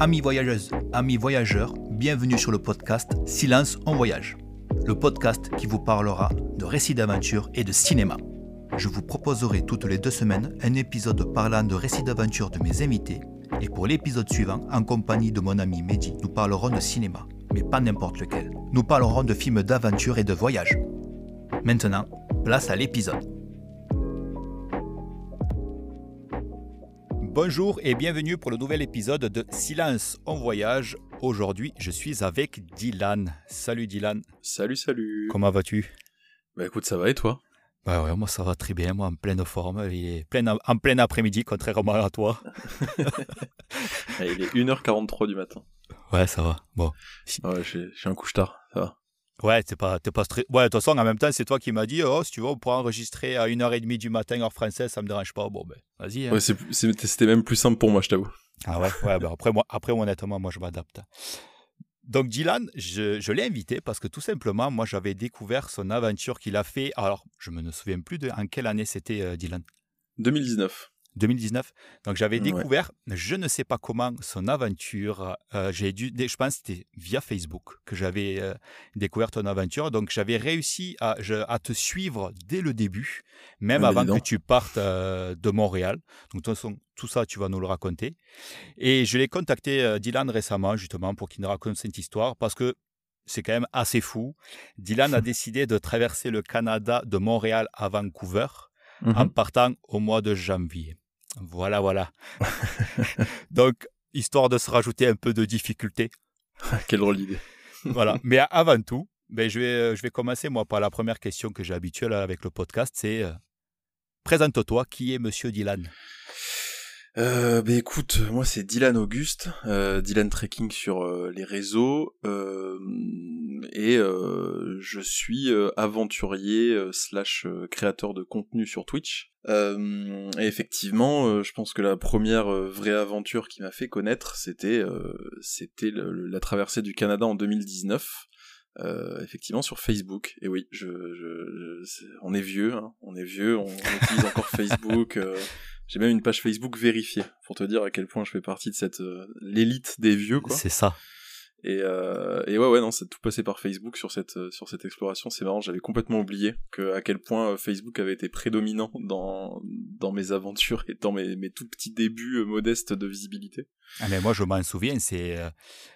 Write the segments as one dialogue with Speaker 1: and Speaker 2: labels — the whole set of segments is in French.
Speaker 1: Amis voyageuses, amis voyageurs, bienvenue sur le podcast Silence en voyage, le podcast qui vous parlera de récits d'aventure et de cinéma. Je vous proposerai toutes les deux semaines un épisode parlant de récits d'aventure de mes invités et pour l'épisode suivant, en compagnie de mon ami Mehdi, nous parlerons de cinéma, mais pas n'importe lequel. Nous parlerons de films d'aventure et de voyage. Maintenant, place à l'épisode. Bonjour et bienvenue pour le nouvel épisode de Silence en voyage. Aujourd'hui, je suis avec Dylan. Salut Dylan.
Speaker 2: Salut, salut.
Speaker 1: Comment vas-tu?
Speaker 2: Bah écoute, ça va et toi?
Speaker 1: Bah ouais, moi ça va très bien, moi en pleine forme, il est plein, en plein après-midi, contrairement à toi.
Speaker 2: Il est 1h43 du matin.
Speaker 1: Ouais, ça va. Bon.
Speaker 2: Ouais, j'ai j'ai un couche tard, ça va.
Speaker 1: Ouais, t'es pas, t'es pas stressé. Ouais, de toute façon, en même temps, c'est toi qui m'as dit, oh, si tu veux, on pourra enregistrer à 1h30 du matin, heure française, ça me dérange pas. Bon, ben, vas-y. hein.
Speaker 2: Ouais, c'était même plus simple pour moi, je t'avoue.
Speaker 1: Ah ouais, ouais ben après, moi, après, honnêtement, moi, je m'adapte. Donc, Dylan, je, je l'ai invité parce que tout simplement, moi, j'avais découvert son aventure qu'il a fait. Alors, je me souviens plus de en quelle année c'était, euh, Dylan?
Speaker 2: 2019.
Speaker 1: 2019. Donc j'avais
Speaker 2: Ouais.
Speaker 1: découvert, je ne sais pas comment, son aventure. Euh, j'ai dû, je pense que c'était via Facebook que j'avais euh, découvert ton aventure. Donc j'avais réussi à, je- à te suivre dès le début, même
Speaker 2: Ah,
Speaker 1: avant que tu partes euh, de Montréal. Donc de toute façon, tout ça, tu vas nous le raconter. Et je l'ai contacté Dylan récemment, justement, pour qu'il nous raconte cette histoire, parce que c'est quand même assez fou. Dylan a décidé de traverser le Canada de Montréal à Vancouver en
Speaker 2: Mhm.
Speaker 1: partant au mois de janvier. Voilà, voilà. Donc, histoire de se rajouter un peu de difficulté.
Speaker 2: Quelle drôle d'idée.
Speaker 1: Voilà. Mais avant tout, ben, je, vais, euh, je vais commencer, moi, par la première question que j'ai habituelle avec le podcast. C'est euh, présente-toi, qui est Monsieur Dylan?
Speaker 2: Euh, bah écoute, moi c'est Dylan Auguste, euh, Dylan Trekking sur euh, les réseaux, euh, et euh, je suis aventurier slash créateur de contenu sur Twitch. Euh, et effectivement, je pense que la première vraie aventure qui m'a fait connaître, c'était euh, c'était la traversée du Canada en 2019. euh, effectivement sur Facebook et oui je, je, on est vieux hein, on est vieux on, on utilise encore Facebook euh, j'ai même une page Facebook vérifiée pour te dire à quel point je fais partie de cette euh, l'élite des vieux quoi.
Speaker 1: C'est ça.
Speaker 2: Et, euh, et ouais ouais non c'est tout passé par Facebook sur cette euh, sur cette exploration c'est marrant j'avais complètement oublié que à quel point Facebook avait été prédominant dans dans mes aventures et dans mes mes tout petits débuts modestes de visibilité.
Speaker 1: Ah, mais moi, je m'en souviens. C'est,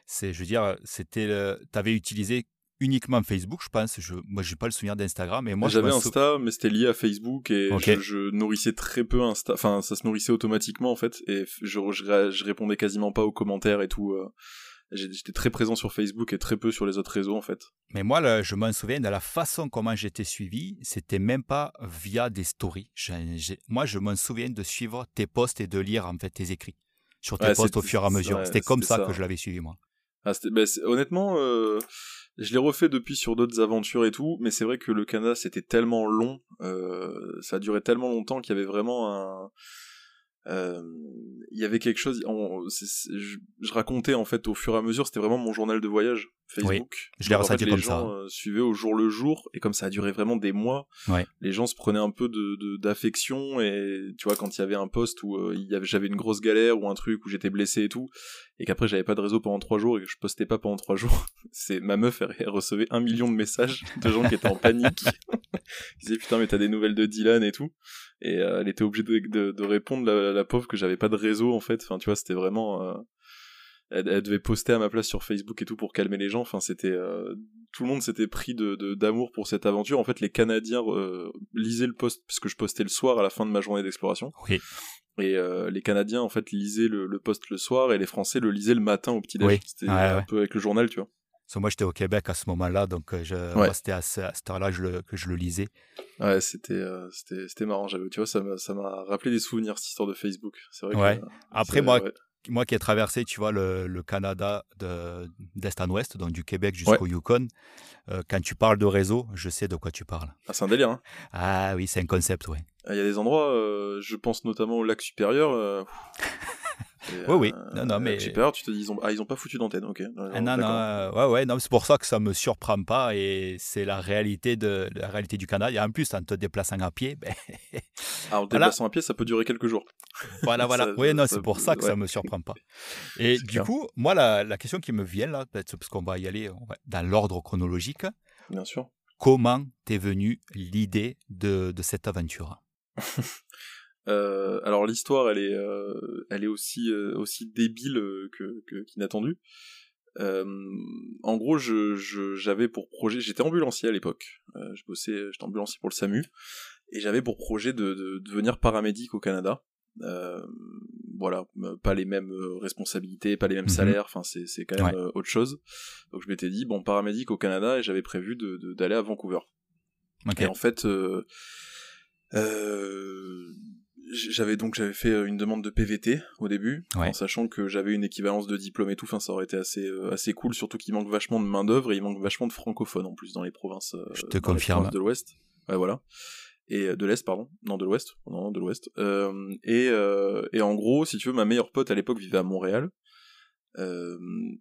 Speaker 1: c'est, je veux dire, c'était, tu avais utilisé uniquement Facebook, je pense. Je, moi, j'ai pas le souvenir d'Instagram. Et moi,
Speaker 2: J'avais Insta mais c'était lié à Facebook et je, je nourrissais très peu Insta enfin ça se nourrissait automatiquement en fait et je je, ré- je répondais quasiment pas aux commentaires et tout. euh. J'étais très présent sur Facebook et très peu sur les autres réseaux en fait.
Speaker 1: Mais moi, là, je m'en souviens de la façon comment j'étais suivi. C'était même pas via des stories. Moi, je m'en souviens de suivre tes posts et de lire en fait tes écrits sur tes
Speaker 2: Ouais,
Speaker 1: posts au fur et à mesure.
Speaker 2: ouais,
Speaker 1: c'était comme ça, que je l'avais suivi moi.
Speaker 2: Ah, bah, c'est- honnêtement, euh, je l'ai refait depuis sur d'autres aventures et tout, mais c'est vrai que le Canada c'était tellement long, euh, ça a duré tellement longtemps qu'il y avait vraiment un, euh, il y avait quelque chose. je racontais en fait au fur et à mesure, c'était vraiment mon journal de voyage Facebook.
Speaker 1: je l'ai ressenti
Speaker 2: les
Speaker 1: comme
Speaker 2: gens,
Speaker 1: ça.
Speaker 2: euh, suivaient au jour le jour et comme ça a duré vraiment des mois,
Speaker 1: Ouais.
Speaker 2: les gens se prenaient un peu de de- d'affection et tu vois quand il y avait un poste où euh, j'avais une grosse galère ou un truc où j'étais blessé et tout et qu'après j'avais pas de réseau pendant trois jours et que je postais pas pendant trois jours, c'est ma meuf elle, elle recevait un million de messages de gens qui étaient en panique. Ils disaient putain mais t'as des nouvelles de Dylan et tout et euh, elle était obligée de, de, de répondre la, la pauvre que j'avais pas de réseau en fait. Enfin tu vois c'était vraiment elle, elle devait poster à ma place sur Facebook et tout pour calmer les gens. Enfin c'était euh, tout le monde s'était pris de d'amour pour cette aventure. En fait les Canadiens euh, lisaient le post parce que je postais le soir à la fin de ma journée d'exploration.
Speaker 1: Oui.
Speaker 2: Et euh, les Canadiens en fait lisaient le, le post le soir et les Français le lisaient le matin au petit déj.
Speaker 1: Oui.
Speaker 2: C'était
Speaker 1: Ouais,
Speaker 2: un
Speaker 1: ouais.
Speaker 2: peu avec le journal, tu vois.
Speaker 1: Parce que moi, j'étais au Québec à ce moment-là, donc je, c'était à, ce- à cette heure-là que je le- lisais.
Speaker 2: Ouais, c'était euh, c'était marrant. Tu vois, ça m'a rappelé des souvenirs cette histoire de Facebook. C'est vrai.
Speaker 1: Ouais.
Speaker 2: Que,
Speaker 1: Après, moi,
Speaker 2: ouais.
Speaker 1: Moi qui ai traversé, tu vois, le, le Canada de- d'est en ouest, donc du Québec jusqu'au Yukon, euh, quand tu parles de réseau, je sais de quoi tu parles.
Speaker 2: Ah, c'est un délire. Hein.
Speaker 1: Ah oui, c'est un concept, oui.
Speaker 2: Il y a des endroits, euh, je pense notamment au lac supérieur. euh,
Speaker 1: oui, oui. Non, non, mais.
Speaker 2: J'ai peur, tu te dis, ils ont, ah, ils ont pas foutu d'antenne, ok.
Speaker 1: Ah, non, non, ouais, ouais, non, c'est pour ça que ça me surprend pas et c'est la réalité de la réalité du Canada. Et en plus, en te déplaçant à pied, ben.
Speaker 2: Alors, déplaçant à pied, ça peut durer quelques jours.
Speaker 1: Voilà, voilà. oui, non, c'est pour ça que ça me surprend pas. Et du coup, moi, la, la, question qui me vient là, parce qu'on va y aller dans l'ordre chronologique.
Speaker 2: Bien sûr.
Speaker 1: Comment t'es venue l'idée de, de cette aventure?
Speaker 2: Euh, alors l'histoire, elle est, euh, elle est aussi euh, aussi débile que, que qu'inattendu. en gros, je, j'avais pour projet, j'étais ambulancier à l'époque. je bossais, j'étais ambulancier pour le SAMU, et j'avais pour projet de, de, devenir paramédic au Canada. voilà, pas les mêmes responsabilités, pas les mêmes mhm. salaires, enfin c'est, c'est quand même autre chose. Donc je m'étais dit bon paramédic au Canada et j'avais prévu de, d'aller à Vancouver. Et en fait, euh, j'avais donc j'avais fait euh, une demande de PVT au début, en sachant que j'avais une équivalence de diplôme et tout. Enfin, ça aurait été assez euh, assez cool, surtout qu'il manque vachement de main d'œuvre et il manque vachement de francophones en plus dans les provinces. Euh,
Speaker 1: Je te confirme.
Speaker 2: de l'Ouest. Ouais, voilà. Et de l'Est, pardon. Non, de l'Ouest. Non, de l'Ouest. et et en gros, si tu veux, ma meilleure pote à l'époque vivait à Montréal. Euh,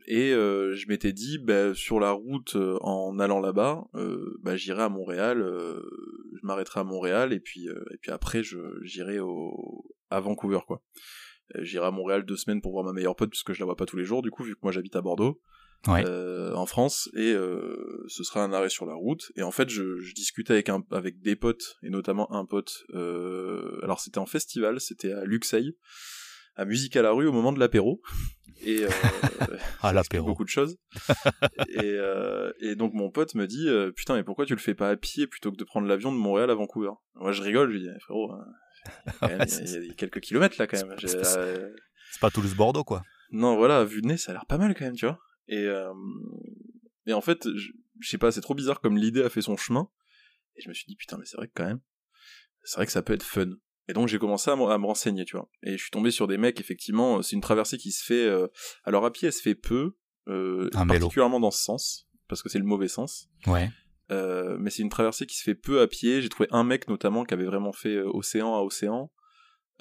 Speaker 2: et euh, je m'étais dit, bah, sur la route euh, en allant là-bas, bah, j'irai à Montréal, je m'arrêterai à Montréal et puis et puis après je j'irai au à Vancouver quoi. J'irai à Montréal deux semaines pour voir ma meilleure pote puisque je la vois pas tous les jours du coup vu que moi j'habite à Bordeaux. en France et ce sera un arrêt sur la route et en fait je, je discutais avec un avec des potes et notamment un pote alors c'était en festival c'était à Luxeuil à musique à la rue au moment de l'apéro et euh,
Speaker 1: à l'apéro.
Speaker 2: beaucoup de choses. Et, euh, et donc mon pote me dit euh, putain mais pourquoi tu le fais pas à pied plutôt que de prendre l'avion de Montréal à Vancouver? Moi je rigole je lui dis frérot hein, il y, a quelques kilomètres là quand même.
Speaker 1: c'est pas Toulouse Bordeaux quoi.
Speaker 2: Non voilà vu de nez ça a l'air pas mal quand même tu vois. Et et en fait je sais pas c'est trop bizarre comme l'idée a fait son chemin. Et je me suis dit putain mais c'est vrai que quand même c'est vrai que ça peut être fun et donc j'ai commencé à, me renseigner, tu vois. Et je suis tombé sur des mecs, effectivement, c'est une traversée qui se fait... Euh, alors à pied, elle se fait peu, euh, particulièrement dans ce sens, parce que c'est le mauvais sens.
Speaker 1: Ouais.
Speaker 2: Euh, mais c'est une traversée qui se fait peu à pied. J'ai trouvé un mec notamment qui avait vraiment fait océan à océan.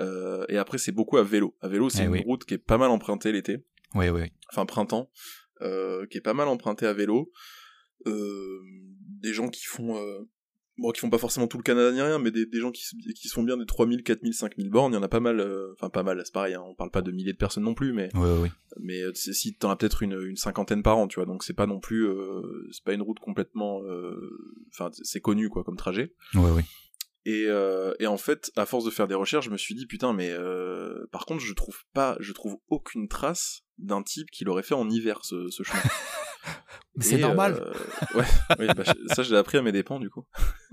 Speaker 2: et après, c'est beaucoup à vélo. À vélo, c'est eh une route qui est pas mal empruntée l'été.
Speaker 1: Oui, oui.
Speaker 2: Enfin, printemps. qui est pas mal empruntée à vélo. des gens qui font bon, qui font pas forcément tout le Canada ni rien, mais des, gens qui, qui se font bien des 3000, 4000, 5000 bornes, il y en a pas mal, euh, enfin pas mal, c'est pareil, hein, on parle pas de milliers de personnes non plus, mais,
Speaker 1: ouais,
Speaker 2: mais euh, si t'en as peut-être une, une cinquantaine par an, tu vois, donc c'est pas non plus, euh, c'est pas une route complètement, enfin c'est connu quoi comme trajet.
Speaker 1: Ouais, oui.
Speaker 2: Et, et en fait, à force de faire des recherches, je me suis dit putain, mais par contre, je trouve pas, je trouve aucune trace d'un type qui l'aurait fait en hiver ce, ce chemin.
Speaker 1: Mais c'est normal.
Speaker 2: Euh, ouais, bah, ça je l'ai appris à mes dépens du coup.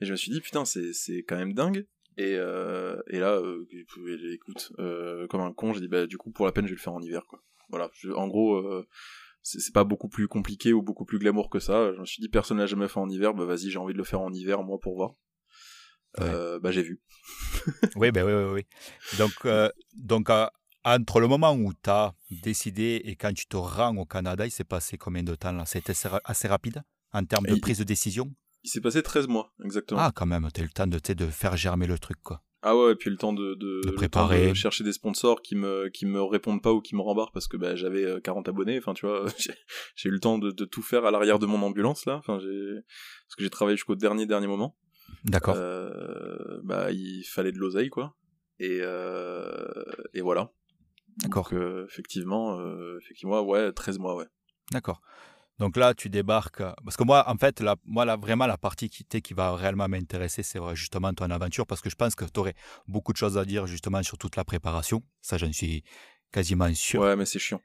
Speaker 2: et je me suis dit putain c'est c'est quand même dingue. Et euh, et là euh, écoute comme un con j'ai dit bah du coup pour la peine je vais le faire en hiver quoi. Voilà en gros c'est pas beaucoup plus compliqué ou beaucoup plus glamour que ça. Je me suis dit personne l'a jamais fait en hiver bah vas-y j'ai envie de le faire en hiver moi pour voir. bah j'ai vu.
Speaker 1: oui, bah, oui, oui, oui. Donc, donc entre le moment où tu as décidé et quand tu te rends au Canada, il s'est passé combien de temps là? C'était assez rapide en termes de prise de décision?
Speaker 2: Il s'est passé 13 mois, exactement.
Speaker 1: Ah, quand même, tu as eu le temps de, de faire germer le truc, quoi.
Speaker 2: Ah ouais, et puis le temps de, de, préparer. de chercher des sponsors qui me, qui me répondent pas ou qui me rembarrent parce que bah, j'avais 40 euh, abonnés. Enfin, tu vois, j'ai eu le temps de, de, tout faire à l'arrière de mon ambulance, là. Enfin, parce que j'ai travaillé jusqu'au dernier, dernier moment.
Speaker 1: D'accord.
Speaker 2: Euh, bah, il fallait de l'oseille, quoi. Et, euh, et voilà.
Speaker 1: D'accord.
Speaker 2: Euh, effectivement, euh, effectivement, ouais, 13 mois, ouais.
Speaker 1: D'accord. Donc là, tu débarques. Parce que moi, en fait, la, moi, vraiment, la partie qui, qui va réellement m'intéresser, c'est justement ton aventure, parce que je pense que tu aurais beaucoup de choses à dire justement sur toute la préparation. Ça, j'en suis quasiment sûr.
Speaker 2: Ouais, mais c'est chiant.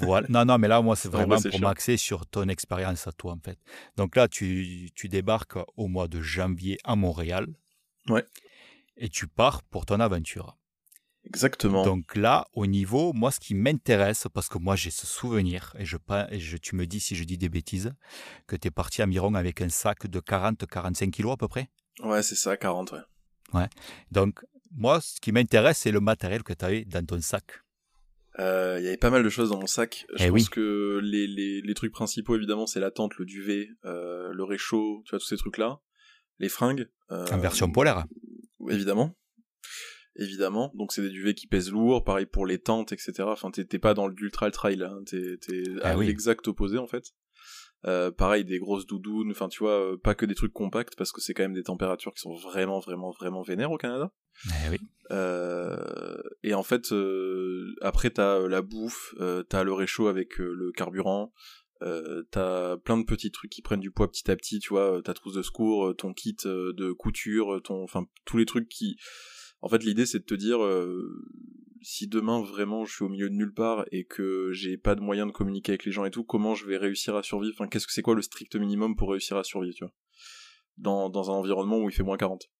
Speaker 1: Voilà. Non, non, mais là, moi, c'est vraiment pour m'axer sur ton expérience à toi, en fait. Donc là, tu, tu débarques au mois de janvier à Montréal.
Speaker 2: Ouais.
Speaker 1: Et tu pars pour ton aventure.
Speaker 2: Exactement.
Speaker 1: Donc là, au niveau, moi, ce qui m'intéresse, parce que moi, j'ai ce souvenir, et, je, et je, tu me dis si je dis des bêtises, que tu es parti à Miron avec un sac de 40-45 kilos à peu près?
Speaker 2: Ouais, c'est ça, 40, ouais.
Speaker 1: Ouais. Donc, moi, ce qui m'intéresse, c'est le matériel que tu avais dans ton sac.
Speaker 2: Euh, il y avait pas mal de choses dans mon sac. Je eh pense que les, les, les, trucs principaux, évidemment, c'est la tente, le duvet, euh, le réchaud, tu vois, tous ces trucs-là. Les fringues.
Speaker 1: Euh, en version polaire.
Speaker 2: Évidemment. Évidemment. Donc c'est des duvets qui pèsent lourd, pareil pour les tentes, etc. Enfin, t'es pas dans l'ultra trail, là. Hein. T'es ah à l'exact opposé, en fait. Euh, pareil, des grosses doudounes, enfin tu vois, euh, pas que des trucs compacts parce que c'est quand même des températures qui sont vraiment, vraiment, vraiment vénères au Canada.
Speaker 1: Eh oui.
Speaker 2: Euh, et en fait, euh, après t'as la bouffe, t'as le réchaud avec le carburant, t'as plein de petits trucs qui prennent du poids petit à petit, tu vois, ta trousse de secours, ton kit de couture, ton, enfin tous les trucs qui, en fait, l'idée c'est de te dire si demain vraiment je suis au milieu de nulle part et que j'ai pas de moyen de communiquer avec les gens et tout, comment je vais réussir à survivre? Enfin, qu'est-ce que c'est quoi le strict minimum pour réussir à survivre, tu vois? Dans, un environnement où il fait moins 40.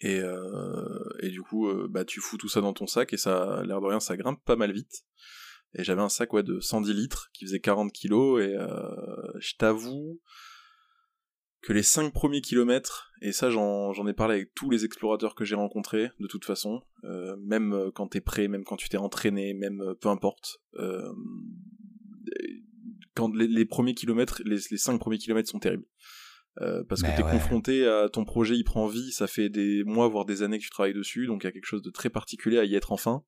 Speaker 2: Et, euh, et du coup, euh, bah tu fous tout ça dans ton sac et ça, l'air de rien, ça grimpe pas mal vite. Et j'avais un sac ouais de 110 litres qui faisait 40 kilos et euh, je t'avoue, que les 5 premiers kilomètres, et ça j'en ai parlé avec tous les explorateurs que j'ai rencontrés, de toute façon, euh, même euh, quand t'es prêt, même quand tu t'es entraîné, même euh, peu importe, quand les, premiers kilomètres, les, les 5 premiers kilomètres sont terribles. parce que t'es confronté à ton projet, il prend vie, ça fait des mois, voire des années que tu travailles dessus, donc il y a quelque chose de très particulier à y être enfin.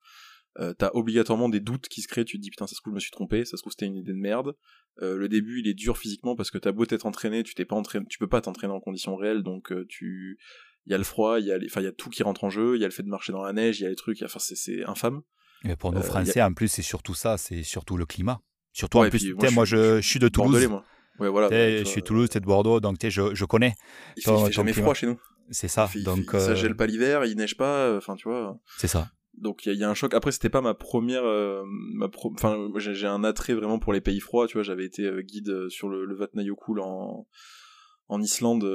Speaker 2: Euh, t'as obligatoirement des doutes qui se créent, tu te dis putain ça se trouve je me suis trompé, ça se trouve c'était une idée de merde. Euh, le début il est dur physiquement parce que t'as beau t'être entraîné, tu t'es pas entraîné, tu peux pas t'entraîner en conditions réelles donc euh, tu il y a le froid, il y a enfin il y a tout qui rentre en jeu, il y a le fait de marcher dans la neige, il y a les trucs, enfin c'est infâme.
Speaker 1: Mais pour nous Français en plus c'est surtout ça, c'est surtout le climat. Surtout en plus, moi, je, je, suis de Toulouse. moi.
Speaker 2: Ouais, voilà,
Speaker 1: je suis Toulouse, t'es de Bordeaux, donc je, je connais.
Speaker 2: Il fait, fait jamais froid chez nous.
Speaker 1: C'est ça. donc,
Speaker 2: Ça gèle pas l'hiver, il neige pas, enfin tu vois.
Speaker 1: C'est ça.
Speaker 2: Donc il y, a un choc. Après c'était pas ma première, euh, ma enfin j'ai un attrait vraiment pour les pays froids. Tu vois, j'avais été euh, guide euh, sur le, le Vatnajökull en en Islande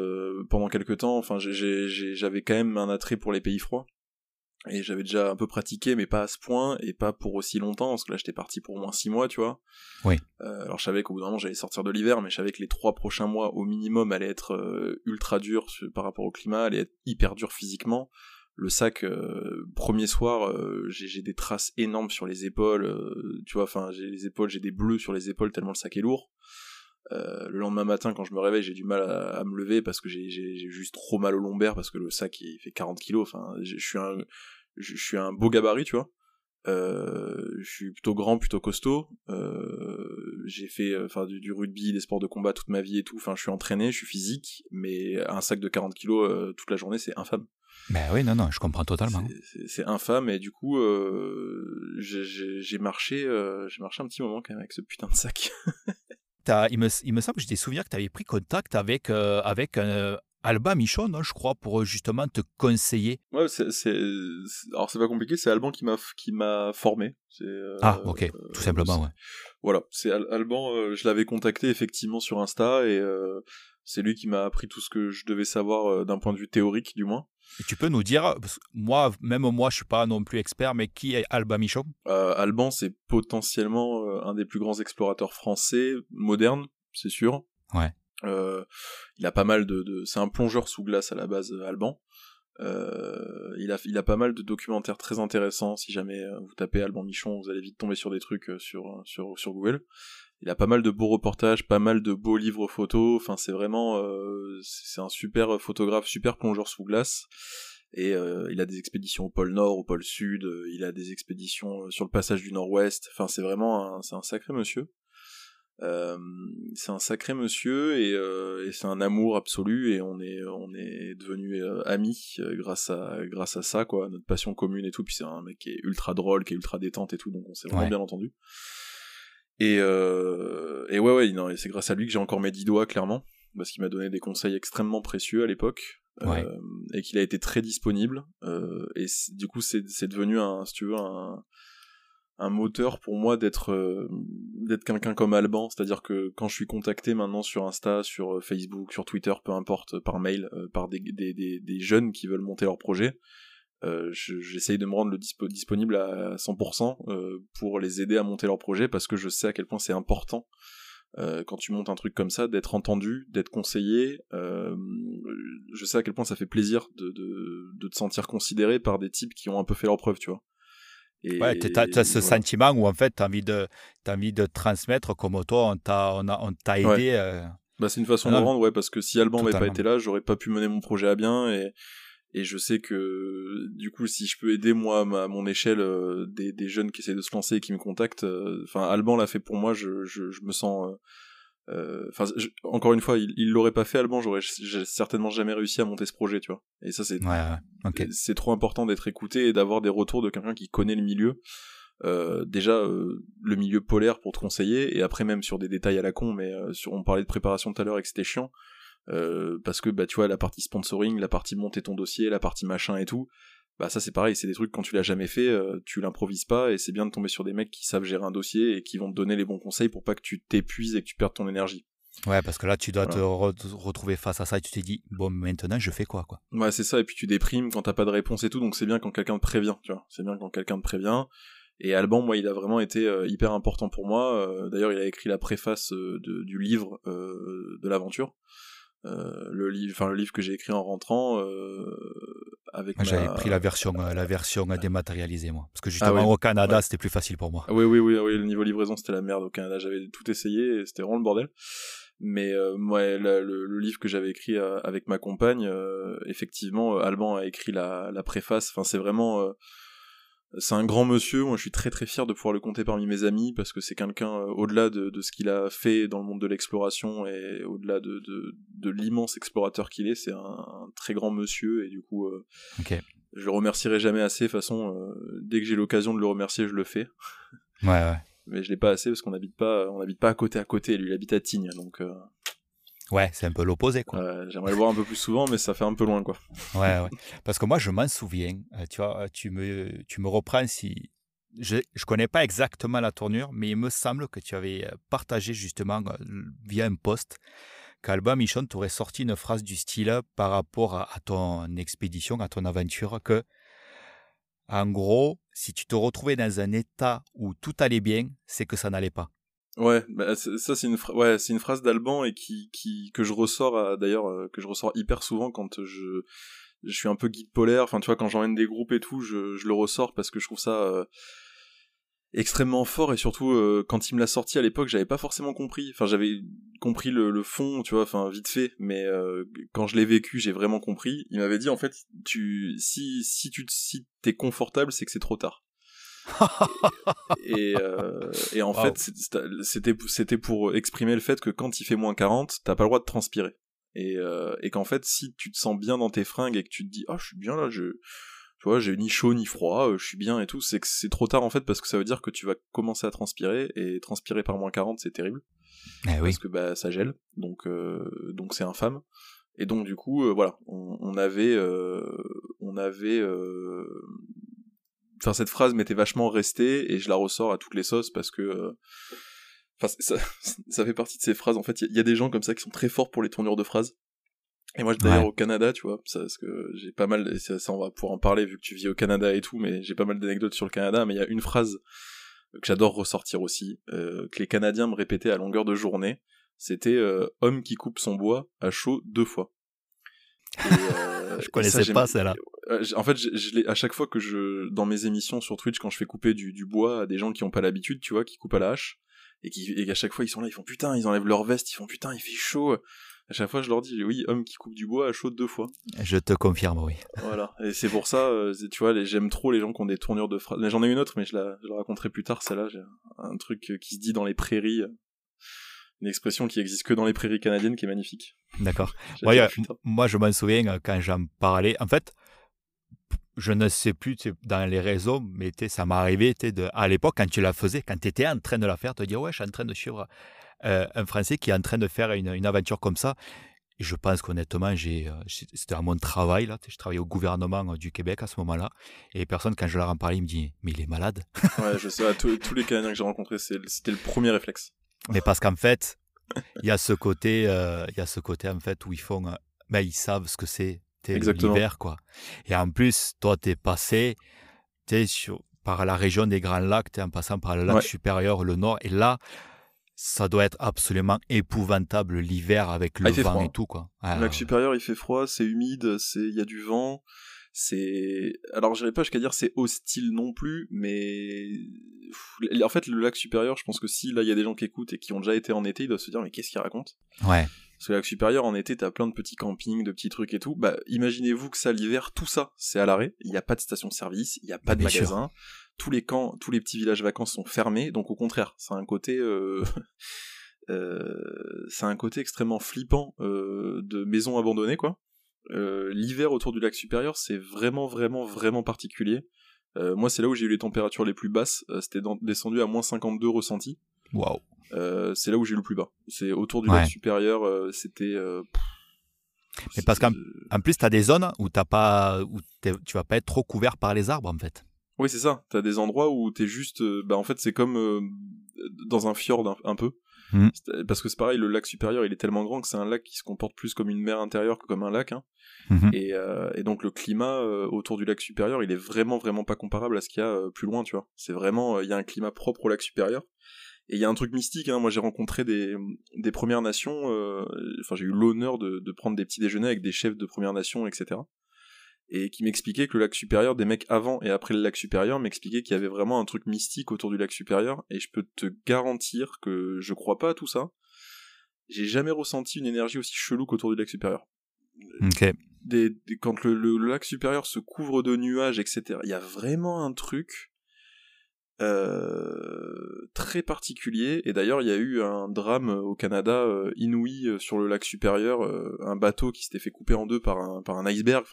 Speaker 2: pendant quelques temps. Enfin j'avais quand même un attrait pour les pays froids. Et j'avais déjà un peu pratiqué, mais pas à ce point, et pas pour aussi longtemps, parce que là j'étais parti pour au moins six mois, tu vois.
Speaker 1: Oui.
Speaker 2: alors je savais qu'au bout d'un moment j'allais sortir de l'hiver, mais je savais que les trois prochains mois au minimum allaient être ultra durs par rapport au climat, allaient être hyper durs physiquement le sac euh, premier soir euh, j'ai des traces énormes sur les épaules euh, tu vois enfin j'ai les épaules j'ai des bleus sur les épaules tellement le sac est lourd. Le lendemain matin quand je me réveille j'ai du mal à, me lever parce que j'ai juste trop mal au lombaire parce que le sac il fait 40 kilos. Enfin je suis un beau gabarit tu vois. Je suis plutôt grand plutôt costaud. J'ai fait enfin du, du, rugby des sports de combat toute ma vie et tout. Enfin je suis entraîné je suis physique mais un sac de 40 kilos toute la journée c'est infâme
Speaker 1: ben oui, non, non, je comprends totalement.
Speaker 2: C'est infâme et du coup, euh, j'ai marché, euh, j'ai marché un petit moment quand même avec ce putain de sac.
Speaker 1: il, me, il me semble que j'ai des souvenirs que tu avais pris contact avec, euh, avec Alban Michon, hein, je crois, pour justement te conseiller.
Speaker 2: Ouais, c'est, alors c'est pas compliqué, c'est Alban qui m'a qui m'a formé.
Speaker 1: ah, ok, tout simplement, ouais.
Speaker 2: Voilà, c'est Alban, je l'avais contacté effectivement sur Insta et c'est lui qui m'a appris tout ce que je devais savoir d'un point de vue théorique, du moins.
Speaker 1: Et tu peux nous dire, moi, même moi, je suis pas non plus expert, mais qui est Alban Michaud?
Speaker 2: Euh, Alban, c'est potentiellement euh, un des plus grands explorateurs français modernes, c'est sûr.
Speaker 1: Ouais.
Speaker 2: Euh, il a pas mal de, de... c'est un plongeur sous glace à la base, Alban. Euh, il, a, il a pas mal de documentaires très intéressants. Si jamais vous tapez Alban Michon, vous allez vite tomber sur des trucs sur, sur, sur Google il a pas mal de beaux reportages, pas mal de beaux livres photos. Enfin, c'est vraiment, euh, c'est un super photographe, super plongeur sous glace. Et euh, il a des expéditions au pôle Nord, au pôle Sud. Euh, il a des expéditions sur le passage du Nord-Ouest. Enfin, c'est vraiment, un, c'est un sacré monsieur. c'est un sacré monsieur et, et c'est un amour absolu et on est on est devenu amis grâce à grâce à ça quoi notre passion commune et tout puis c'est un mec qui est ultra drôle qui est ultra détente et tout donc on s'est vraiment bien entendu et, euh, et ouais, ouais, non, c'est grâce à lui que j'ai encore mes dix doigts, clairement, parce qu'il m'a donné des conseils extrêmement précieux à l'époque, euh, et qu'il a été très disponible. Euh, et du coup, c'est devenu un, si tu veux, un, un moteur pour moi d'être euh, d'être quelqu'un comme Alban, c'est-à-dire que quand je suis contacté maintenant sur Insta, sur Facebook, sur Twitter, peu importe, par mail, par des, des, des, des, jeunes qui veulent monter leur projet, euh, j'essaye de me rendre le disponible à 100% euh, pour les aider à monter leur projet parce que je sais à quel point c'est important euh, quand tu montes un truc comme ça d'être entendu, d'être conseillé. je sais à quel point ça fait plaisir de, de, de, te sentir considéré par des types qui ont un peu fait leur preuve, tu vois.
Speaker 1: Et, ouais, tu as, ce sentiment où en fait tu as, envie de, as envie de transmettre comme toi, on t'a on on aidé.
Speaker 2: Bah, c'est une façon de rendre, ouais, parce que si Alban n'avait pas été là, j'aurais pas pu mener mon projet à bien et Et je sais que du coup, si je peux aider moi à mon échelle des, des, jeunes qui essaient de se lancer et qui me contactent, enfin Alban l'a fait pour moi, je, je, je me sens enfin encore une fois il l'aurait pas fait Alban j'aurais certainement jamais réussi à monter ce projet tu vois. Et ça c'est
Speaker 1: ouais,
Speaker 2: c'est trop important d'être écouté et d'avoir des retours de quelqu'un qui connaît le milieu. Euh, déjà euh, le milieu polaire pour te conseiller et après même sur des détails à la con mais euh, sur on parlait de préparation tout à l'heure et que c'était chiant parce que bah tu vois la partie sponsoring la partie monter ton dossier la partie machin et tout bah ça c'est pareil c'est des trucs quand tu l'as jamais fait tu l'improvises pas et c'est bien de tomber sur des mecs qui savent gérer un dossier et qui vont te donner les bons conseils pour pas que tu t'épuises et que tu perdes ton énergie
Speaker 1: Ouais, parce que là, tu dois te retrouver face à ça et tu t'es dit, bon, maintenant, je fais quoi, quoi?
Speaker 2: Ouais, c'est ça, et puis tu déprimes quand t'as pas de réponse et tout, donc c'est bien quand quelqu'un te prévient, tu vois. C'est bien quand quelqu'un te prévient. Et Alban, moi, il a vraiment été euh, hyper important pour moi. Euh, d'ailleurs, il a écrit la préface euh, du livre de l'aventure. Le livre, enfin le livre que j'ai écrit en rentrant avec.
Speaker 1: J'avais pris la version, la version dématérialisée moi, parce que justement ah au Canada c'était plus facile pour moi.
Speaker 2: Oui, oui, oui, oui, le niveau livraison c'était la merde au Canada. J'avais tout essayé et c'était vraiment le bordel. Mais moi, le, livre que j'avais écrit avec ma compagne, effectivement, Alban a écrit la, la préface. Enfin, c'est vraiment c'est un grand monsieur, moi je suis très très fier de pouvoir le compter parmi mes amis parce que c'est quelqu'un euh, au-delà de, de, ce qu'il a fait dans le monde de l'exploration et au-delà de, de, de l'immense explorateur qu'il est, c'est un, très grand monsieur et du coup euh, je le remercierai jamais assez. De toute façon, euh, dès que j'ai l'occasion de le remercier, je le fais.
Speaker 1: Ouais ouais.
Speaker 2: Mais je l'ai pas assez parce qu'on n'habite pas, on habite pas à côté à côté. Lui il habite à Tignes donc.
Speaker 1: Ouais, c'est un peu l'opposé, quoi.
Speaker 2: J'aimerais le voir un peu plus souvent, mais ça fait un peu loin, quoi.
Speaker 1: ouais, ouais. Parce que moi, je m'en souviens. Euh, tu vois, tu me, tu me reprends si. Je ne connais pas exactement la tournure, mais il me semble que tu avais euh, partagé justement euh, via un post qu'Alba Michon t'aurait sorti une phrase du style par rapport à, à, ton expédition, à ton aventure, que en gros, si tu te retrouvais dans un état où tout allait bien, c'est que ça n'allait pas.
Speaker 2: Ouais, bah, ça c'est une ouais, c'est une phrase d'Alban et qui qui que je ressors d'ailleurs euh, que je ressors hyper souvent quand je je suis un peu guide polaire, enfin tu vois quand j'emmène des groupes et tout, je, je le ressors parce que je trouve ça euh, extrêmement fort et surtout euh, quand il me l'a sorti à l'époque, j'avais pas forcément compris. Enfin, j'avais compris le, le, fond, tu vois, enfin vite fait, mais quand je l'ai vécu, j'ai vraiment compris. Il m'avait dit en fait, tu si si tu si t'es confortable, c'est que c'est trop tard et, euh, et, en fait, c'était c'était pour exprimer le fait que quand il fait moins 40, t'as pas le droit de transpirer. Et, euh, et qu'en fait, si tu te sens bien dans tes fringues et que tu te dis, ah, je suis bien là, je, tu vois, j'ai ni chaud ni froid, euh, je suis bien et tout, c'est que c'est trop tard en fait parce que ça veut dire que tu vas commencer à transpirer et transpirer par moins 40, c'est terrible.
Speaker 1: Eh oui.
Speaker 2: Parce que bah ça gèle, donc euh, donc c'est infâme. Et donc du coup, euh, voilà, on, on avait on avait enfin cette phrase m'était vachement restée et je la ressors à toutes les sauces parce que euh, enfin ça, ça, fait partie de ces phrases. En fait il y, a des gens comme ça qui sont très forts pour les tournures de phrases. Et moi d'ailleurs au Canada tu vois ça, parce que j'ai pas mal ça, ça, on va pouvoir en parler vu que tu vis au Canada et tout mais j'ai pas mal d'anecdotes sur le Canada. Mais il y a une phrase que j'adore ressortir aussi euh, que les Canadiens me répétaient à longueur de journée. C'était euh, homme qui coupe son bois à chaud deux fois.
Speaker 1: Euh, je connaissais pas celle-là.
Speaker 2: Euh, en fait, je, je à chaque fois que je, dans mes émissions sur Twitch, quand je fais couper du, du bois à des gens qui ont pas l'habitude, tu vois, qui coupent à la hache, et qui, et à chaque fois ils sont là, ils font putain, ils enlèvent leur veste, ils font putain, il fait chaud. À chaque fois, je leur dis, oui, homme qui coupe du bois à chaud deux fois.
Speaker 1: Je te confirme, oui.
Speaker 2: Voilà. Et c'est pour ça, euh, tu vois, j'aime trop les gens qui ont des tournures de phrases. J'en ai une autre, mais je la, je la raconterai plus tard, celle-là. J'ai un truc qui se dit dans les prairies une expression qui existe que dans les prairies canadiennes qui est magnifique.
Speaker 1: D'accord. moi, je m'en souviens euh, quand j'en parlais. En fait, je ne sais plus dans les réseaux, mais ça m'est arrivé de, à l'époque quand tu la faisais, quand tu étais en train de la faire, te dire ouais, je suis en train de suivre euh, un Français qui est en train de faire une, aventure comme ça. Et je pense qu'honnêtement, euh, c'était à mon travail là. Je travaillais au gouvernement du Québec à ce moment-là, et les personnes quand je leur en parlais, ils me disent mais il est malade.
Speaker 2: ouais, je sais. tous, tous les Canadiens que j'ai rencontrés, c'était le premier réflexe.
Speaker 1: Mais parce qu'en fait, il y a ce côté, euh, il y a ce côté en fait où ils font, euh, ben, ils savent ce que c'est, l'hiver quoi. Et en plus, toi, t'es passé, t'es sur par la région des Grands Lacs, t'es en passant par le lac supérieur, le nord, et là, ça doit être absolument épouvantable l'hiver avec le ah, vent et tout quoi.
Speaker 2: le lac supérieur, il fait froid, c'est humide, c'est, il y a du vent c'est alors j'irai pas jusqu'à dire c'est hostile non plus mais en fait le lac supérieur je pense que si là il y a des gens qui écoutent et qui ont déjà été en été ils doivent se dire mais qu'est-ce qu'ils racontent
Speaker 1: ouais
Speaker 2: Parce que lac supérieur, en été, t'as plein de petits campings, de petits trucs et tout. Bah, imaginez-vous que ça, l'hiver, tout ça, c'est à l'arrêt. Il n'y a pas de station-service, il n'y a pas de magasin. Tous les camps, tous les petits villages vacances sont fermés. Donc, au contraire, c'est un côté, euh... euh... c'est un côté extrêmement flippant euh, de maisons abandonnées, quoi. L'hiver autour du lac supérieur, c'est vraiment, vraiment, vraiment particulier. Moi, c'est là où j'ai eu les températures les plus basses. C'était descendu à moins 52 ressenti.
Speaker 1: Waouh.
Speaker 2: c'est là où j'ai le plus bas. C'est autour du lac supérieur, c'était.
Speaker 1: Mais parce qu'en plus, tu as des zones où, as pas, où tu vas pas être trop couvert par les arbres, en fait.
Speaker 2: Oui, c'est ça. Tu as des endroits où tu es juste. bah, en fait, c'est comme dans un fjord un peu. Mm. Parce que c'est pareil, le lac supérieur, il est tellement grand que c'est un lac qui se comporte plus comme une mer intérieure que comme un lac. Hein. Mm-hmm. Et, euh, et, donc le climat euh, autour du lac supérieur, il est vraiment vraiment pas comparable à ce qu'il y a euh, plus loin, tu vois. C'est vraiment, il y a un climat propre au lac supérieur. Et il y a un truc mystique, hein. moi j'ai rencontré des, des Premières Nations, enfin j'ai eu l'honneur de, de prendre des petits déjeuners avec des chefs de Premières Nations, etc et qui m'expliquait que le lac supérieur, des mecs avant et après le lac supérieur, m'expliquaient qu'il y avait vraiment un truc mystique autour du lac supérieur, et je peux te garantir que je crois pas à tout ça. J'ai jamais ressenti une énergie aussi chelou qu'autour du lac supérieur.
Speaker 1: Ok.
Speaker 2: Des, quand le, lac supérieur se couvre de nuages, etc., il y a vraiment un truc euh, très particulier. Et d'ailleurs, il y a eu un drame au Canada euh, inouï euh, sur le lac supérieur, un bateau qui s'était fait couper en deux par un, par un iceberg.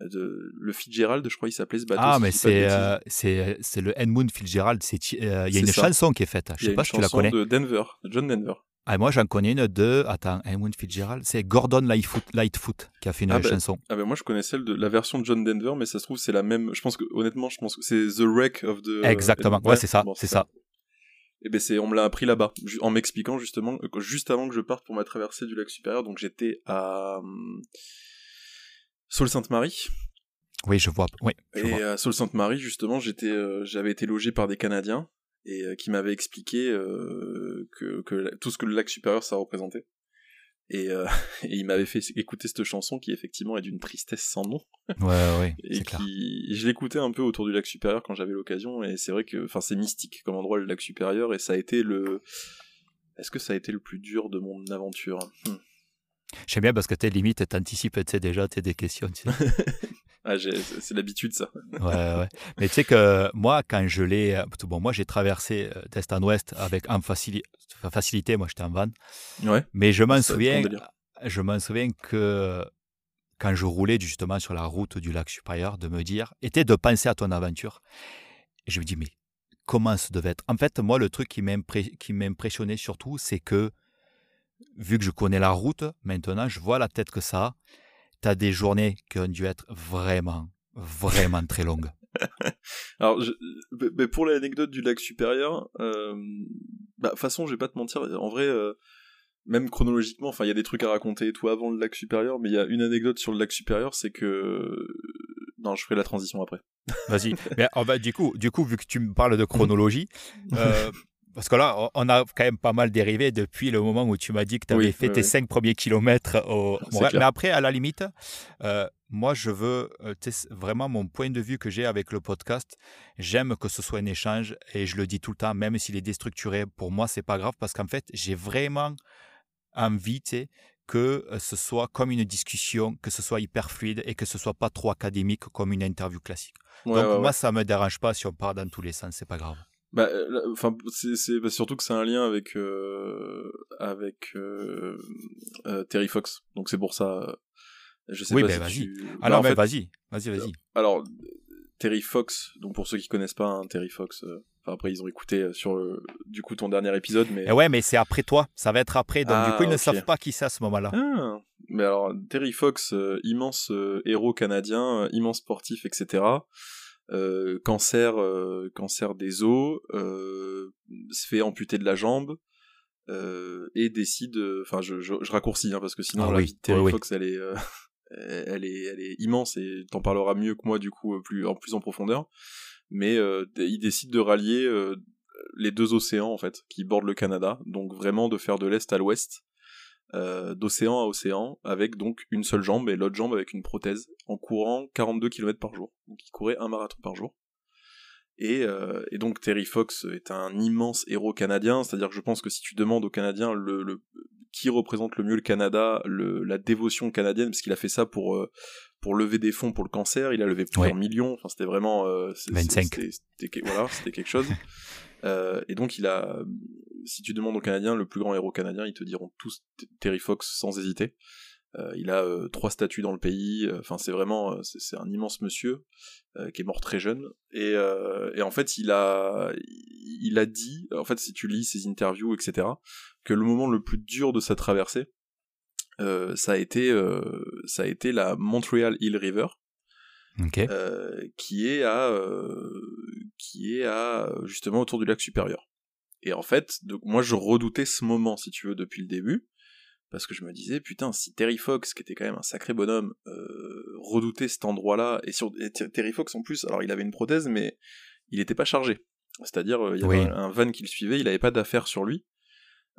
Speaker 2: De, le Fitzgerald, je crois, il s'appelait ce bateau.
Speaker 1: Ah, mais c'est c'est le Edmund Fitzgerald. Il y a une chanson qui est faite. Je sais pas si tu la connais.
Speaker 2: de Denver, de John Denver.
Speaker 1: Ah, moi, j'en connais une de. Attends, Edmund Fitzgerald. C'est Gordon Lightfoot, Lightfoot qui a fait une
Speaker 2: ah ben,
Speaker 1: chanson.
Speaker 2: Ah ben moi, je connais celle de la version de John Denver, mais ça se trouve, c'est la même. Je pense que, honnêtement, je pense que c'est The Wreck of the.
Speaker 1: Exactement. ouais, c'est ça. c'est ça.
Speaker 2: Et eh ben c'est, on me l'a appris là-bas, en m'expliquant justement, juste avant que je parte pour ma traversée du lac supérieur. Donc j'étais à hum, Sault-Sainte-Marie.
Speaker 1: Oui, je vois. Oui.
Speaker 2: et à Sault-Sainte-Marie, justement, j'étais, euh, j'avais été logé par des Canadiens et euh, qui m'avait expliqué euh, que, que, tout ce que le lac supérieur ça représentait. Et, euh, et il m'avait fait écouter cette chanson qui effectivement est d'une tristesse sans nom.
Speaker 1: Ouais, ouais.
Speaker 2: et qui, je l'écoutais un peu autour du lac supérieur quand j'avais l'occasion, et c'est vrai que, enfin, c'est mystique comme endroit le lac supérieur, et ça a été le, est-ce que ça a été le plus dur de mon aventure? Hmm.
Speaker 1: J'aime bien parce que t'es limite, t'anticipes, déjà, t'es des questions. Tu sais.
Speaker 2: Ah, c'est l'habitude, ça.
Speaker 1: ouais, ouais. Mais tu sais que moi, quand je l'ai. Euh, bon, moi, j'ai traversé euh, d'est en ouest avec en facilité. Moi, j'étais en van.
Speaker 2: Ouais.
Speaker 1: Mais je m'en souviens. Je m'en souviens que quand je roulais justement sur la route du lac supérieur, de me dire, était de penser à ton aventure. Et je me dis, mais comment ça devait être? En fait, moi, le truc qui m'impressionnait surtout, c'est que, vu que je connais la route, maintenant, je vois la tête que ça a tu as des journées qui ont dû être vraiment, vraiment très longues.
Speaker 2: Alors, je, pour l'anecdote du lac supérieur, euh, bah, façon, je vais pas te mentir, en vrai, euh, même chronologiquement, enfin, il y a des trucs à raconter et tout avant le lac supérieur, mais il y a une anecdote sur le lac supérieur, c'est que. Non, je ferai la transition après.
Speaker 1: Vas-y. mais oh, bah, du, coup, du coup, vu que tu me parles de chronologie, euh, parce que là, on a quand même pas mal dérivé depuis le moment où tu m'as dit que tu avais fait tes cinq premiers kilomètres au Mais après, à la limite, euh, moi, je veux euh, vraiment mon point de vue que j'ai avec le podcast. J'aime que ce soit un échange et je le dis tout le temps, même s'il est déstructuré. Pour moi, c'est pas grave parce qu'en fait, j'ai vraiment envie que euh, ce soit comme une discussion, que ce soit hyper fluide et que ce soit pas trop académique comme une interview classique. Donc, moi, ça me dérange pas si on part dans tous les sens, c'est pas grave.
Speaker 2: Bah, enfin, c'est bah, surtout que c'est un lien avec euh, avec euh, euh, Terry Fox, donc c'est pour ça. Je sais
Speaker 1: oui,
Speaker 2: pas
Speaker 1: bah, vas-y. Tu... Alors, bah, vas-y, vas-y, vas-y.
Speaker 2: Alors, Terry Fox, donc pour ceux qui connaissent pas, hein, Terry Fox. Enfin, après, ils ont écouté sur du coup ton dernier épisode, mais.
Speaker 1: Et ouais, mais c'est après toi. Ça va être après, donc du coup, ils ne ah, savent pas qui c'est à ce moment-là.
Speaker 2: Ah, mais alors, Terry Fox, immense héros canadien, immense sportif, etc. Euh, cancer, euh, cancer des os, euh, se fait amputer de la jambe et décide, enfin je, je, raccourcis hein, parce que sinon ah la vie de Terry Fox elle est elle est, elle est immense et t'en parleras mieux que moi du coup plus en plus en profondeur. Mais il décide de rallier les deux océans en fait qui bordent le Canada, donc vraiment de faire de l'est à l'ouest euh, d'océan à océan, avec donc une seule jambe et l'autre jambe avec une prothèse, en courant 42 km par jour. Donc il courait un marathon par jour. Et, euh, et, donc Terry Fox est un immense héros canadien, c'est-à-dire que je pense que si tu demandes aux Canadiens le, qui représente le mieux le Canada, le, la dévotion canadienne, parce qu'il a fait ça pour euh, pour lever des fonds pour le cancer. Il a levé plusieurs millions. Enfin, c'était vraiment euh,
Speaker 1: 25.
Speaker 2: C'était voilà, c'était quelque chose. euh, et donc il a, si tu demandes aux Canadiens le plus grand héros canadien, ils te diront tous Terry Fox sans hésiter. Euh, il a euh, trois statues dans le pays. Enfin, c'est vraiment, c'est un immense monsieur qui est mort très jeune. Et, et en fait, il a, il a dit, en fait, si tu lis ses interviews, etc., que le moment le plus dur de sa traversée, ça a été, ça a été la Montreal Hill River,
Speaker 1: Ok.
Speaker 2: euh, qui est à, qui est à justement autour du lac supérieur. Et en fait, donc moi je redoutais ce moment, si tu veux, depuis le début, parce que je me disais, putain, si Terry Fox, qui était quand même un sacré bonhomme, euh, redoutait cet endroit-là, et sur et Terry Fox en plus, alors il avait une prothèse, mais il n'était pas chargé. C'est-à-dire, euh, il y avait
Speaker 1: Oui.
Speaker 2: un, un van qui le suivait, il n'avait pas d'affaires sur lui.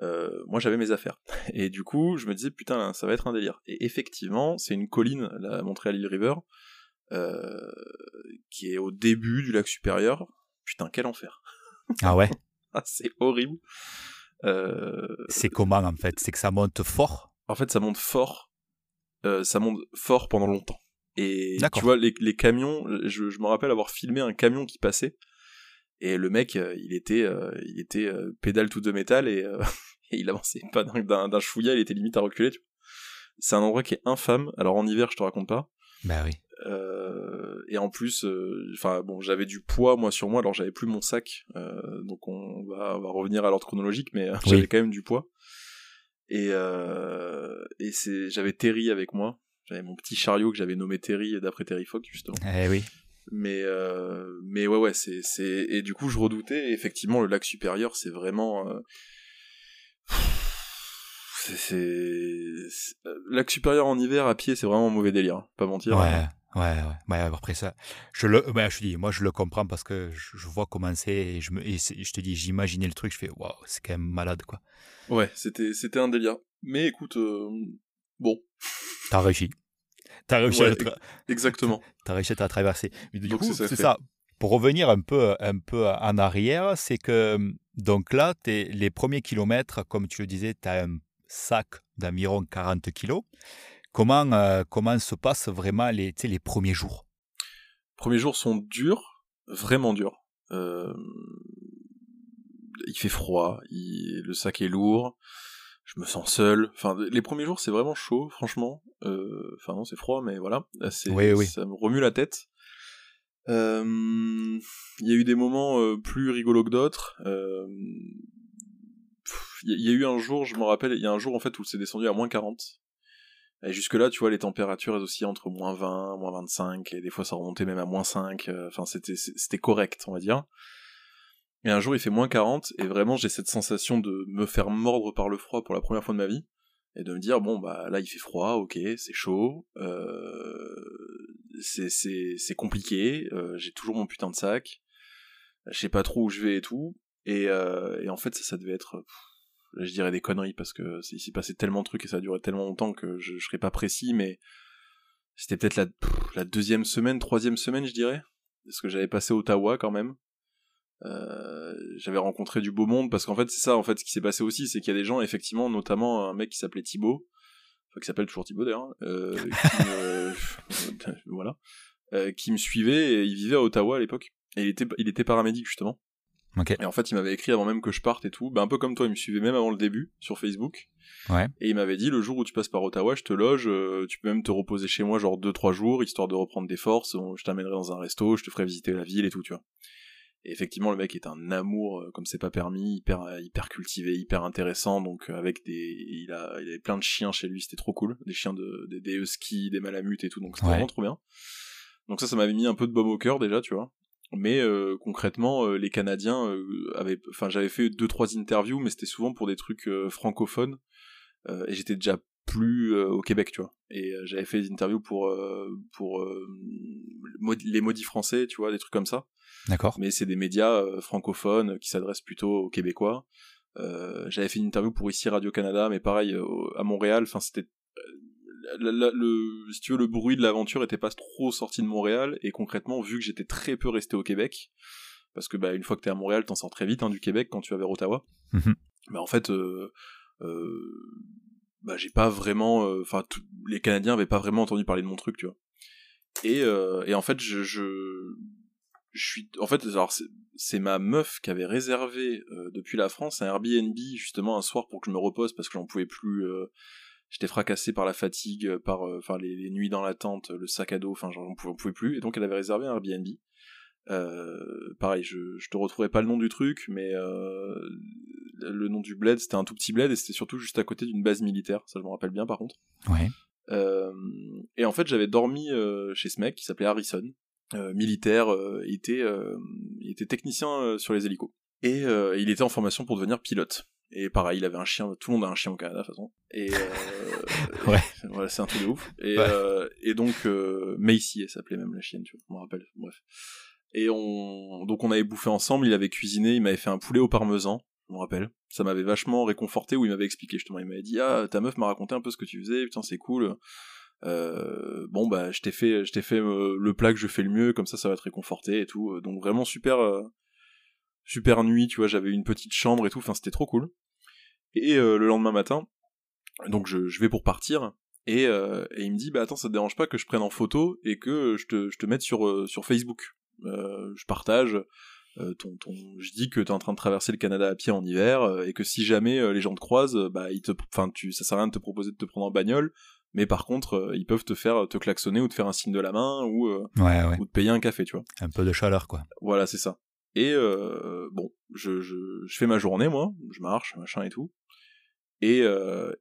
Speaker 2: Euh, moi j'avais mes affaires. Et du coup, je me disais, putain, ça va être un délire. Et effectivement, c'est une colline, la Montréal Hill River, euh, qui est au début du lac supérieur. Putain, quel enfer.
Speaker 1: Ah ouais?
Speaker 2: Ah, c'est horrible. Euh,
Speaker 1: C'est comment en fait? C'est que ça monte fort?
Speaker 2: en fait, ça monte fort. Euh, ça monte fort pendant longtemps. Et tu vois, les, les camions, je, je me rappelle avoir filmé un camion qui passait. Et le mec, il était, il était pédale tout de métal et, et il avançait pas d'un- chouïa, il était limite à reculer. C'est un endroit qui est infâme. Alors en hiver, je te raconte pas.
Speaker 1: Bah oui.
Speaker 2: Euh, et en plus, euh, enfin bon, j'avais du poids moi sur moi, alors j'avais plus mon sac, euh, donc on va, on va revenir à l'ordre chronologique, mais
Speaker 1: Oui.
Speaker 2: j'avais quand même du poids. Et, et c'est, j'avais Terry avec moi, j'avais mon petit chariot que j'avais nommé Terry d'après Terry Fox justement.
Speaker 1: Eh oui.
Speaker 2: Mais mais ouais ouais, c'est c'est et du coup je redoutais. Et effectivement, le lac supérieur, c'est vraiment c'est lac supérieur en hiver à pied, c'est vraiment un mauvais délire, hein, pas mentir.
Speaker 1: Ouais. Ouais, ouais, ouais, après ça, je le, ben, je te dis, moi je le comprends parce que je, je vois comment c'est et je me, et je te dis, j'imaginais le truc, je fais, waouh, c'est quand même malade quoi.
Speaker 2: Ouais, c'était c'était un délire. Mais écoute, euh, bon,
Speaker 1: T'as réussi, t'as réussi,
Speaker 2: Ouais,
Speaker 1: à, tra-
Speaker 2: exactement.
Speaker 1: t'as réussi à traverser. Mais du
Speaker 2: Donc
Speaker 1: coup,
Speaker 2: c'est ça.
Speaker 1: Pour revenir un peu, un peu en arrière, c'est que donc là, t'es, les premiers kilomètres, comme tu le disais, tu as un sac d'environ 40 kilos. Comment, euh, comment se passent vraiment les, les premiers jours?
Speaker 2: Premiers jours sont durs, vraiment durs. Euh, il fait froid, il- le sac est lourd, je me sens seul. Enfin, les premiers jours, c'est vraiment chaud, franchement. Euh, Enfin, non, c'est froid, mais voilà. C'est,
Speaker 1: Oui, oui.
Speaker 2: Ça me remue la tête. Euh, Il y a eu des moments euh, plus rigolos que d'autres. Pff, Il y, a- il y a eu un jour, je me rappelle, il y a un jour en fait où c'est descendu à moins 40. Et jusque-là, tu vois, les températures elles aussi entre moins 20, moins 25, et des fois ça remontait même à moins 5. euh, Enfin, c'était correct, on va dire. Et un jour, il fait moins 40, et vraiment, j'ai cette sensation de me faire mordre par le froid pour la première fois de ma vie, et de me dire, bon, bah là, il fait froid, ok, c'est chaud, euh, c'est- c'est compliqué, euh, j'ai toujours mon putain de sac, je sais pas trop où je vais et tout, et, en fait, ça, ça devait être, je dirais des conneries, parce que il s'est passé tellement de trucs, et ça a duré tellement longtemps que je, je serais pas précis, mais c'était peut-être la, deuxième semaine, troisième semaine, je dirais, parce que j'avais passé Ottawa quand même, euh, j'avais rencontré du beau monde parce qu'en fait c'est ça en fait ce qui s'est passé aussi c'est qu'il y a des gens effectivement notamment un mec qui s'appelait Thibaut enfin qui s'appelle toujours Thibaut d'ailleurs hein, euh, qui voilà euh, qui me suivait et il vivait à Ottawa à l'époque. Et il était il était paramédic justement Et en fait il m'avait écrit avant même que je parte et tout ben, un peu comme toi il me suivait même avant le début sur Facebook
Speaker 1: Ouais.
Speaker 2: et il m'avait dit le jour où tu passes par Ottawa je te loge euh, tu peux même te reposer chez moi genre 2-3 jours histoire de reprendre des forces on- je t'amènerai dans un resto je te ferai visiter la ville et tout tu vois et effectivement, le mec est un amour, euh, comme c'est pas permis, hyper, euh, hyper cultivé, hyper intéressant. Donc, avec des, il a, il avait plein de chiens chez lui, c'était trop cool. Des chiens de, des, des huskies, des malamutes et tout. Donc, c'était
Speaker 1: Ouais.
Speaker 2: vraiment trop bien. Donc ça, ça m'avait mis un peu de baume au cœur déjà, tu vois. Mais euh, concrètement, euh, les Canadiens euh, avaient, enfin, j'avais fait deux trois interviews, mais c'était souvent pour des trucs euh, francophones. Euh, et j'étais déjà plus euh, au Québec, tu vois. Et euh, j'avais fait des interviews pour euh, pour euh, les maudits français, tu vois, des trucs comme ça
Speaker 1: D'accord.
Speaker 2: mais c'est des médias francophones qui s'adressent plutôt aux Québécois. Euh, J'avais fait une interview pour ici Radio Canada, mais pareil à Montréal. Enfin, c'était euh, la- la- le, si tu veux, le bruit de l'aventure était pas trop sorti de Montréal. Et concrètement, vu que j'étais très peu resté au Québec, parce que bah, une fois que t'es à Montréal, t'en sors très vite hein, du Québec quand tu vas vers Ottawa.
Speaker 1: Mhm.
Speaker 2: Bah, en fait, euh, bah j'ai pas vraiment, enfin les Canadiens avaient pas vraiment entendu parler de mon truc, tu vois. Et, et en fait, je, je, je suis, en fait, alors c'est ma meuf qui avait réservé depuis la France un Airbnb justement un soir pour que je me repose parce que j'en pouvais plus. J'étais fracassé par la fatigue, par enfin les, nuits dans la tente, le sac à dos, enfin j'en pouvais, pouvais, plus. Et donc elle avait réservé un Airbnb. Euh, pareil, je, je te retrouverai pas le nom du truc, mais euh, le nom du bled, c'était un tout petit bled et c'était surtout juste à côté d'une base militaire. Ça, je me rappelle bien par contre.
Speaker 1: Ouais.
Speaker 2: Euh, et en fait, j'avais dormi chez ce mec qui s'appelait Harrison, militaire, il était, il était technicien sur les hélicos. Et il était en formation pour devenir pilote. Et pareil, il avait un chien, tout le monde a un chien au Canada de toute façon. Et
Speaker 1: ouais.
Speaker 2: voilà, c'est un truc de ouf. Et, et donc Macy, elle s'appelait même la chienne, tu vois, je me rappelle. Bref. Et on, donc on avait bouffé ensemble, il avait cuisiné, il m'avait fait un poulet au parmesan, je me rappelle. Ça m'avait vachement réconforté où il m'avait expliqué justement, il m'avait dit ah ta meuf m'a raconté un peu ce que tu faisais, putain c'est cool. Euh, bon bah je t'ai fait, je t'ai fait euh, le plat que je fais le mieux, comme ça ça va te réconforter et tout. Donc vraiment super, euh, super nuit, tu vois, j'avais une petite chambre et tout, enfin c'était trop cool. Et le lendemain matin, donc je, je vais pour partir. Et, et, il me dit bah attends ça te dérange pas que je prenne en photo et que je te, je te mette sur, sur Facebook euh, je partage. Euh, ton, ton, je dis que tu es en train de traverser le Canada à pied en hiver euh, et que si jamais les gens te croisent, bah ils te, enfin tu, ça sert à rien de te proposer de te prendre en bagnole, mais par contre ils peuvent te faire te klaxonner ou te faire un signe de la main ou ou te payer un café, tu vois.
Speaker 1: Un peu de chaleur quoi.
Speaker 2: Voilà c'est ça. Et bon, je, je, je, fais ma journée moi, je marche machin et tout. Et,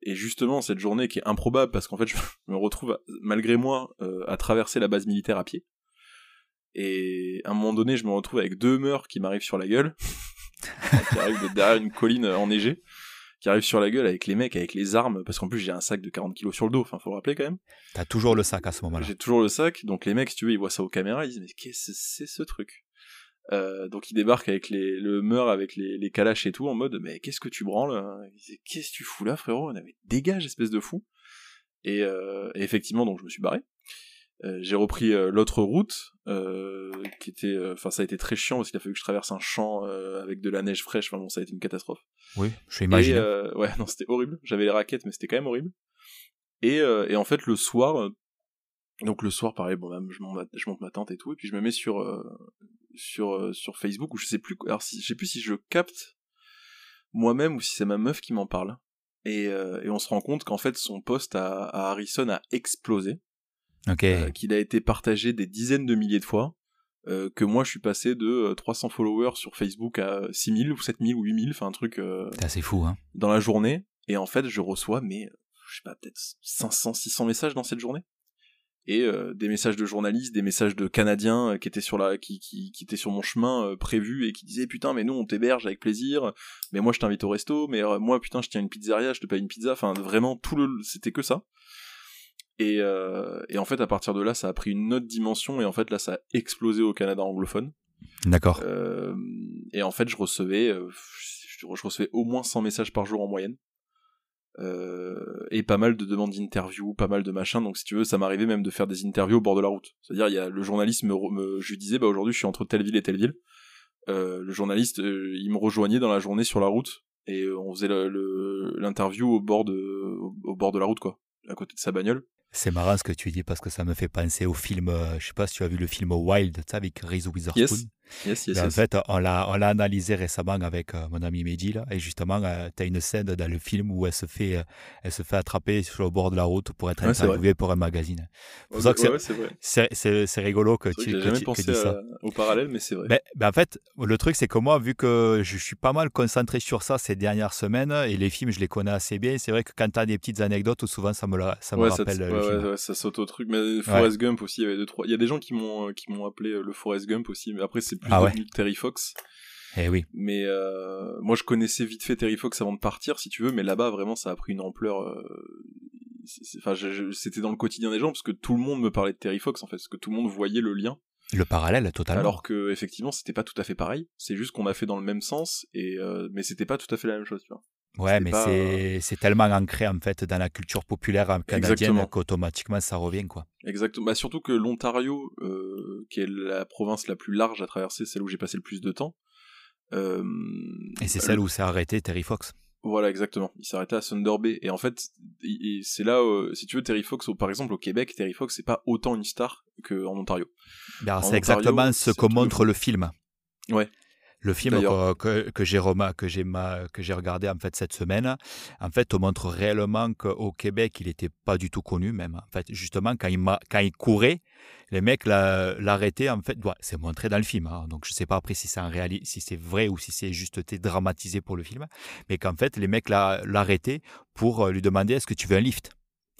Speaker 2: et justement cette journée qui est improbable parce qu'en fait je me retrouve malgré moi à traverser la base militaire à pied. Et à un moment donné, je me retrouve avec deux meurs qui m'arrivent sur la gueule, qui arrivent de derrière une colline enneigée, qui arrivent sur la gueule avec les mecs, avec les armes, parce qu'en plus j'ai un sac de 40 kilos sur le dos, enfin faut le rappeler quand même.
Speaker 1: T'as toujours le sac à ce moment-là.
Speaker 2: J'ai toujours le sac, donc les mecs, si tu veux, ils voient ça aux caméras, ils disent mais qu'est-ce que c'est ce truc? Euh, donc ils débarquent avec les, le meur avec les, les calaches et tout en mode mais qu'est-ce que tu branles Qu'est-ce que tu fous là frérot? On avait dégage espèce de fou. Et, euh, et effectivement donc je me suis barré. Euh, j'ai repris l'autre route, qui était, enfin ça a été très chiant parce qu'il a fallu que je traverse un champ avec de la neige fraîche. Enfin bon, ça a été une catastrophe.
Speaker 1: Oui, je imagine.
Speaker 2: ouais, non, c'était horrible. J'avais les raquettes, mais c'était quand même horrible. Et, et en fait, le soir, donc le soir, pareil, bon, je, monte, je monte ma tente et tout, et puis je me mets sur sur sur Facebook où je sais plus, alors si, je sais plus si je capte moi-même ou si c'est ma meuf qui m'en parle. Et, et on se rend compte qu'en fait son poste à, à Harrison a explosé.
Speaker 1: Euh,
Speaker 2: qu'il a été partagé des dizaines de milliers de fois, euh, que moi je suis passé de 300 euh, followers sur Facebook à 6000 ou 7000 ou 8000, enfin un truc...
Speaker 1: C'est assez fou, hein.
Speaker 2: Dans la journée, et en fait je reçois, mais je sais pas, peut-être 500, 600 messages dans cette journée. Et des messages de journalistes, des messages de Canadiens qui étaient sur la, qui, qui, qui étaient sur mon chemin prévu et qui disaient putain mais nous on t'héberge avec plaisir, mais moi je t'invite au resto, mais moi putain je tiens une pizzeria, je te paye une pizza, enfin vraiment tout le, c'était que ça. Euh, et, en fait, à partir de là, ça a pris une autre dimension, et en fait, là, ça a explosé au Canada anglophone.
Speaker 1: D'accord.
Speaker 2: Euh, et en fait, je recevais, euh, je, recevais au moins 100 messages par jour en moyenne. Et pas mal de demandes d'interviews, pas mal de machins. Donc, si tu veux, ça m'arrivait même de faire des interviews au bord de la route. C'est-à-dire, il y a le journaliste me, je lui disais, bah aujourd'hui, je suis entre telle ville et telle ville. le journaliste, il me rejoignait dans la journée sur la route et on faisait l'interview au bord de, au bord de la route, quoi, à côté de sa bagnole.
Speaker 1: C'est marrant ce que tu dis parce que ça me fait penser au film, euh, je sais pas si tu as vu le film Wild, avec Reese Witherspoon.
Speaker 2: Yes, yes,
Speaker 1: En fait, on l'a, on l'a analysé récemment avec euh, mon ami Mehdi, là, et justement, euh, tu as une scène dans le film où elle se fait, elle se fait attraper sur le bord de la route pour être interviewée pour un magazine.
Speaker 2: Que
Speaker 1: c'est, c'est, c'est, rigolo que tu,
Speaker 2: que pensé ça. au parallèle, mais c'est vrai.
Speaker 1: Ben, en fait, le truc, c'est que moi, vu que je suis pas mal concentré sur ça ces dernières semaines, et les films, je les connais assez bien, c'est vrai que quand tu as des petites anecdotes, souvent, ça me, ça me rappelle le
Speaker 2: film. ça saute au truc. Mais Forrest Gump aussi, il y avait deux, trois. Il y a des gens qui m'ont, qui m'ont appelé le Forrest Gump aussi, mais après, c'est plus ah Terry Fox.
Speaker 1: Eh oui.
Speaker 2: Mais euh, moi, je connaissais vite fait Terry Fox avant de partir, si tu veux, mais là-bas, vraiment, ça a pris une ampleur. Euh, enfin, c'était dans le quotidien des gens parce que tout le monde me parlait de Terry Fox en fait, parce que tout le monde voyait le lien.
Speaker 1: Le parallèle, totalement.
Speaker 2: Alors que effectivement, c'était pas tout à fait pareil. C'est juste qu'on a fait dans le même sens, et euh, mais c'était pas tout à fait la même chose, tu vois.
Speaker 1: Ouais, mais c'est tellement ancré en fait dans la culture populaire canadienne qu'automatiquement ça revient quoi.
Speaker 2: Exactement. Bah, surtout que l'Ontario, euh, qui est la province la plus large à traverser, celle où j'ai passé le plus de temps. Euh,
Speaker 1: Et c'est celle où s'est arrêté Terry Fox.
Speaker 2: Voilà, exactement. Il s'arrêtait à Thunder Bay. Et en fait, c'est là, si tu veux, Terry Fox, par exemple, au Québec, Terry Fox, c'est pas autant une star qu'en Ontario.
Speaker 1: Ben, c'est exactement ce que montre le film.
Speaker 2: Ouais.
Speaker 1: Le film que, que j'ai que j'ai que j'ai regardé en fait cette semaine, en fait, on montre réellement qu'au Québec, il n'était pas du tout connu même. En fait, justement, quand il quand il courait, les mecs l'arrêtaient. En fait, c'est montré dans le film. Hein. donc je sais pas après si c'est si c'est vrai ou si c'est juste dramatisé pour le film, mais qu'en fait les mecs l'arrêtaient pour euh, lui demander est-ce que tu veux un lift?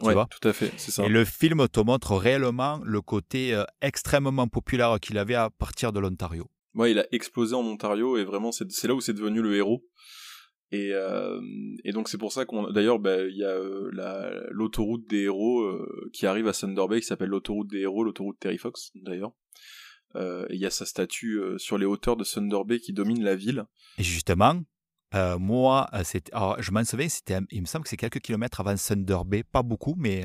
Speaker 2: Tu vois? tout à fait, c'est ça.
Speaker 1: Et le film te montre réellement le côté euh, extrêmement populaire qu'il avait à partir de l'Ontario.
Speaker 2: Ouais, il a explosé en Ontario et vraiment c'est là où c'est devenu le héros. Et, euh, et donc c'est pour ça qu'on d'ailleurs bah, il y a euh, l'autoroute des héros euh, qui arrive à Thunder Bay qui s'appelle l'autoroute des héros, l'autoroute Terry Fox d'ailleurs. Euh, il y a sa statue sur les hauteurs de Thunder Bay qui domine la ville.
Speaker 1: Et justement, moi, alors, je m'en souviens, il me semble que c'est quelques kilomètres avant Thunder Bay, pas beaucoup, mais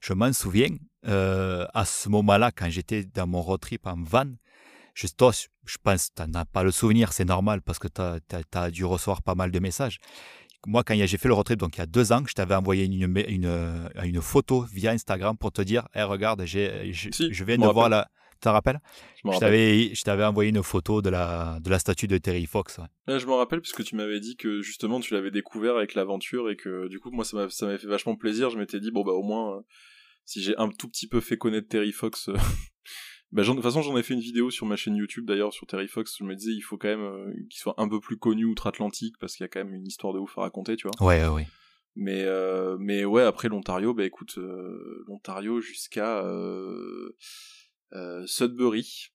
Speaker 1: je m'en souviens. à ce moment-là, quand j'étais dans mon road trip en van, je, toi, je pense que tu n'as pas le souvenir, c'est normal parce que tu as, dû recevoir pas mal de messages. Moi, quand j'ai fait le road trip, donc il y a deux ans, je t'avais envoyé une, une, une, photo via Instagram pour te dire hey, regarde, j'ai, je viens de voir la. Tu te rappelles? Je t'avais envoyé une photo de la, de la statue de Terry Fox.
Speaker 2: je me rappelle puisque tu m'avais dit que justement tu l'avais découvert avec l'aventure et que du coup, moi, ça m'avait fait vachement plaisir. Je m'étais dit, bon, bah au moins, euh, si j'ai un tout petit peu fait connaître Terry Fox. Euh, bah, de toute façon, j'en ai fait une vidéo sur ma chaîne YouTube d'ailleurs sur Terry Fox. Je me disais, il faut quand même euh, qu'il soit un peu plus connu outre-Atlantique parce qu'il y a quand même une histoire de ouf à raconter, tu vois.
Speaker 1: Ouais, ouais.
Speaker 2: Mais euh, mais ouais, après l'Ontario, bah écoute, euh, l'Ontario jusqu'à Sudbury,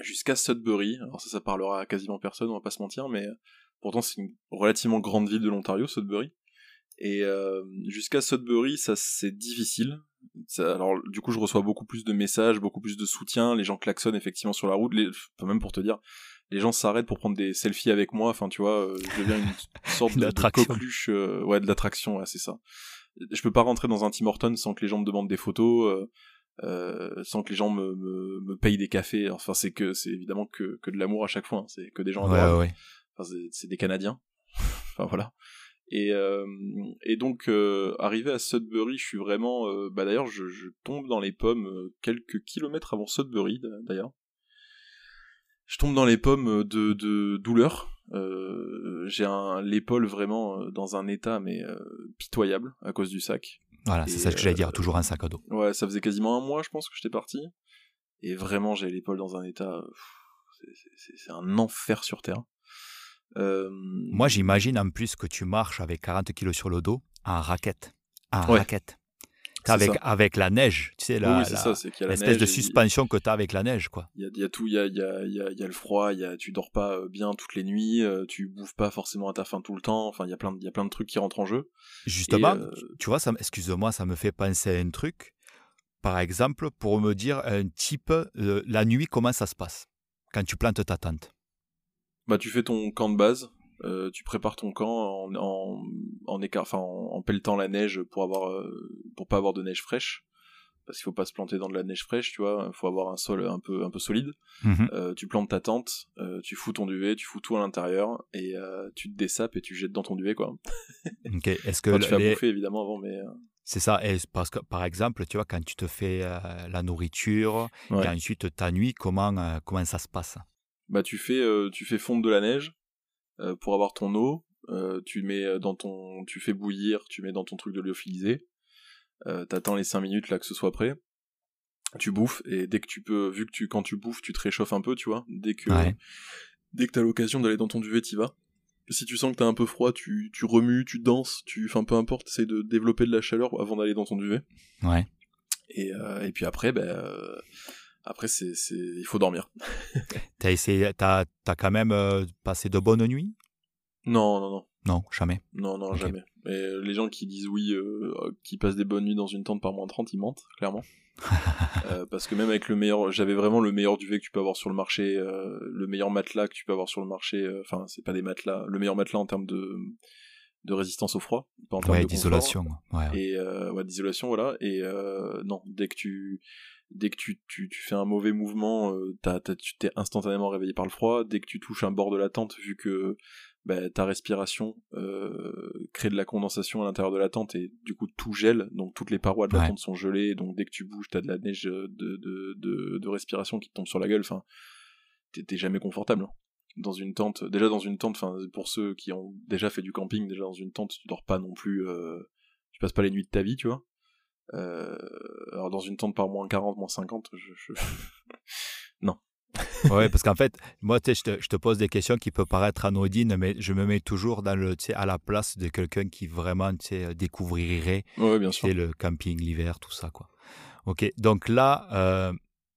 Speaker 2: jusqu'à Sudbury. Alors ça, ça parlera à quasiment personne, on va pas se mentir, mais pourtant c'est une relativement grande ville de l'Ontario, Sudbury. Et jusqu'à Sudbury, ça c'est difficile alors du coup je reçois beaucoup plus de messages, beaucoup plus de soutien, les gens klaxonnent effectivement sur la route, les, même pour te dire, les gens s'arrêtent pour prendre des selfies avec moi, enfin tu vois, euh, je deviens une sorte de, de coqueluche, euh, ouais de l'attraction, ouais, c'est ça. Je peux pas rentrer dans un Tim Hortons sans que les gens me demandent des photos, euh, sans que les gens me, me, me payent des cafés, enfin c'est que c'est évidemment que, que de l'amour à chaque fois, hein. c'est que des gens
Speaker 1: ouais,
Speaker 2: Enfin, c'est des Canadiens, enfin voilà. Et, euh, et donc, euh, arrivé à Sudbury, je suis vraiment... Euh, bah d'ailleurs, je, je, tombe dans les pommes quelques kilomètres avant Sudbury, d'ailleurs. Je tombe dans les pommes de, de douleur. J'ai l'épaule vraiment dans un état, mais pitoyable, à cause du sac.
Speaker 1: Voilà, c'est ça que j'allais dire, toujours un sac à dos.
Speaker 2: Ouais, ça faisait quasiment un mois, je pense, que j'étais parti. Et vraiment, j'ai l'épaule dans un état... C'est un enfer sur Terre.
Speaker 1: Euh, Moi, j'imagine en plus que tu marches avec 40 kilos sur le dos en raquette. En raquette. Avec, avec la neige, tu sais, l'espèce de suspension que tu as avec la neige. quoi.
Speaker 2: Il y a, tout, il y a, y, a, y, a, y a, le froid, y a, tu dors pas euh, bien toutes les nuits, euh, tu bouffes pas forcément à ta faim tout le temps, enfin il y, a plein de, trucs qui rentrent en jeu.
Speaker 1: Justement, tu vois, excuse-moi, ça me fait penser à un truc. Par exemple, pour me dire un type, la nuit, comment ça se passe quand tu plantes ta tente?
Speaker 2: Bah, tu fais ton camp de base, euh, tu prépares ton camp en, en, en écart, enfin en, pelletant la neige pour avoir, euh, pour pas avoir de neige fraîche, parce qu'il faut pas se planter dans de la neige fraîche, tu vois, il faut avoir un sol un peu, un peu solide.
Speaker 1: Mhm.
Speaker 2: Euh, tu plantes ta tente, tu fous ton duvet, tu fous tout à l'intérieur et tu te dessapes et tu jettes dans ton duvet quoi.
Speaker 1: ok. Est-ce que
Speaker 2: tu vas bouffer évidemment avant, mais
Speaker 1: c'est ça, et parce que par exemple, tu vois, quand tu te fais la nourriture, et ensuite ta nuit, comment, comment ça se passe?
Speaker 2: Bah tu fais euh, tu fais fondre de la neige euh, pour avoir ton eau euh, tu mets dans ton tu fais bouillir tu mets dans ton truc de lyophilisé t'attends les 5 minutes là que ce soit prêt. Tu bouffes et dès que tu peux vu que tu quand tu bouffes tu te réchauffes un peu tu vois dès que dès que t'as l'occasion d'aller dans ton duvet t'y vas. Si tu sens que t'as un peu froid tu, tu remues tu danses tu enfin peu importe essaye de développer de la chaleur avant d'aller dans ton duvet.
Speaker 1: Ouais.
Speaker 2: Et, et puis après ben après, c'est, c'est, il faut dormir.
Speaker 1: t'as essayé, t'as, t'as quand même euh, passé de bonnes nuits?
Speaker 2: Non, non, non.
Speaker 1: Non, jamais.
Speaker 2: Non, non, jamais. Euh, les gens qui disent oui, euh, qui passent des bonnes nuits dans une tente par moins 30, ils mentent, clairement. parce que même avec le meilleur, j'avais vraiment le meilleur duvet que tu peux avoir sur le marché, le meilleur matelas que tu peux avoir sur le marché. Enfin, c'est pas des matelas, le meilleur matelas en termes de de résistance au froid,
Speaker 1: pas en termes ouais, d'isolation.
Speaker 2: Ouais, Et ouais, d'isolation, voilà. Et non, dès que tu dès que tu, tu, tu, fais un mauvais mouvement, euh, tu t'es instantanément réveillé par le froid. Dès que tu touches un bord de la tente, vu que bah, ta respiration crée de la condensation à l'intérieur de la tente et du coup tout gèle, donc toutes les parois de la tente sont gelées, donc dès que tu bouges, t'as de la neige de, de, de, de, respiration qui te tombe sur la gueule, enfin, t'es jamais confortable. Hein. Dans une tente, déjà dans une tente, enfin, pour ceux qui ont déjà fait du camping, déjà dans une tente, tu dors pas non plus, euh, tu passes pas les nuits de ta vie, tu vois. Euh, alors dans une tente par moins 40, moins 50, je... non,
Speaker 1: oui, parce qu'en fait, moi, je te, je te, pose des questions qui peuvent paraître anodines, mais je me mets toujours dans le, à la place de quelqu'un qui vraiment découvrirait
Speaker 2: ouais, bien sûr.
Speaker 1: le camping, l'hiver, tout ça. Quoi. Ok, donc là, euh,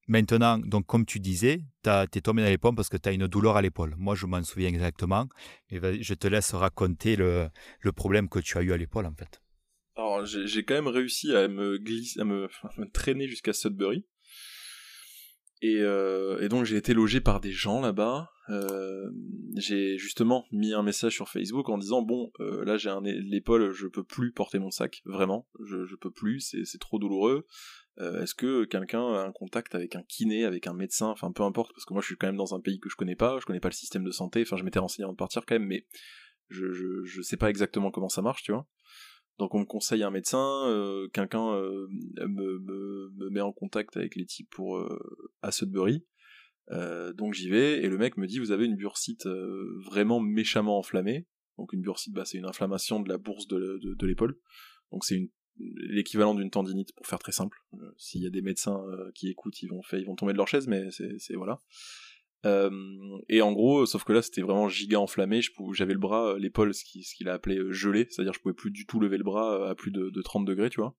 Speaker 1: maintenant, donc comme tu disais, tu es tombé dans les pommes parce que tu as une douleur à l'épaule. Moi, je m'en souviens exactement, mais je te laisse raconter le, le problème que tu as eu à l'épaule, en fait.
Speaker 2: Alors, j'ai quand même réussi à me, glisser, à me, traîner jusqu'à Sudbury. Et, euh, et, donc j'ai été logé par des gens là-bas. Euh, j'ai justement mis un message sur Facebook en disant bon euh, là j'ai l'épaule, je peux plus porter mon sac, vraiment, je, peux plus, c'est trop douloureux. Est-ce que quelqu'un a un contact avec un kiné, avec un médecin, enfin peu importe, parce que moi je suis quand même dans un pays que je connais pas, je connais pas le système de santé, enfin je m'étais renseigné avant de partir quand même, mais je, je sais pas exactement comment ça marche, tu vois. Donc on me conseille un médecin, euh, quelqu'un euh, me, me, me, met en contact avec les types pour euh, à Sudbury. donc j'y vais et le mec me dit vous avez une bursite vraiment méchamment enflammée. Donc une bursite, bah, c'est une inflammation de la bourse de, l'épaule. Donc c'est l'équivalent d'une tendinite pour faire très simple. S'il y a des médecins qui écoutent, ils vont ils vont tomber de leur chaise, mais c'est voilà. Euh, et en gros, sauf que là c'était vraiment giga enflammé, j'avais le bras, euh, l'épaule, ce qu'il a appelé euh, gelé, c'est-à-dire je pouvais plus du tout lever le bras à plus de, de 30 degrés, tu vois.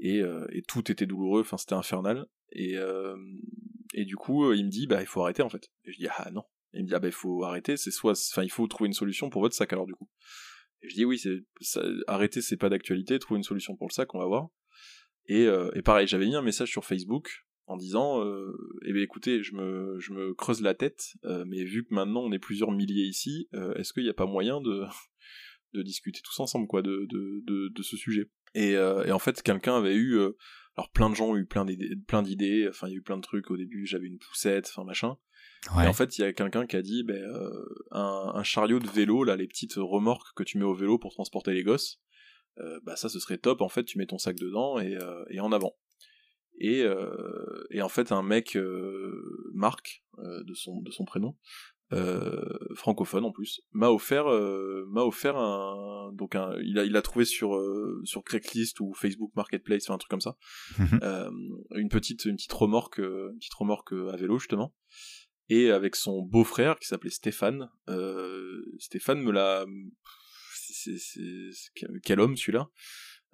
Speaker 2: Et, tout était douloureux, enfin c'était infernal. Et, du coup, il me dit, bah il faut arrêter en fait. Et je dis, ah non. il me dit, ah bah il faut arrêter, c'est soit, enfin il faut trouver une solution pour votre sac alors du coup. Et je dis, oui, c'est, arrêter c'est pas d'actualité, trouver une solution pour le sac, on va voir. Et pareil, j'avais mis un message sur Facebook en disant euh, eh bien écoutez je me, je me creuse la tête euh, mais vu que maintenant on est plusieurs milliers ici euh, est-ce qu'il n'y a pas moyen de de discuter tous ensemble quoi de, de, de, de ce sujet? Et, et en fait quelqu'un avait eu alors plein de gens ont eu plein d'idées plein d'idées enfin il y a eu plein de trucs au début j'avais une poussette enfin machin. Et en fait il y a quelqu'un qui a dit ben un, un, chariot de vélo là les petites remorques que tu mets au vélo pour transporter les gosses bah ça ce serait top. En fait tu mets ton sac dedans et, et en avant et, euh, et en fait, un mec, euh, Marc, euh, de, son, de son prénom, francophone en plus, m'a offert, m'a offert un, donc un, il a, il a trouvé sur sur Craigslist ou Facebook Marketplace, enfin un truc comme ça, mhm. une petite, une petite remorque, une petite remorque à vélo justement, et avec son beau-frère qui s'appelait Stéphane, Stéphane me l'a, c'est, quel homme celui-là,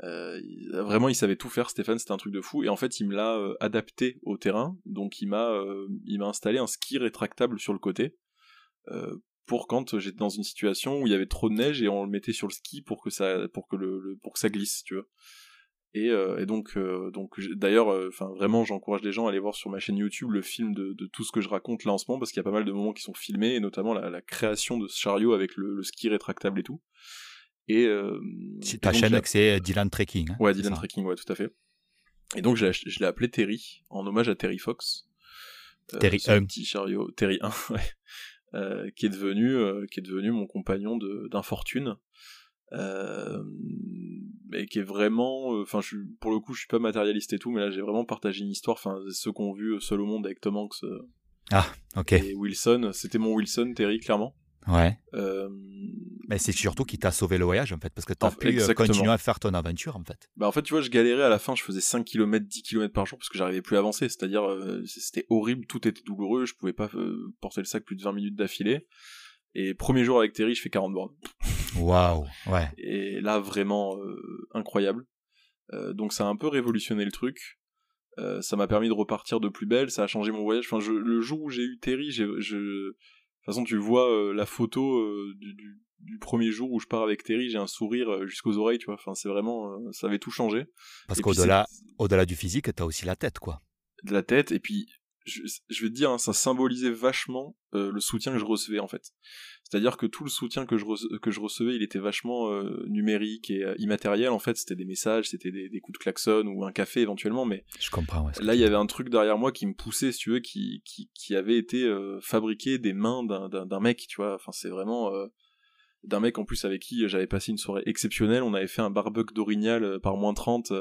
Speaker 2: euh, vraiment, il savait tout faire, Stéphane, c'était un truc de fou. Et en fait, il me l'a euh, adapté au terrain. Donc, il m'a, euh, il m'a installé un ski rétractable sur le côté pour quand j'étais dans une situation où il y avait trop de neige et on le mettait sur le ski pour que ça, pour que le, pour que ça glisse, tu vois. Et, donc, donc d'ailleurs, enfin vraiment, j'encourage les gens à aller voir sur ma chaîne YouTube le film de, tout ce que je raconte là en ce moment parce qu'il y a pas mal de moments qui sont filmés et notamment la, création de ce chariot avec le ski rétractable et tout. Et, euh,
Speaker 1: ta chaîne, c'est Dylan Trekking. Hein,
Speaker 2: ouais, Dylan Trekking, ouais, tout à fait. Et donc, je l'ai appelé Terry, en hommage à Terry Fox.
Speaker 1: Euh, Terry 1.
Speaker 2: petit chariot, Terry 1, ouais. Euh, qui est devenu euh, qui est devenu mon compagnon d'infortune euh, et qui est vraiment enfin pour le coup je suis pas matérialiste et tout mais là j'ai vraiment partagé une histoire enfin ceux qui ont vu Seul au monde avec Tom Hanks
Speaker 1: ah ok
Speaker 2: et Wilson c'était mon Wilson Terry clairement
Speaker 1: Ouais. Euh, mais c'est surtout qui t'a sauvé le voyage en fait, parce que t'as pu euh, continuer à faire ton aventure en fait.
Speaker 2: Bah en fait, tu vois, je galérais à la fin, je faisais 5 km, 10 km par jour parce que j'arrivais plus à avancer, c'est-à-dire euh, c'était horrible, tout était douloureux, je pouvais pas porter le sac plus de 20 minutes d'affilée. Et premier jour avec Terry, je fais 40 bornes.
Speaker 1: Waouh, ouais.
Speaker 2: Et là, vraiment incroyable. donc ça a un peu révolutionné le truc. ça m'a permis de repartir de plus belle, ça a changé mon voyage. Enfin, je, le jour où j'ai eu Terry, je, toute façon, tu vois euh, la photo euh, du, du, du, premier jour où je pars avec Terry, j'ai un sourire euh, jusqu'aux oreilles, tu vois. Enfin, c'est vraiment, ça avait tout changé.
Speaker 1: Parce qu'au-delà, au-delà du physique, t'as aussi la tête, quoi.
Speaker 2: De la tête, et puis je, je, vais te dire, hein, ça symbolisait vachement euh, le soutien que je recevais en fait. C'est-à-dire que tout le soutien que je, que je recevais, il était vachement euh, numérique et euh, immatériel en fait. C'était des messages, c'était des, des, coups de klaxon ou un café éventuellement, mais
Speaker 1: je comprends. Ouais,
Speaker 2: là, il y avait un truc derrière moi qui me poussait, si tu veux, qui, qui, qui avait été fabriqué des mains d'un mec, tu vois. Enfin, c'est vraiment d'un mec en plus avec qui j'avais passé une soirée exceptionnelle. On avait fait un barbecue d'orignal par moins 30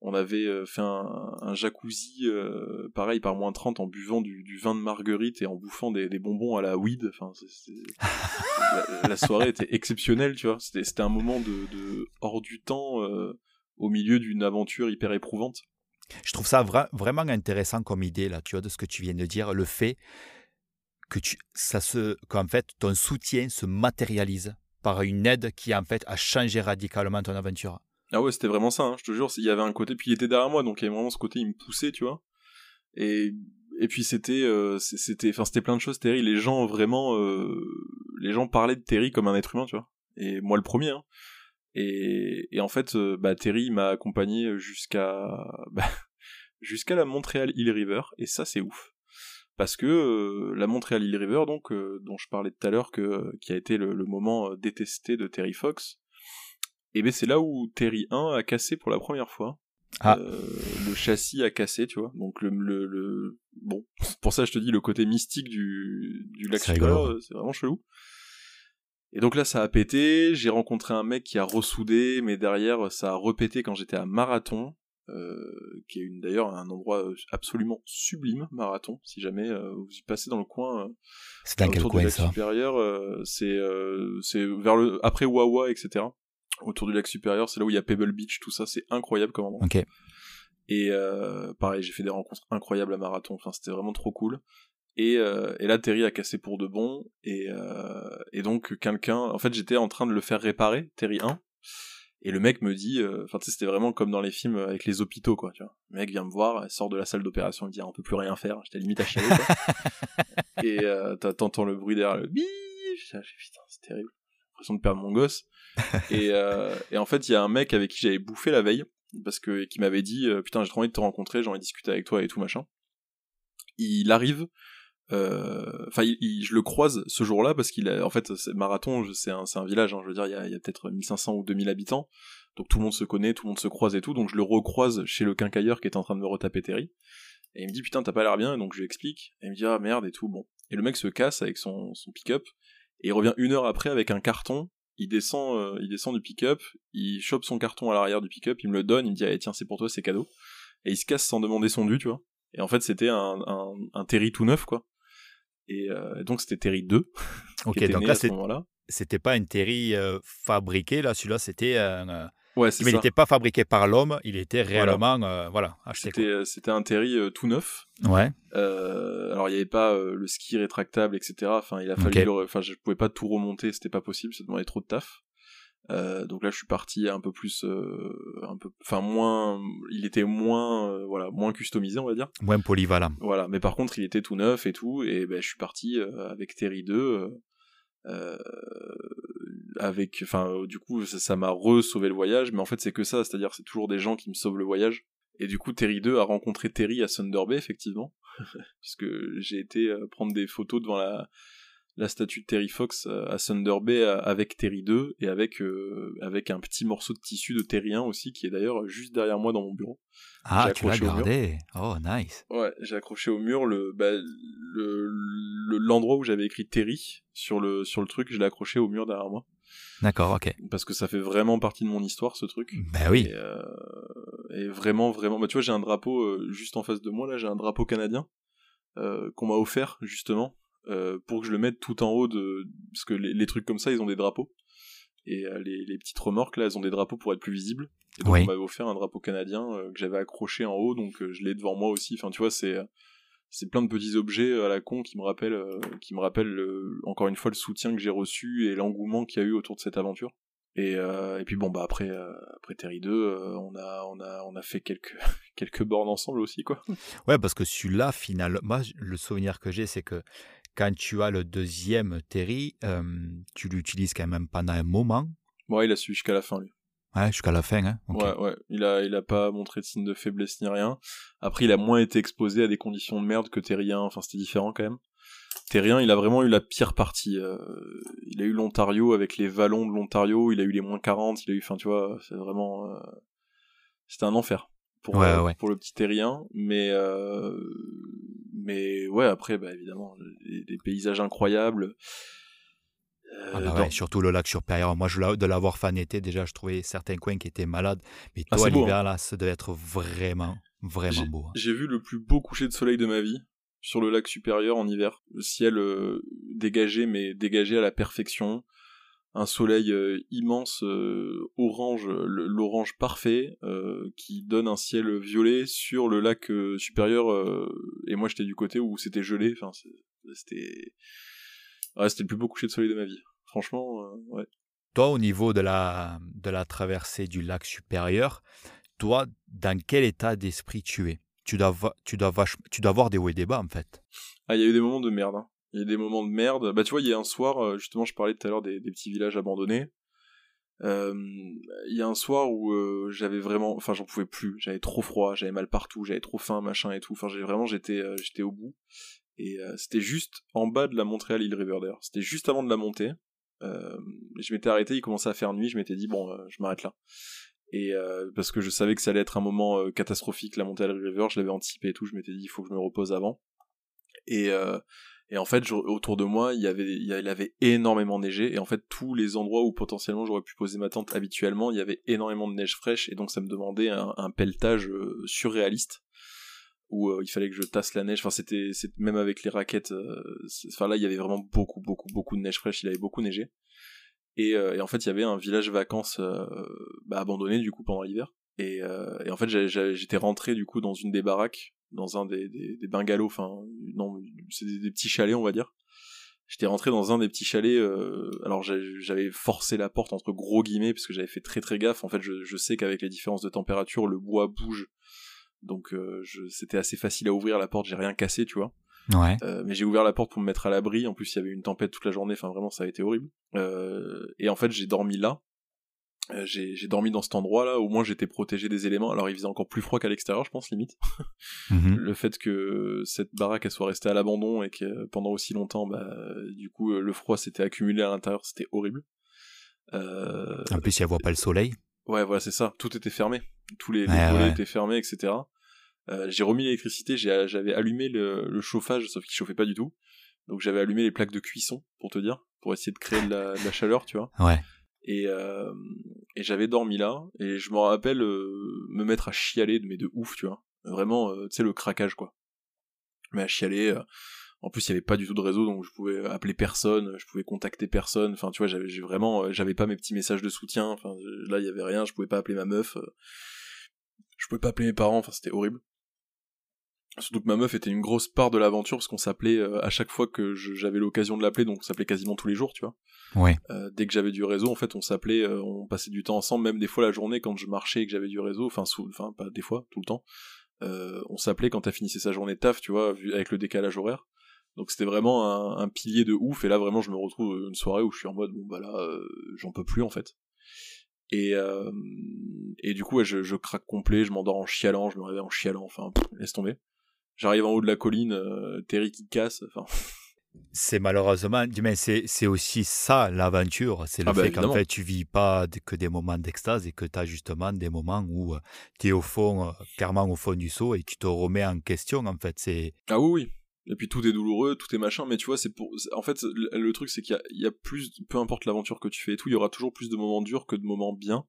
Speaker 2: on avait euh, fait un, jacuzzi euh, pareil par moins 30 en buvant du, vin de marguerite et en bouffant des, bonbons à la weed. Enfin la, soirée était exceptionnelle tu vois. C'était un moment de, hors du temps euh, au milieu d'une aventure hyper éprouvante.
Speaker 1: Je trouve ça vraiment intéressant comme idée là tu vois de ce que tu viens de dire. Le fait que tu ça se qu'en fait ton soutien se matérialise par une aide qui en fait a changé radicalement ton aventure
Speaker 2: ah ouais, c'était vraiment ça, hein, je te jure, il y avait un côté, puis il était derrière moi, donc il y avait vraiment ce côté, il me poussait, tu vois. Et, puis c'était, euh, c'était, enfin plein de choses, Terry, les gens vraiment, euh, les gens parlaient de Terry comme un être humain, tu vois. Et moi le premier, hein. Et, en fait, euh, bah, Terry m'a accompagné jusqu'à, bah, jusqu'à la Montréal Hill River, et ça c'est ouf. Parce que la Montréal Hill River, donc, dont je parlais tout à l'heure, qui a été le moment détesté de Terry Fox, et ben c'est là où Terry 1 a cassé pour la première fois. Ah. Euh, le châssis a cassé, tu vois. Donc le, le, bon, pour ça je te dis le côté mystique du, du lac euh, c'est vraiment chelou. Et donc là ça a pété, j'ai rencontré un mec qui a ressoudé, mais derrière ça a repété quand j'étais à Marathon, euh, qui est d'ailleurs un endroit absolument sublime, Marathon, si jamais vous y passez dans le coin.
Speaker 1: c'est dans quel coin ça?
Speaker 2: Supérieur, c'est c'est vers le après Wawa, etc autour du lac supérieur, c'est là où il y a Pebble Beach, tout ça, c'est incroyable comme endroit. Et euh, pareil, j'ai fait des rencontres incroyables à marathon, enfin c'était vraiment trop cool. Et, euh, et là, Terry a cassé pour de bon, et, euh, et donc quelqu'un, en fait j'étais en train de le faire réparer, Terry 1, et le mec me dit, enfin tu sais c'était vraiment comme dans les films avec les hôpitaux quoi, tu vois. Le mec vient me voir, sort de la salle d'opération, il me dit ah, on peut plus rien faire, j'étais limite à chialer quoi. et t'entends le bruit derrière le putain c'est terrible, l'impression de perdre mon gosse. et, euh, et, en fait, il y a un mec avec qui j'avais bouffé la veille, parce que qui m'avait dit euh, putain j'ai trop envie de te rencontrer, j'ai envie de discuter avec toi et tout machin. Il arrive, euh, enfin je le croise ce jour-là parce qu'il a en fait marathon c'est un, un village, hein, je veux dire il y a, a peut-être 1500 ou 2000 habitants, donc tout le monde se connaît, tout le monde se croise et tout, donc je le recroise chez le quincailleur qui est en train de me retaper Terry. Et il me dit putain t'as pas l'air bien, et donc je lui explique, et il me dit ah merde et tout, bon. Et le mec se casse avec son, son pick-up, et il revient une heure après avec un carton il descend, euh, il descend du pick-up, il chope son carton à l'arrière du pick-up, il me le donne, il me dit allez tiens c'est pour toi c'est cadeau, et il se casse sans demander son dû tu vois. Et en fait c'était un, un, Terry tout neuf quoi. Et euh, donc c'était Terry 2.
Speaker 1: Ok donc là c'était pas un Terry euh, fabriqué là, celui-là c'était un
Speaker 2: Ouais,
Speaker 1: Mais il n'était pas fabriqué par l'homme, il était réellement euh, voilà.
Speaker 2: acheté. Euh, c'était un Terry euh, tout neuf.
Speaker 1: Ouais.
Speaker 2: alors il n'y avait pas le ski rétractable, etc. Enfin, il a fallu. Enfin, je pouvais pas tout remonter, c'était pas possible, ça demandait trop de taf. donc là, je suis parti un peu plus, un peu, enfin moins, il était moins, voilà, moins customisé, on va dire.
Speaker 1: Moins polyvalent.
Speaker 2: Voilà, mais par contre, il était tout neuf et tout, et ben, je suis parti avec Terry 2 euh, avec, enfin, du coup, ça m'a re-sauvé le voyage, mais en fait, c'est que ça, c'est-à-dire, c'est toujours des gens qui me sauvent le voyage. Et du coup, Terry 2 a rencontré Terry à Thunder Bay, effectivement, puisque j'ai été euh, prendre des photos devant la, la statue de Terry Fox à Thunder Bay avec Terry 2 et avec, avec un petit morceau de tissu de Terry 1 aussi, qui est d'ailleurs juste derrière moi dans mon bureau.
Speaker 1: Ah, tu l'as gardé Oh, nice
Speaker 2: Ouais, j'ai accroché au mur le, bah, le, l'endroit où j'avais écrit Terry sur le, sur le truc, je l'ai accroché au mur derrière moi.
Speaker 1: D'accord, ok.
Speaker 2: Parce que ça fait vraiment partie de mon histoire, ce truc.
Speaker 1: Bah oui.
Speaker 2: Et, euh, vraiment, vraiment. Bah, tu vois, j'ai un drapeau euh, juste en face de moi, là, j'ai un drapeau canadien euh, qu'on m'a offert, justement, pour que je le mette tout en haut de. Parce que les, trucs comme ça, ils ont des drapeaux. Et les, les, petites remorques, là, elles ont des drapeaux pour être plus visibles. Et donc, on m'avait offert un drapeau canadien que j'avais accroché en haut, donc je l'ai devant moi aussi. Enfin, tu vois, c'est c'est plein de petits objets à la con qui me rappellent, euh, qui me rappellent encore une fois le soutien que j'ai reçu et l'engouement qu'il y a eu autour de cette aventure. Et, euh, et puis bon bah après euh, après Terry 2, on a on a on a fait quelques quelques bornes ensemble aussi quoi.
Speaker 1: Ouais parce que celui-là finalement moi le souvenir que j'ai c'est que quand tu as le deuxième Terry, tu l'utilises quand même pendant un moment.
Speaker 2: Ouais, il a suivi jusqu'à la fin lui.
Speaker 1: Ouais, jusqu'à la fin. Hein.
Speaker 2: Ouais, ouais. Il a, il a pas montré de signe de faiblesse ni rien. Après, il a moins été exposé à des conditions de merde que Terrien. Enfin, c'était différent quand même. Terrien, il a vraiment eu la pire partie. Euh, il a eu l'Ontario avec les vallons de l'Ontario. Il a eu les moins 40. Il a eu, enfin, tu vois, c'est vraiment. Euh... C'était un enfer pour, euh, pour le petit Terrien. Mais, euh... mais ouais, après, bah, évidemment, des, des paysages incroyables
Speaker 1: ah bah surtout le lac supérieur. Moi, je, de l'avoir fan été, déjà, je trouvais certains coins qui étaient malades. Mais ah, toi, l'hiver, hein. là, ça devait être vraiment, vraiment beau. Hein.
Speaker 2: J'ai vu le plus beau coucher de soleil de ma vie sur le lac supérieur en hiver. Le ciel euh, dégagé, mais dégagé à la perfection. Un soleil euh, immense, euh, orange, l'orange parfait, qui donne un ciel violet sur le lac supérieur. et moi, j'étais du côté où c'était gelé. Enfin, c'était... c'était le plus beau coucher de soleil de ma vie. Franchement, ouais.
Speaker 1: Toi, au niveau de la, de la traversée du lac supérieur, toi, dans quel état d'esprit tu es? Tu dois, tu, dois tu dois avoir des hauts et des bas, en fait.
Speaker 2: Ah, il y a eu des moments de merde. Hein. Il y a des moments de merde. Bah, tu vois, il y a un soir, euh, justement, je parlais tout à l'heure des, petits villages abandonnés. Il y a un soir où euh, j'avais vraiment, enfin, j'en pouvais plus. J'avais trop froid, j'avais mal partout, j'avais trop faim, machin et tout. Enfin, j'ai vraiment, j'étais, euh, j'étais au bout. Et c'était juste en bas de la montée à l'île Riverdale. C'était juste avant de la montée. je m'étais arrêté, il commençait à faire nuit. Je m'étais dit bon, je m'arrête là et euh, parce que je savais que ça allait être un moment euh, catastrophique la montée à la river je l'avais anticipé et tout je m'étais dit il faut que je me repose avant et euh, et en fait autour de moi il y avait énormément neigé. Et en fait tous les endroits où potentiellement j'aurais pu poser ma tente habituellement il y avait énormément de neige fraîche. Et donc ça me demandait un, pelletage surréaliste où il fallait que je tasse la neige. Enfin c'était même avec les raquettes enfin là il y avait vraiment beaucoup beaucoup beaucoup de neige fraîche. Il avait beaucoup neigé. Euh, et, en fait, il y avait un village vacances euh, bah, abandonné du coup pendant l'hiver. Et, euh, et, en fait, j'étais rentré du coup dans une des baraques, dans un des, des, des bungalows, enfin non, c'est des, petits chalets on va dire. J'étais rentré dans un des petits chalets. alors j'avais forcé la porte entre gros guillemets parce que j'avais fait très très gaffe. En fait, je, je sais qu'avec les différences de température, le bois bouge, donc c'était assez facile à ouvrir la porte. J'ai rien cassé, tu vois.
Speaker 1: Ouais.
Speaker 2: Euh, mais j'ai ouvert la porte pour me mettre à l'abri. En plus, il y avait une tempête toute la journée. Enfin, vraiment, ça a été horrible. Euh, et en fait, j'ai dormi là. Euh, j'ai dormi dans cet endroit-là. Au moins, j'étais protégé des éléments. Alors, il faisait encore plus froid qu'à l'extérieur, je pense, limite. Mhm. Le fait que cette baraque elle soit restée à l'abandon et que pendant aussi longtemps, bah, du coup, le froid s'était accumulé à l'intérieur, c'était horrible.
Speaker 1: En plus, il n'y avait pas le soleil.
Speaker 2: Ouais, voilà, c'est ça. Tout était fermé. Tous les, volets étaient fermés, etc. Euh, j'ai remis l'électricité, j'avais allumé le, chauffage, sauf qu'il chauffait pas du tout. Donc j'avais allumé les plaques de cuisson, pour te dire, pour essayer de créer de la, chaleur, tu vois.
Speaker 1: Ouais.
Speaker 2: Et, euh, et j'avais dormi là, et je me rappelle euh, me mettre à chialer, mais de ouf, tu vois. Vraiment, tu sais, le craquage, quoi. Mais à chialer. en plus, il y avait pas du tout de réseau, donc je pouvais appeler personne, je pouvais contacter personne. Enfin, tu vois, j'avais vraiment, j'avais pas mes petits messages de soutien. Enfin, là, il y avait rien. Je pouvais pas appeler ma meuf. je pouvais pas appeler mes parents. Enfin, c'était horrible. Surtout que ma meuf était une grosse part de l'aventure parce qu'on s'appelait euh, à chaque fois que j'avais l'occasion de l'appeler, donc on s'appelait quasiment tous les jours, tu vois.
Speaker 1: Ouais.
Speaker 2: Euh, dès que j'avais du réseau, en fait, on s'appelait, euh, on passait du temps ensemble, même des fois la journée quand je marchais et que j'avais du réseau, enfin, enfin pas des fois, tout le temps. on s'appelait quand t'as finissé sa journée de taf, tu vois, avec le décalage horaire. Donc c'était vraiment un, pilier de ouf. Et là vraiment, je me retrouve une soirée où je suis en mode bon bah là, j'en peux plus en fait. Et et du coup, je, je craque complet, je m'endors en chialant, je me réveille en chialant. Enfin, laisse tomber. J'arrive en haut de la colline, euh, Terry qui casse. Enfin.
Speaker 1: C'est malheureusement, mais c'est aussi ça l'aventure, c'est le ah bah, fait qu'en fait tu vis pas que des moments d'extase et que tu as justement des moments où euh, tu es au fond, euh, clairement au fond du saut et tu te remets en question en fait. C'est
Speaker 2: ah oui oui. Et puis tout est douloureux, tout est machin, mais tu vois, c'est pour. En fait, le truc c'est qu'il y, a plus, peu importe l'aventure que tu fais et tout, il y aura toujours plus de moments durs que de moments bien.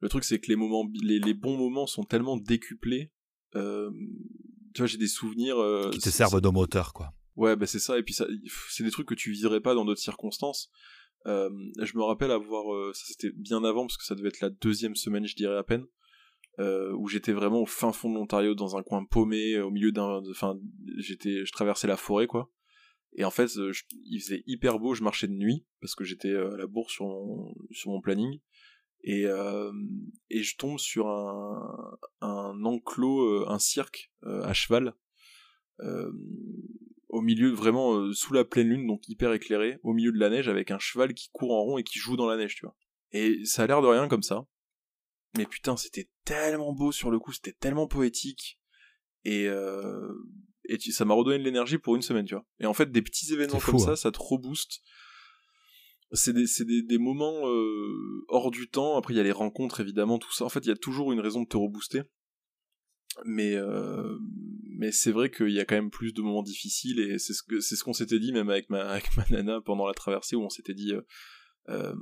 Speaker 2: Le truc c'est que les moments, les, les, bons moments sont tellement décuplés. Euh, tu vois, j'ai des souvenirs. Euh,
Speaker 1: qui te servent de moteur, quoi.
Speaker 2: Ouais, bah c'est ça. Et puis ça, c'est des trucs que tu vivrais pas dans d'autres circonstances. Euh, je me rappelle avoir, euh, ça c'était bien avant parce que ça devait être la deuxième semaine, je dirais à peine, où j'étais vraiment au fin fond de l'Ontario, dans un coin paumé, au milieu d'un, enfin, j'étais, je traversais la forêt, quoi. Et en fait, il faisait hyper beau, je marchais de nuit parce que j'étais à la bourse sur sur mon planning et, euh, et je tombe sur un, un enclos, euh, un cirque euh, à cheval, au milieu, vraiment sous la pleine lune, donc hyper éclairé, au milieu de la neige, avec un cheval qui court en rond et qui joue dans la neige, tu vois. Et ça a l'air de rien comme ça. Mais putain, c'était tellement beau sur le coup, c'était tellement poétique. Et, euh, et ça m'a redonné de l'énergie pour une semaine, tu vois. Et en fait, des petits événements comme ça, hein. ça te rebooste c'est des, des, moments euh, hors du temps. Après, il y a les rencontres, évidemment, tout ça. En fait, il y a toujours une raison de te rebooster. Mais, euh, mais c'est vrai qu'il y a quand même plus de moments difficiles et c'est ce c'est ce qu'on s'était dit même avec ma nana pendant la traversée où on s'était dit euh,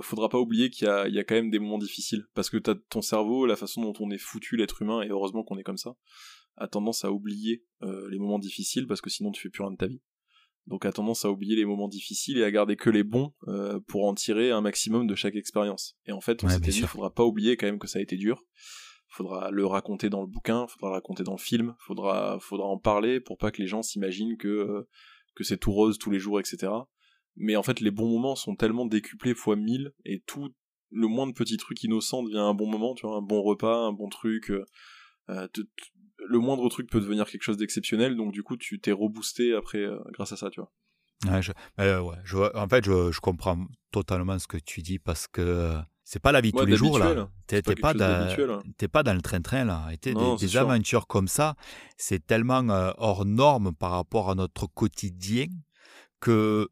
Speaker 2: faudra pas oublier qu'il y a, quand même des moments difficiles parce que ton cerveau la façon dont on est foutu l'être humain et heureusement qu'on est comme ça a tendance à oublier les moments difficiles parce que sinon tu fais plus rien de ta vie donc a tendance à oublier les moments difficiles et à garder que les bons euh, pour en tirer un maximum de chaque expérience. Et en fait on s'était dit faudra pas oublier quand même que ça a été dur. Faudra le raconter dans le bouquin, faudra le raconter dans le film, faudra, faudra en parler pour pas que les gens s'imaginent que, euh, que c'est tout rose tous les jours, etc. Mais en fait, les bons moments sont tellement décuplés fois mille, et tout, le moindre petit truc innocent devient un bon moment, tu vois, un bon repas, un bon truc, euh, le moindre truc peut devenir quelque chose d'exceptionnel, donc du coup, tu t'es reboosté après, grâce à ça, tu vois.
Speaker 1: Ouais, je, ouais, je, en fait, je, je, comprends totalement ce que tu dis parce que c'est pas la vie de tous les jours là. T'es pas, pas, dans, hein. pas dans le train-train là. des, des aventures comme ça, c'est tellement euh, hors norme par rapport à notre quotidien que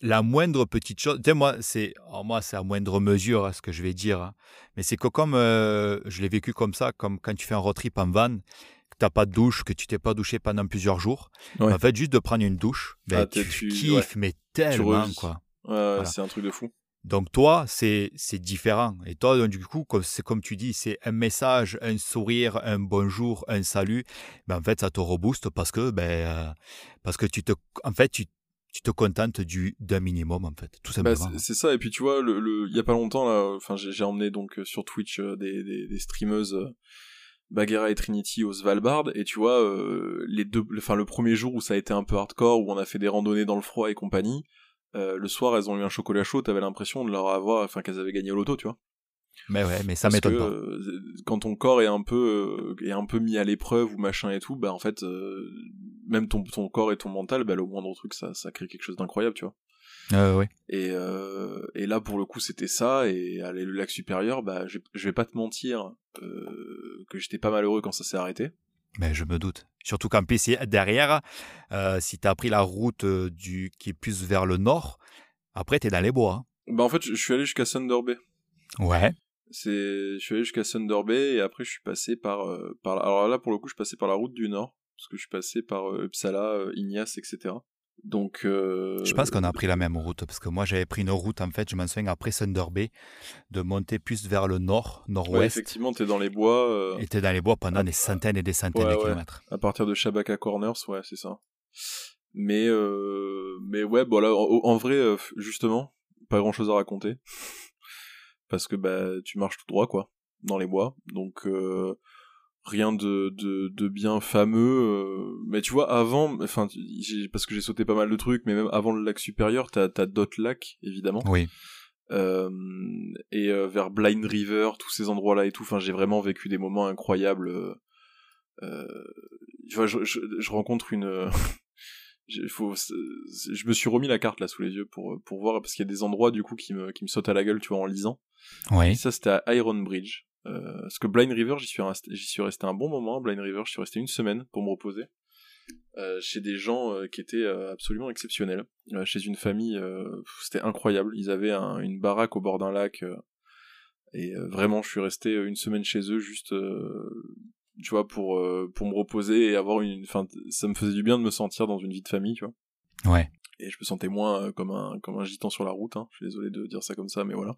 Speaker 1: la moindre petite chose. Tu sais, moi, c'est oh, moi, c'est à moindre mesure hein, ce que je vais dire. Hein. Mais c'est que comme euh, je l'ai vécu comme ça, comme quand tu fais un road trip en van, t'as pas de douche, que tu t'es pas douché pendant plusieurs jours. En fait, juste de prendre une douche, ben, ah, tu, kiffes, mais tellement quoi.
Speaker 2: Ouais, c'est un truc de fou.
Speaker 1: Donc toi, c'est différent. Et toi, du coup, c'est comme tu dis, c'est un message, un sourire, un bonjour, un salut. Ben, en fait, ça te rebooste parce que, ben, euh, parce que tu te, en fait, tu, tu te contentes du d'un minimum, en fait, tout
Speaker 2: bah,
Speaker 1: simplement.
Speaker 2: c'est ça. Et puis tu vois, le, le, il y a pas longtemps là, enfin, j'ai emmené donc euh, sur Twitch euh, des, des, des streameuses. Bagheera et Trinity au Svalbard et tu vois les deux enfin le premier jour où ça a été un peu hardcore où on a fait des randonnées dans le froid et compagnie euh, le soir elles ont eu un chocolat chaud, t'avais l'impression de leur avoir, enfin qu'elles avaient gagné au loto, tu vois.
Speaker 1: Mais ouais, mais ça m'étonne pas.
Speaker 2: Euh, quand ton corps est un peu euh, est un peu mis à l'épreuve ou machin et tout, bah en fait même ton ton corps et ton mental, bah le moindre truc ça ça crée quelque chose d'incroyable, tu vois.
Speaker 1: Euh, ouais.
Speaker 2: Et, et là, pour le coup, c'était ça. Et aller le lac supérieur, bah, je, je vais pas te mentir que j'étais pas malheureux quand ça s'est arrêté.
Speaker 1: Mais je me doute. Surtout qu'en plus, derrière, euh, si tu as pris la route euh, du, qui est plus vers le nord, après, tu es dans les bois. Hein.
Speaker 2: Bah, en fait, je suis allé jusqu'à Thunder Bay.
Speaker 1: Ouais.
Speaker 2: Je suis allé jusqu'à Thunder Bay et après, je suis passé par, euh, par. Alors là, pour le coup, je suis passé par la route du nord. Parce que je suis passé par Uppsala, Ignace, etc. Donc,
Speaker 1: Je pense qu'on a pris la même route, parce que moi j'avais pris une route, en fait, je m'en souviens, après Thunder Bay, de monter plus vers le nord, nord-ouest. Ouais,
Speaker 2: effectivement, t'es dans les bois. Euh...
Speaker 1: Et t'es dans les bois pendant des centaines et des centaines de kilomètres.
Speaker 2: À partir de Shabaka Corners, ouais, c'est ça. Mais, euh... mais ouais, bon là, en, vrai, euh, justement, pas grand chose à raconter. parce que bah, tu marches tout droit, quoi, dans les bois. Donc, euh rien de, de, de bien fameux euh, mais tu vois avant enfin parce que j'ai sauté pas mal de trucs mais même avant le lac supérieur t'as as, d'autres lacs évidemment.
Speaker 1: Oui.
Speaker 2: Euh, et euh, vers Blind River tous ces endroits là et tout enfin j'ai vraiment vécu des moments incroyables tu vois je, je, rencontre une faut, je me suis remis la carte là sous les yeux pour pour voir parce qu'il y a des endroits du coup qui me qui me sautent à la gueule tu vois en lisant.
Speaker 1: Oui.
Speaker 2: Ça c'était à Iron Bridge euh, parce que Blind River, j'y suis, resté, j'y suis resté un bon moment. Blind River, je suis resté une semaine pour me reposer. Euh, chez des gens euh, qui étaient euh, absolument exceptionnels. chez une famille, c'était incroyable. Ils avaient une baraque au bord d'un lac. et vraiment, je suis resté une semaine chez eux, juste, tu vois, pour, pour me reposer et avoir une... Enfin, ça me faisait du bien de me sentir dans une vie de famille, tu vois.
Speaker 1: Ouais.
Speaker 2: Et je me sentais moins comme un, comme un gitan sur la route. Hein. Je suis désolé de dire ça comme ça, mais voilà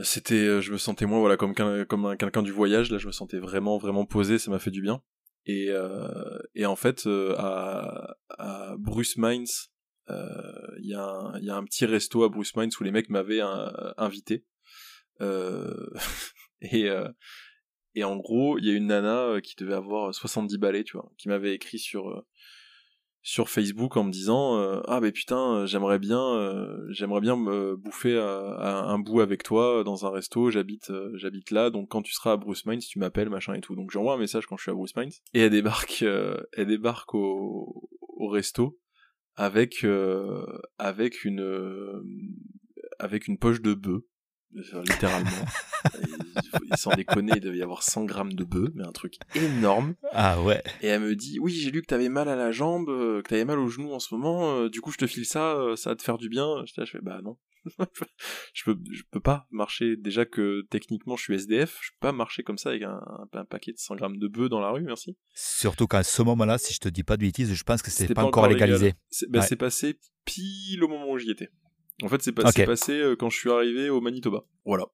Speaker 2: c'était euh, je me sentais moins voilà comme comme quelqu'un du voyage. Là je me sentais vraiment vraiment posé. Ça m'a fait du bien. Et euh, et en fait euh, à, à Bruce Mines il y a un il y a un petit resto à Bruce Mines où les mecs m'avaient invité. Et et en gros il y a une nana qui devait avoir 70 balais tu vois qui m'avait écrit sur sur Facebook en me disant euh, ah ben putain euh, j'aimerais bien euh, j'aimerais bien me bouffer un bout avec toi dans un resto. J'habite j'habite là. Donc quand tu seras à Bruce Mines tu m'appelles machin et tout. Donc j'envoie un message quand je suis à Bruce Mines. Et elle débarque elle débarque au, au resto avec avec une avec une poche de bœuf littéralement. sans déconner, il devait y avoir 100 grammes de bœuf, mais un truc énorme.
Speaker 1: Ah ouais.
Speaker 2: Et elle me dit, oui, j'ai lu que t'avais mal à la jambe, que t'avais mal au genou en ce moment, du coup je te file ça, ça va te faire du bien. Je, je fais, bah non. je peux je peux pas marcher déjà que techniquement je suis SDF je peux pas marcher comme ça avec un, un, paquet de 100 grammes de bœuf dans la rue merci
Speaker 1: surtout qu'à ce moment-là si je te dis pas de bêtises je pense que c'est pas, pas, encore légalisé
Speaker 2: c'est bah, passé pile au moment où j'y étais en fait c'est passé euh, quand je suis arrivé au Manitoba voilà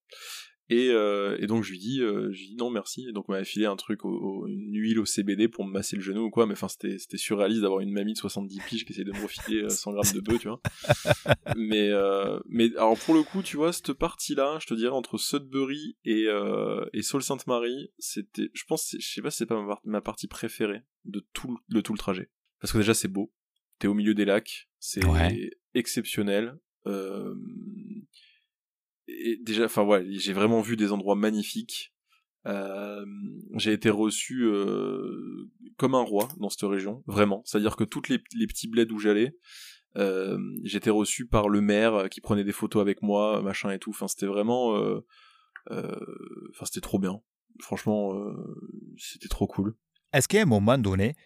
Speaker 2: et, euh, et, donc je lui dis, euh, je lui dis non merci. Et donc on m'avait filé un truc, au, une huile au CBD pour me masser le genou ou quoi. Mais enfin c'était surréaliste d'avoir une mamie de 70 piges qui essayait de me refiler 100 euh, grammes de bœuf, tu vois. mais euh, mais alors pour le coup, tu vois cette partie là, je te dirais entre Sudbury et et Sault Sainte Marie, c'était, je pense, je sais pas si c'est pas ma, ma, partie préférée de tout le, tout le trajet. Parce que déjà c'est beau, t'es au milieu des lacs, c'est exceptionnel. Euh, et déjà, enfin ouais, j'ai vraiment vu des endroits magnifiques. Euh, j'ai été reçu euh, comme un roi dans cette région, vraiment. C'est-à-dire que toutes les, les petits bleds où j'allais, euh, j'étais reçu par le maire qui prenait des photos avec moi, machin et tout. Enfin, c'était vraiment, euh, euh, enfin, c'était trop bien. Franchement, c'était trop cool.
Speaker 1: Est-ce qu'à un moment donné,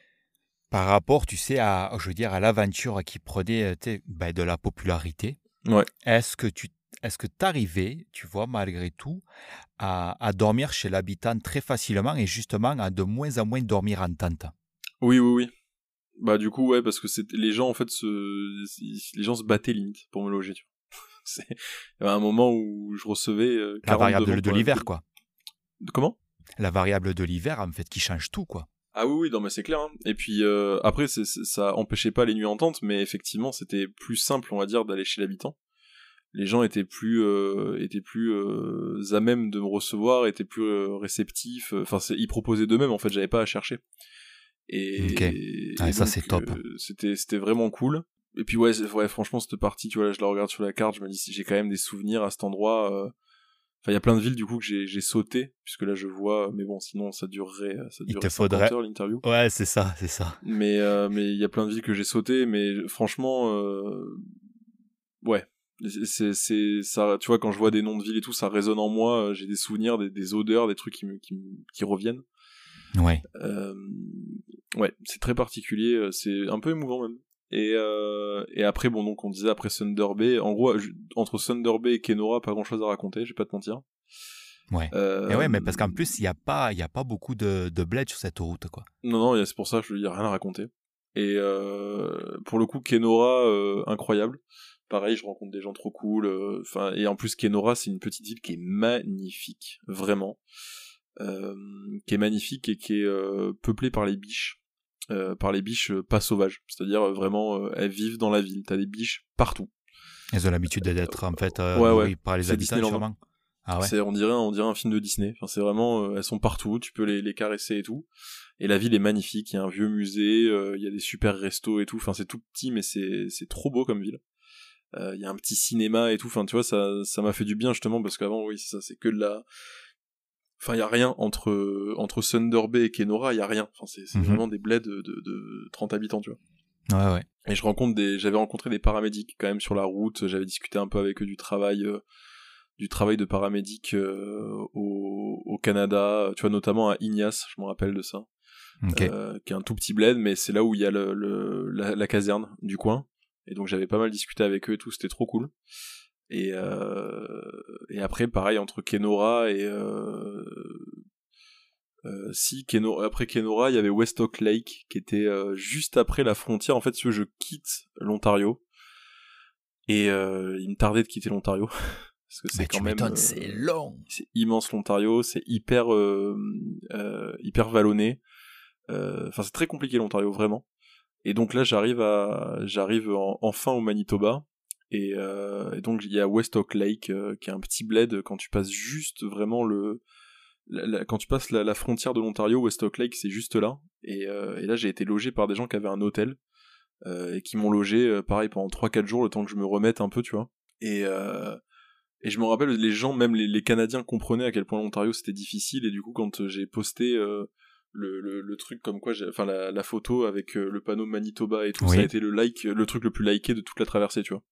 Speaker 1: par rapport, tu sais, à, je veux dire, à l'aventure qui prenait ben, de la popularité,
Speaker 2: ouais.
Speaker 1: est-ce que tu est-ce que tu arrivais, tu vois, malgré tout, à, dormir chez l'habitant très facilement et justement à de moins en moins dormir en tente?
Speaker 2: Oui, oui, oui. Bah du coup, ouais, parce que les gens, en fait, se... les gens se battaient limite pour me loger, tu vois. Il y avait un moment où je recevais... Euh,
Speaker 1: La variable de l'hiver, quoi.
Speaker 2: Comment?
Speaker 1: La variable de l'hiver, en fait, qui change tout, quoi.
Speaker 2: Ah oui, oui, non, mais c'est clair. Hein. Et puis euh, après, ça empêchait pas les nuits en tente, mais effectivement, c'était plus simple, on va dire, d'aller chez l'habitant les gens étaient plus euh, étaient plus euh, à même de me recevoir, étaient plus réceptifs. Enfin, ils proposaient d'eux-mêmes. En fait, j'avais pas à chercher.
Speaker 1: Et, ça c'est top.
Speaker 2: c'était c'était vraiment cool. Et puis ouais, ouais, franchement cette partie, tu vois, je la regarde sur la carte, je me dis j'ai quand même des souvenirs à cet endroit. Enfin, il y a plein de villes du coup que j'ai sauté puisque là je vois, mais bon, sinon ça durerait, ça durerait il te faudrait. l'interview.
Speaker 1: Ouais, c'est ça, c'est ça.
Speaker 2: Mais mais il y a plein de villes que j'ai sauté, mais franchement, ouais, c'est c'est ça tu vois quand je vois des noms de villes et tout ça résonne en moi euh, j'ai des souvenirs des, des, odeurs des trucs qui me qui, qui reviennent.
Speaker 1: Ouais.
Speaker 2: Euh, ouais c'est très particulier euh, c'est un peu émouvant même et euh, et après bon donc on disait après Thunder Bay en gros entre Thunder Bay et Kenora pas grand chose à raconter je vais pas te mentir.
Speaker 1: Ouais. Et ouais mais parce qu'en plus il y a pas y a pas beaucoup de de bled sur cette route quoi.
Speaker 2: Non non c'est pour ça je il y a rien à raconter. Et pour le coup Kenora incroyable. Pareil, je rencontre des gens trop cool. Euh, enfin, et en plus, Kenora, c'est une petite ville qui est magnifique, vraiment, euh, qui est magnifique et qui est euh, peuplée par les biches. Par les biches pas sauvages, c'est-à-dire vraiment elles vivent dans la ville, t'as des biches partout.
Speaker 1: Elles ont l'habitude d'être en fait ouais, par les habitants sûrement.
Speaker 2: Ah ouais. on dirait on dirait un film de Disney. Enfin, c'est vraiment elles sont partout, tu peux les, les caresser et tout. Et la ville est magnifique, il y a un vieux musée, il y a des super restos et tout. Enfin, c'est tout petit mais c'est c'est trop beau comme ville il euh, y a un petit cinéma et tout enfin tu vois ça ça m'a fait du bien justement parce qu'avant oui ça c'est que de la enfin il y a rien entre entre Thunder Bay et Kenora il y a rien. Enfin c'est mhm. vraiment des bleds de, de, de 30 habitants tu
Speaker 1: vois. Ouais ouais.
Speaker 2: Et je rencontre des j'avais rencontré des paramédics quand même sur la route. J'avais discuté un peu avec eux du travail euh, du travail de paramédic euh, au, au Canada tu vois notamment à Ignace je me rappelle de ça. Qui est un tout petit bled mais c'est là où il y a le, le la, la caserne du coin. Et donc j'avais pas mal discuté avec eux et tout, c'était trop cool. Et, euh, et après, pareil, entre Kenora et... Euh, euh, si Kenora, après Kenora, il y avait Westhock Lake qui était juste après la frontière. En fait, si je quitte l'Ontario et il me tardait de quitter l'Ontario parce que c'est quand même
Speaker 1: c'est long.
Speaker 2: C'est immense l'Ontario, c'est hyper hyper vallonné. Enfin, c'est très compliqué l'Ontario vraiment. Et donc là, j'arrive à, j'arrive enfin au Manitoba. Et, euh, et, donc il y a West Oak Lake, euh, qui est un petit bled quand tu passes juste vraiment le, quand tu passes la, frontière de l'Ontario, West Oak Lake, c'est juste là. Et, euh, et là, j'ai été logé par des gens qui avaient un hôtel et qui m'ont logé, pareil, pendant 3-4 jours, le temps que je me remette un peu, tu vois. Et et je me rappelle, les gens, même les, les Canadiens, comprenaient à quel point l'Ontario c'était difficile. Et du coup, quand j'ai posté le, le, le, truc comme quoi enfin la, la, photo avec le panneau Manitoba et tout ça a été le like le truc le plus liké de toute la traversée tu vois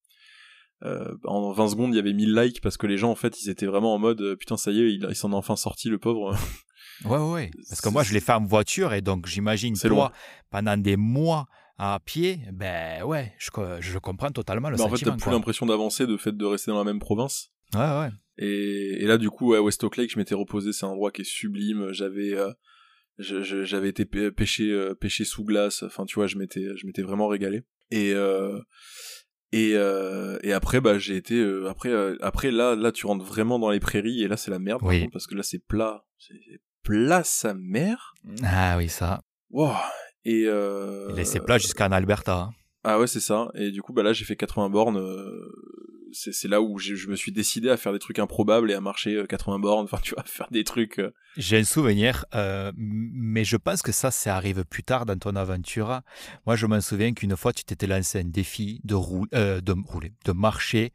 Speaker 2: euh, en 20 secondes, il y avait 1000 likes parce que les gens, en fait, ils étaient vraiment en mode euh, putain, ça y est, il, s'en est enfin sorti, le pauvre.
Speaker 1: Ouais, ouais, Parce que moi, je l'ai fait en voiture et donc j'imagine toi, loin. pendant des mois à pied, ben ouais, je, je comprends totalement le sentiment.
Speaker 2: En fait, t'as plus l'impression d'avancer de fait de rester dans la même province.
Speaker 1: Ouais, ouais.
Speaker 2: Et, et là, du coup, à West Oak Lake, je m'étais reposé, c'est un endroit qui est sublime. J'avais, euh, j'avais été pêché, pêché sous glace. Enfin, tu vois, je m'étais, je m'étais vraiment régalé. Et euh, et, euh, et après, bah, j'ai été. Euh, après, euh, après là, là, tu rentres vraiment dans les prairies et là, c'est la merde. parce que là, c'est plat. C'est plat sa mère.
Speaker 1: Ah oui, ça.
Speaker 2: Wow. Et.
Speaker 1: c'est plat jusqu'en Alberta. Hein.
Speaker 2: Ah ouais, c'est ça. Et du coup, bah là, j'ai fait 80 bornes c'est là où je me suis décidé à faire des trucs improbables et à marcher 80 euh, bornes, enfin tu vois, faire des trucs. Euh.
Speaker 1: J'ai un souvenir, euh, mais je pense que ça, ça arrive plus tard dans ton aventure. Moi, je me souviens qu'une fois, tu t'étais lancé un défi de, de rouler, de marcher,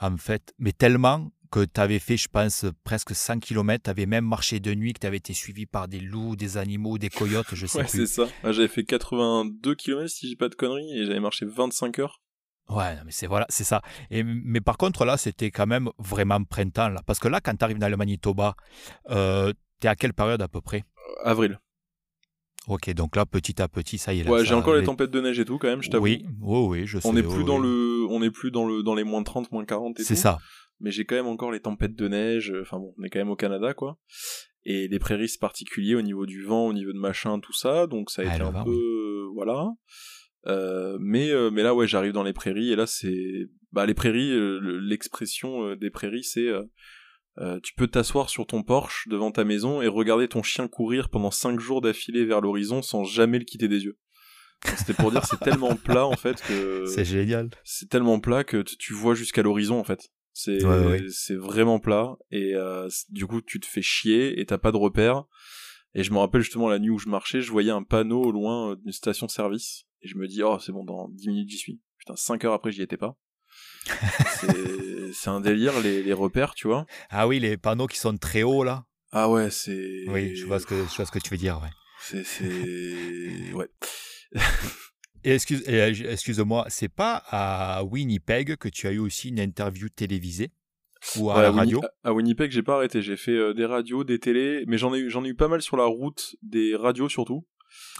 Speaker 1: en fait, mais tellement que tu avais fait, je pense, presque 100 km, tu avais même marché de nuit, que tu avais été suivi par des loups, des animaux, des coyotes, je sais
Speaker 2: ouais, c'est ça. J'avais fait 82 km, si j'ai pas de conneries, et j'avais marché 25 heures.
Speaker 1: Ouais, mais c'est voilà, c'est ça. Et, mais par contre, là, c'était quand même vraiment printemps. Là, parce que là, quand tu arrives dans le Manitoba, euh, tu es à quelle période à peu près?
Speaker 2: Euh, Avril.
Speaker 1: Ok, donc là, petit à petit, ça y est.
Speaker 2: ouais, j'ai encore les... tempêtes de neige et tout, quand même, je t'avoue.
Speaker 1: Oui, oui, oui, je sais.
Speaker 2: On n'est plus, dans le... on est plus dans, le... dans les moins 30, moins 40 et
Speaker 1: C'est ça.
Speaker 2: Mais j'ai quand même encore les tempêtes de neige. Enfin bon, on est quand même au Canada, quoi. Et les prairies, c'est particulier au niveau du vent, au niveau de machin, tout ça. Donc ça a ah, été un peu. Voilà. Euh, mais euh, mais là ouais j'arrive dans les prairies et là c'est bah les prairies euh, l'expression des prairies c'est tu peux t'asseoir sur ton porche devant ta maison et regarder ton chien courir pendant 5 jours d'affilée vers l'horizon sans jamais le quitter des yeux. C'était pour dire c'est tellement plat en fait que
Speaker 1: c'est génial.
Speaker 2: C'est tellement plat que tu vois jusqu'à l'horizon en fait. C'est c'est vraiment plat et du coup tu te fais chier et t'as pas de repères. Et je me rappelle justement la nuit où je marchais, je voyais un panneau au loin d'une station-service et je me dis, oh, c'est bon, dans 10 minutes, j'y suis. Putain, 5 heures après, j'y étais pas. c'est un délire, les, les, repères, tu vois.
Speaker 1: Ah oui, les panneaux qui sont très hauts, là.
Speaker 2: Ah ouais, c'est.
Speaker 1: Oui, je vois, ce que, je vois ce que tu veux dire, ouais.
Speaker 2: C'est. Ouais.
Speaker 1: Et excuse, excuse-moi, c'est pas à Winnipeg que tu as eu aussi une interview télévisée ou à la radio?
Speaker 2: À Winnipeg, j'ai pas arrêté. J'ai fait euh, des radios, des télés, mais j'en ai j'en ai eu pas mal sur la route, des radios surtout.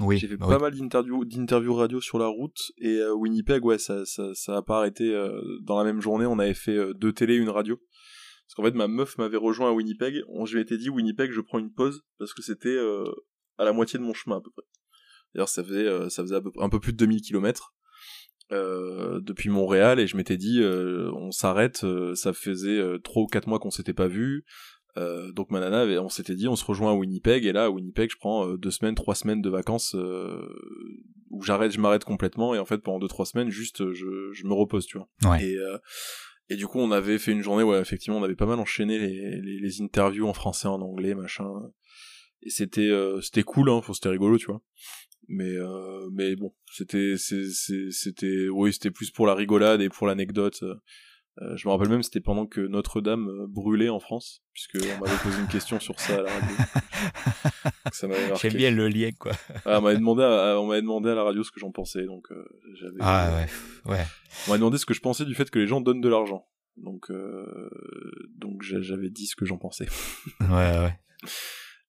Speaker 1: Oui,
Speaker 2: j'ai fait pas mal d'interviews, d'interviews radio sur la route et euh, Winnipeg, ouais, ça, ça, ça a pas arrêté. Euh, dans la même journée, on avait fait euh, deux télés, une radio. Parce qu'en fait, ma meuf m'avait rejoint à Winnipeg. On, je lui ai dit, Winnipeg, je prends une pause parce que c'était à la moitié de mon chemin à peu près. D'ailleurs, ça faisait, ça faisait un peu plus de 2000 km. depuis Montréal et je m'étais dit on s'arrête ça faisait trois ou quatre mois qu'on s'était pas vu euh, donc ma nana, on s'était dit, on se rejoint à Winnipeg, et là, à Winnipeg, je prends euh, deux semaines, trois semaines de vacances euh, où j'arrête, je m'arrête complètement, et en fait, pendant deux, trois semaines, juste, je, je me repose, tu vois. Et, et du coup, on avait fait une journée où, effectivement, on avait pas mal enchaîné les, les, les interviews en français, en anglais, machin. Et c'était, c'était cool, hein, c'était rigolo, tu vois. Mais, mais bon, c'était, c'était, oui, c'était plus pour la rigolade et pour l'anecdote. Euh, je me rappelle même, c'était pendant que Notre-Dame euh, brûlait en France, puisque on m'avait posé une question sur ça à la radio.
Speaker 1: ça m'avait marqué. J'aime bien le lien, quoi.
Speaker 2: ah, on m'avait demandé, à, on m'avait demandé à la radio ce que j'en pensais, donc euh, j'avais.
Speaker 1: Ah ouais, ouais.
Speaker 2: On m'avait demandé ce que je pensais du fait que les gens donnent de l'argent, donc donc j'avais dit ce que j'en pensais.
Speaker 1: ouais, ouais.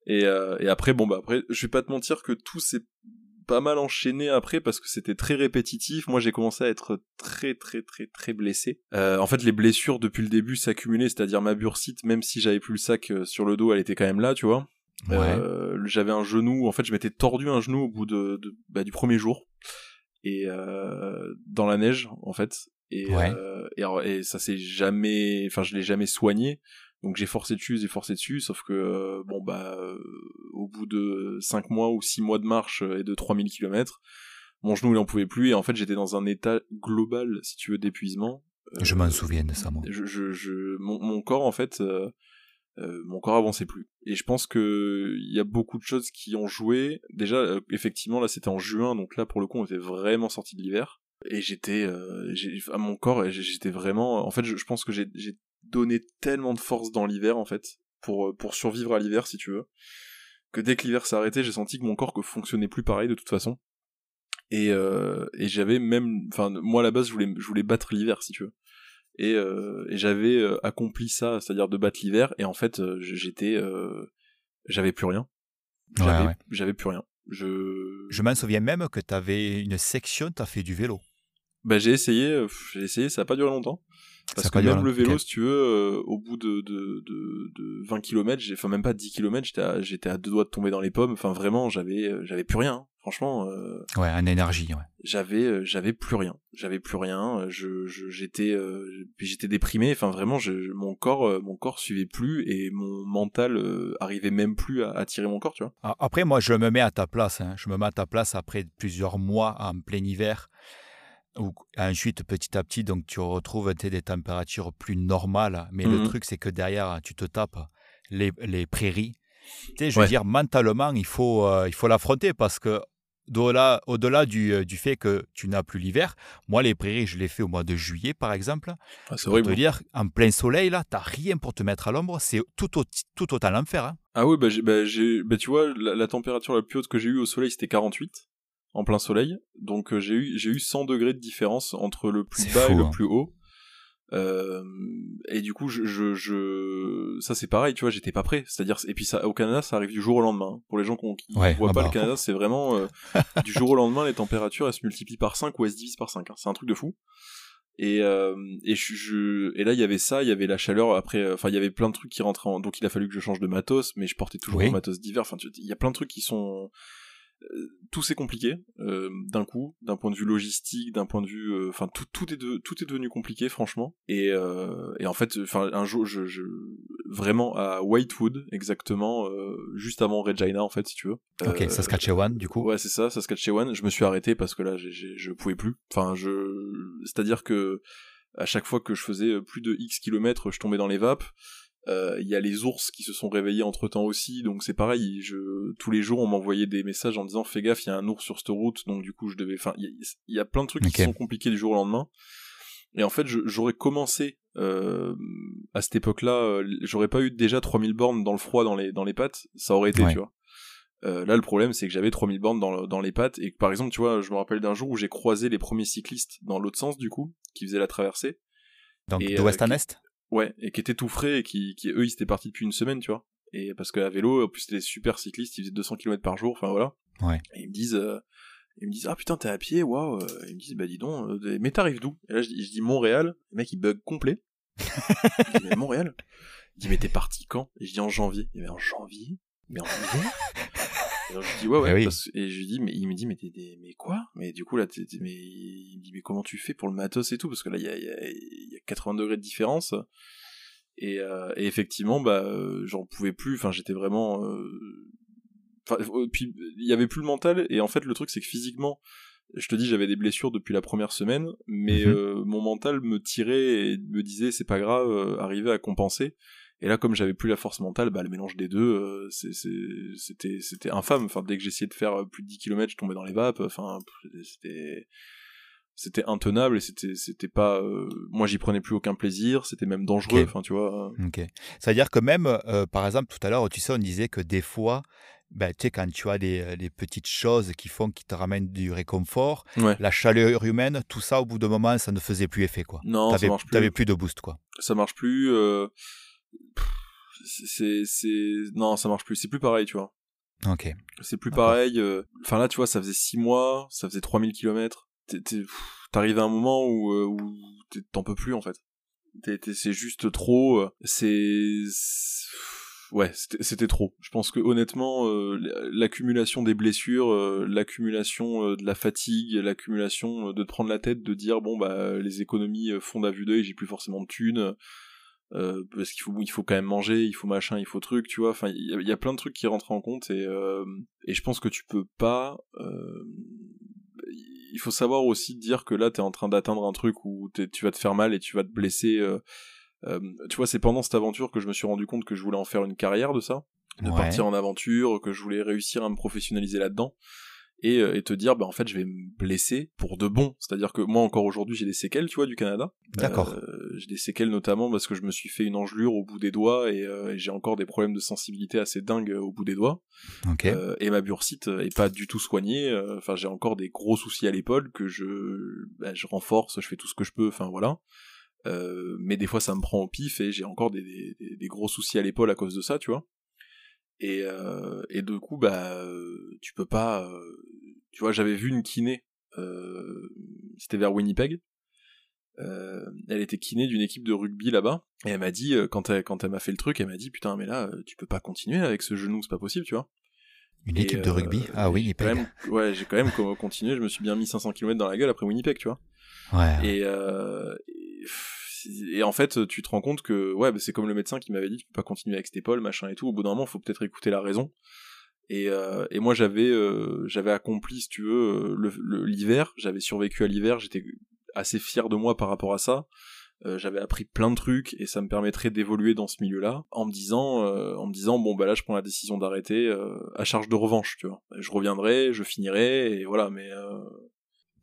Speaker 2: Et, et après, bon bah après, je vais pas te mentir que tout s'est pas mal enchaîné après parce que c'était très répétitif. Moi, j'ai commencé à être très très très très blessé. Euh, en fait, les blessures depuis le début s'accumulaient, c'est-à-dire ma bursite, même si j'avais plus le sac euh, sur le dos, elle était quand même là, tu vois. Euh, j'avais un genou, en fait, je m'étais tordu un genou au bout de, bah, du premier jour et dans la neige, en fait. Et, et, et, ça s'est jamais, enfin, je l'ai jamais soigné. Donc j'ai forcé dessus, j'ai forcé dessus, sauf que euh, bon bah euh, au bout de 5 mois ou 6 mois de marche et de 3000 km, mon genou il en pouvait plus et en fait j'étais dans un état global si tu veux d'épuisement.
Speaker 1: je m'en souviens de ça moi.
Speaker 2: Je, je, mon, corps en fait euh, mon corps avançait plus et je pense que il y a beaucoup de choses qui ont joué. Déjà effectivement là c'était en juin donc là pour le coup on était vraiment sorti de l'hiver et j'étais à mon corps j'étais vraiment en fait je, je pense que j'ai donné tellement de force dans l'hiver en fait pour euh, pour survivre à l'hiver si tu veux que dès que l'hiver s'est arrêté j'ai senti que mon corps ne fonctionnait plus pareil de toute façon et, euh, et j'avais même enfin moi à la base je voulais je voulais battre l'hiver si tu veux et, et j'avais accompli ça, c'est-à-dire de battre l'hiver, et en fait j'étais, j'avais plus rien. J'avais plus rien. Je,
Speaker 1: je m'en souviens même que tu avais une section, tu as fait du vélo.
Speaker 2: Bah, j'ai essayé, j'ai essayé, ça n'a pas duré longtemps. Parce que même le vélo, si tu veux, euh, au bout de, de, de, de 20 km, enfin même pas 10 km, j'étais à, j'étais à deux doigts de tomber dans les pommes. Enfin vraiment, j'avais, euh, j'avais plus rien. Hein. Franchement. Euh,
Speaker 1: ouais, en énergie. Ouais.
Speaker 2: J'avais, j'avais plus rien. J'avais plus rien. Je, j'étais, j'étais déprimé. Enfin vraiment, je, mon corps, mon corps suivait plus et mon mental arrivait même plus à, tirer mon corps, tu vois.
Speaker 1: Après, moi, je me mets à ta place. Hein. Je me mets à ta place après plusieurs mois en plein hiver ou ensuite, petit à petit, donc tu retrouves des températures plus normales. Mais le mmh truc, c'est que derrière, tu te tapes les, les prairies. Tu sais, je veux dire, mentalement, il faut euh, il faut l'affronter parce que au-delà, au-delà du, euh, du, fait que tu n'as plus l'hiver, moi, les prairies, je les fais au mois de juillet, par exemple. Ah, c'est pour te dire, en plein soleil, là, tu n'as rien pour te mettre à l'ombre. C'est tout, au, tout autant l'enfer. Hein.
Speaker 2: Ah oui, bah, bah, bah, tu vois, la, la, température la plus haute que j'ai eue au soleil, c'était 48 en plein soleil. Donc euh, j'ai eu j'ai eu 100 degrés de différence entre le plus bas et le hein. plus haut. Euh, et du coup, je, je, je... ça c'est pareil, tu vois, j'étais pas prêt. C'est-à-dire, et puis ça, au Canada, ça arrive du jour au lendemain. Pour les gens qui, ne voient ah pas le bah. Canada, c'est vraiment euh, du jour au lendemain, les températures elles se multiplient par 5 ou elles se divisent par 5. Hein. C'est un truc de fou. Et euh, et je, je, et là il y avait ça, il y avait la chaleur. Après, enfin il y avait plein de trucs qui rentraient. En... Donc il a fallu que je change de matos, mais je portais toujours mon matos d'hiver. Enfin, il y a plein de trucs qui sont tout s'est compliqué euh, d'un coup, d'un point de vue logistique, d'un point de vue, euh, enfin tout, tout est de, tout est devenu compliqué franchement. Et, et en fait, enfin un jour, je, je, vraiment à Whitewood exactement, juste avant Regina en fait si tu veux.
Speaker 1: Ok, Saskatchewan du coup.
Speaker 2: Ouais c'est ça, Saskatchewan. Je me suis arrêté parce que là, j'ai, je pouvais plus. Enfin je, c'est-à-dire que à chaque fois que je faisais plus de X kilomètres, je tombais dans les vapes. Euh, il y a les ours qui se sont réveillés entre temps aussi, donc c'est pareil. Je, tous les jours, on m'envoyait des messages en disant fais gaffe, il y a un ours sur cette route, donc du coup je devais. Enfin, il y, a plein de trucs qui sont compliqués du jour au lendemain. Et en fait, j'aurais commencé euh, à cette époque-là, euh, j'aurais pas eu déjà 3000 bornes dans le froid dans les dans les pattes, ça aurait été, tu vois. là, le problème, c'est que j'avais 3000 bornes dans, dans les pattes, et que par exemple, tu vois, je me rappelle d'un jour où j'ai croisé les premiers cyclistes dans l'autre sens, du coup, qui faisaient la traversée.
Speaker 1: Donc, de ouest à est
Speaker 2: Ouais, et qui étaient tout frais et qui, qui eux, ils étaient partis depuis une semaine, tu vois. Et parce qu'à vélo, en plus, c'était des super cyclistes, ils faisaient 200 km par jour, enfin voilà.
Speaker 1: Ouais.
Speaker 2: Et ils me disent, euh, ils me disent, ah putain, t'es à pied, waouh. Ils me disent, bah dis donc, euh, mais t'arrives d'où? Et là, je dis, je dis Montréal, le mec, il bug complet. je dis, mais Montréal? Il dit, mais t'es parti quand? Et je dis, en janvier. Et mais en janvier? Mais en janvier et je dis ouais ouais eh et je lui dis mais il me dit mais mais quoi? Mais du coup là mais il me dit mais comment tu fais pour le matos et tout? Parce que là il y a, y a 80 degrés de différence. Et, euh, et effectivement bah euh, j'en pouvais plus. Enfin j'étais vraiment euh... enfin euh, puis il y avait plus le mental. Et en fait le truc c'est que physiquement je te dis j'avais des blessures depuis la première semaine. Mais mhm. mon mental me tirait et me disait c'est pas grave arriver à compenser et là, comme j'avais plus la force mentale, bah, le mélange des deux, euh, c'était, c'était infâme. Enfin, dès que j'essayais de faire euh, plus de 10 km, je tombais dans les vapes. Enfin, c'était, c'était intenable et c'était, c'était pas, euh, moi, j'y prenais plus aucun plaisir. C'était même dangereux. Enfin, tu vois.
Speaker 1: Ok. Ça veut dire que même, par exemple, tout à l'heure, tu sais, on disait que des fois, ben, tu sais, quand tu as des, petites choses qui font, qui te ramènent du réconfort, la chaleur humaine, tout ça, au bout d'un moment, ça ne faisait plus effet, quoi.
Speaker 2: Non,
Speaker 1: ça
Speaker 2: marche plus.
Speaker 1: T'avais plus de boost, quoi.
Speaker 2: Ça marche plus c'est c'est non ça marche plus. C'est plus pareil tu vois.
Speaker 1: Ok.
Speaker 2: C'est plus pareil euh, enfin là tu vois ça faisait 6 mois ça faisait 3000 km t'arrives à un moment où euh, où t'en peux plus en fait. C'est juste trop euh, c'est ouais c'était trop. Je pense que honnêtement l'accumulation des blessures l'accumulation de la fatigue l'accumulation de te prendre la tête de dire bon bah les économies fondent à vue d'œil j'ai plus forcément de thunes euh, parce qu'il faut il faut quand même manger il faut machin il faut truc tu vois. Enfin il y, a plein de trucs qui rentrent en compte et euh, et je pense que tu peux pas euh, il faut savoir aussi dire que là t'es en train d'atteindre un truc où tu vas te faire mal et tu vas te blesser tu vois c'est pendant cette aventure que je me suis rendu compte que je voulais en faire une carrière de ça. De partir en aventure que je voulais réussir à me professionnaliser là-dedans euh, et, te dire bah en fait je vais me blesser pour de bon. C'est à dire que moi encore aujourd'hui j'ai des séquelles tu vois du Canada.
Speaker 1: D'accord.
Speaker 2: Euh, j'ai des séquelles notamment parce que je me suis fait une engelure au bout des doigts et, euh, j'ai encore des problèmes de sensibilité assez dingues au bout des doigts. Et ma bursite est pas du tout soignée. Enfin j'ai encore des gros soucis à l'épaule que je bah, je renforce je fais tout ce que je peux enfin voilà. Mais des fois ça me prend au pif et j'ai encore des, des, des, gros soucis à l'épaule à cause de ça, tu vois. Et, et du coup, bah, tu peux pas. tu vois, j'avais vu une kiné, c'était vers Winnipeg. elle était kiné d'une équipe de rugby là-bas et elle m'a dit quand elle quand elle m'a fait le truc elle m'a dit putain mais là tu peux pas continuer avec ce genou c'est pas possible tu vois
Speaker 1: une équipe de rugby Ah, Winnipeg.
Speaker 2: ouais, j'ai quand même continué. Je me suis bien mis 500 km dans la gueule après Winnipeg, tu vois.
Speaker 1: Ouais.
Speaker 2: Et, et, en fait, tu te rends compte que ouais, bah, c'est comme le médecin qui m'avait dit tu peux pas continuer avec cette épaule, machin et tout. Au bout d'un moment, faut peut-être écouter la raison. Et, et moi, j'avais j'avais accompli, si tu veux, l'hiver. j'avais survécu à l'hiver. J'étais assez fier de moi par rapport à ça. Euh, j'avais appris plein de trucs et ça me permettrait d'évoluer dans ce milieu-là en me disant euh, en me disant bon bah là je prends la décision d'arrêter euh, à charge de revanche tu vois je reviendrai je finirai et voilà mais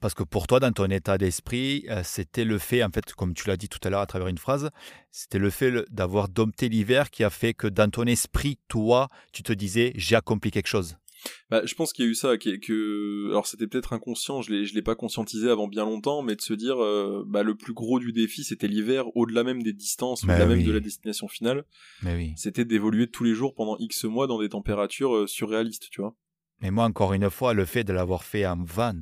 Speaker 1: parce que pour toi, dans ton état d'esprit, c'était le fait, en fait, comme tu l'as dit tout à l'heure à travers une phrase, c'était le fait d'avoir dompté l'hiver qui a fait que dans ton esprit, toi, tu te disais, j'ai accompli quelque chose.
Speaker 2: Bah, je pense qu'il y a eu ça, que, alors c'était peut-être inconscient, je l'ai, je l'ai pas conscientisé avant bien longtemps, mais de se dire, euh, bah, le plus gros du défi, c'était l'hiver, au-delà même des distances, au-delà même de la destination finale.
Speaker 1: Mais oui.
Speaker 2: C'était d'évoluer tous les jours pendant X mois dans des températures euh, surréalistes, tu vois.
Speaker 1: Mais moi, encore une fois, le fait de l'avoir fait en van,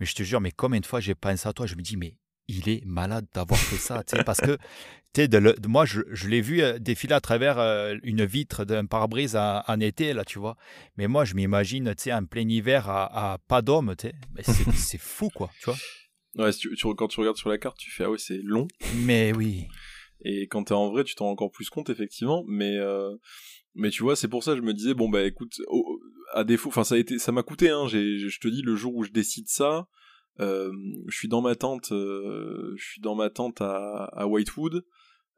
Speaker 1: mais je te jure, mais combien de fois j'ai pensé à toi, je me dis, mais il est malade d'avoir fait ça, parce que de le, moi, je, je l'ai vu euh, défiler à travers euh, une vitre d'un pare-brise en été, là, tu vois. Mais moi, je m'imagine, tu sais, en plein hiver à, pas d'homme, tu sais. C'est fou, quoi, tu vois.
Speaker 2: Ouais, tu, quand tu regardes sur la carte, tu fais, ah ouais, c'est long.
Speaker 1: Mais oui.
Speaker 2: Et quand t'es en vrai, tu t'en rends encore plus compte, effectivement. Mais, euh, mais tu vois, c'est pour ça que je me disais, bon, bah écoute, à défaut, enfin, ça a été, ça m'a coûté, hein. Je te dis, le jour où je décide ça, je suis dans ma tente, je suis dans ma tente à, à Whitewood.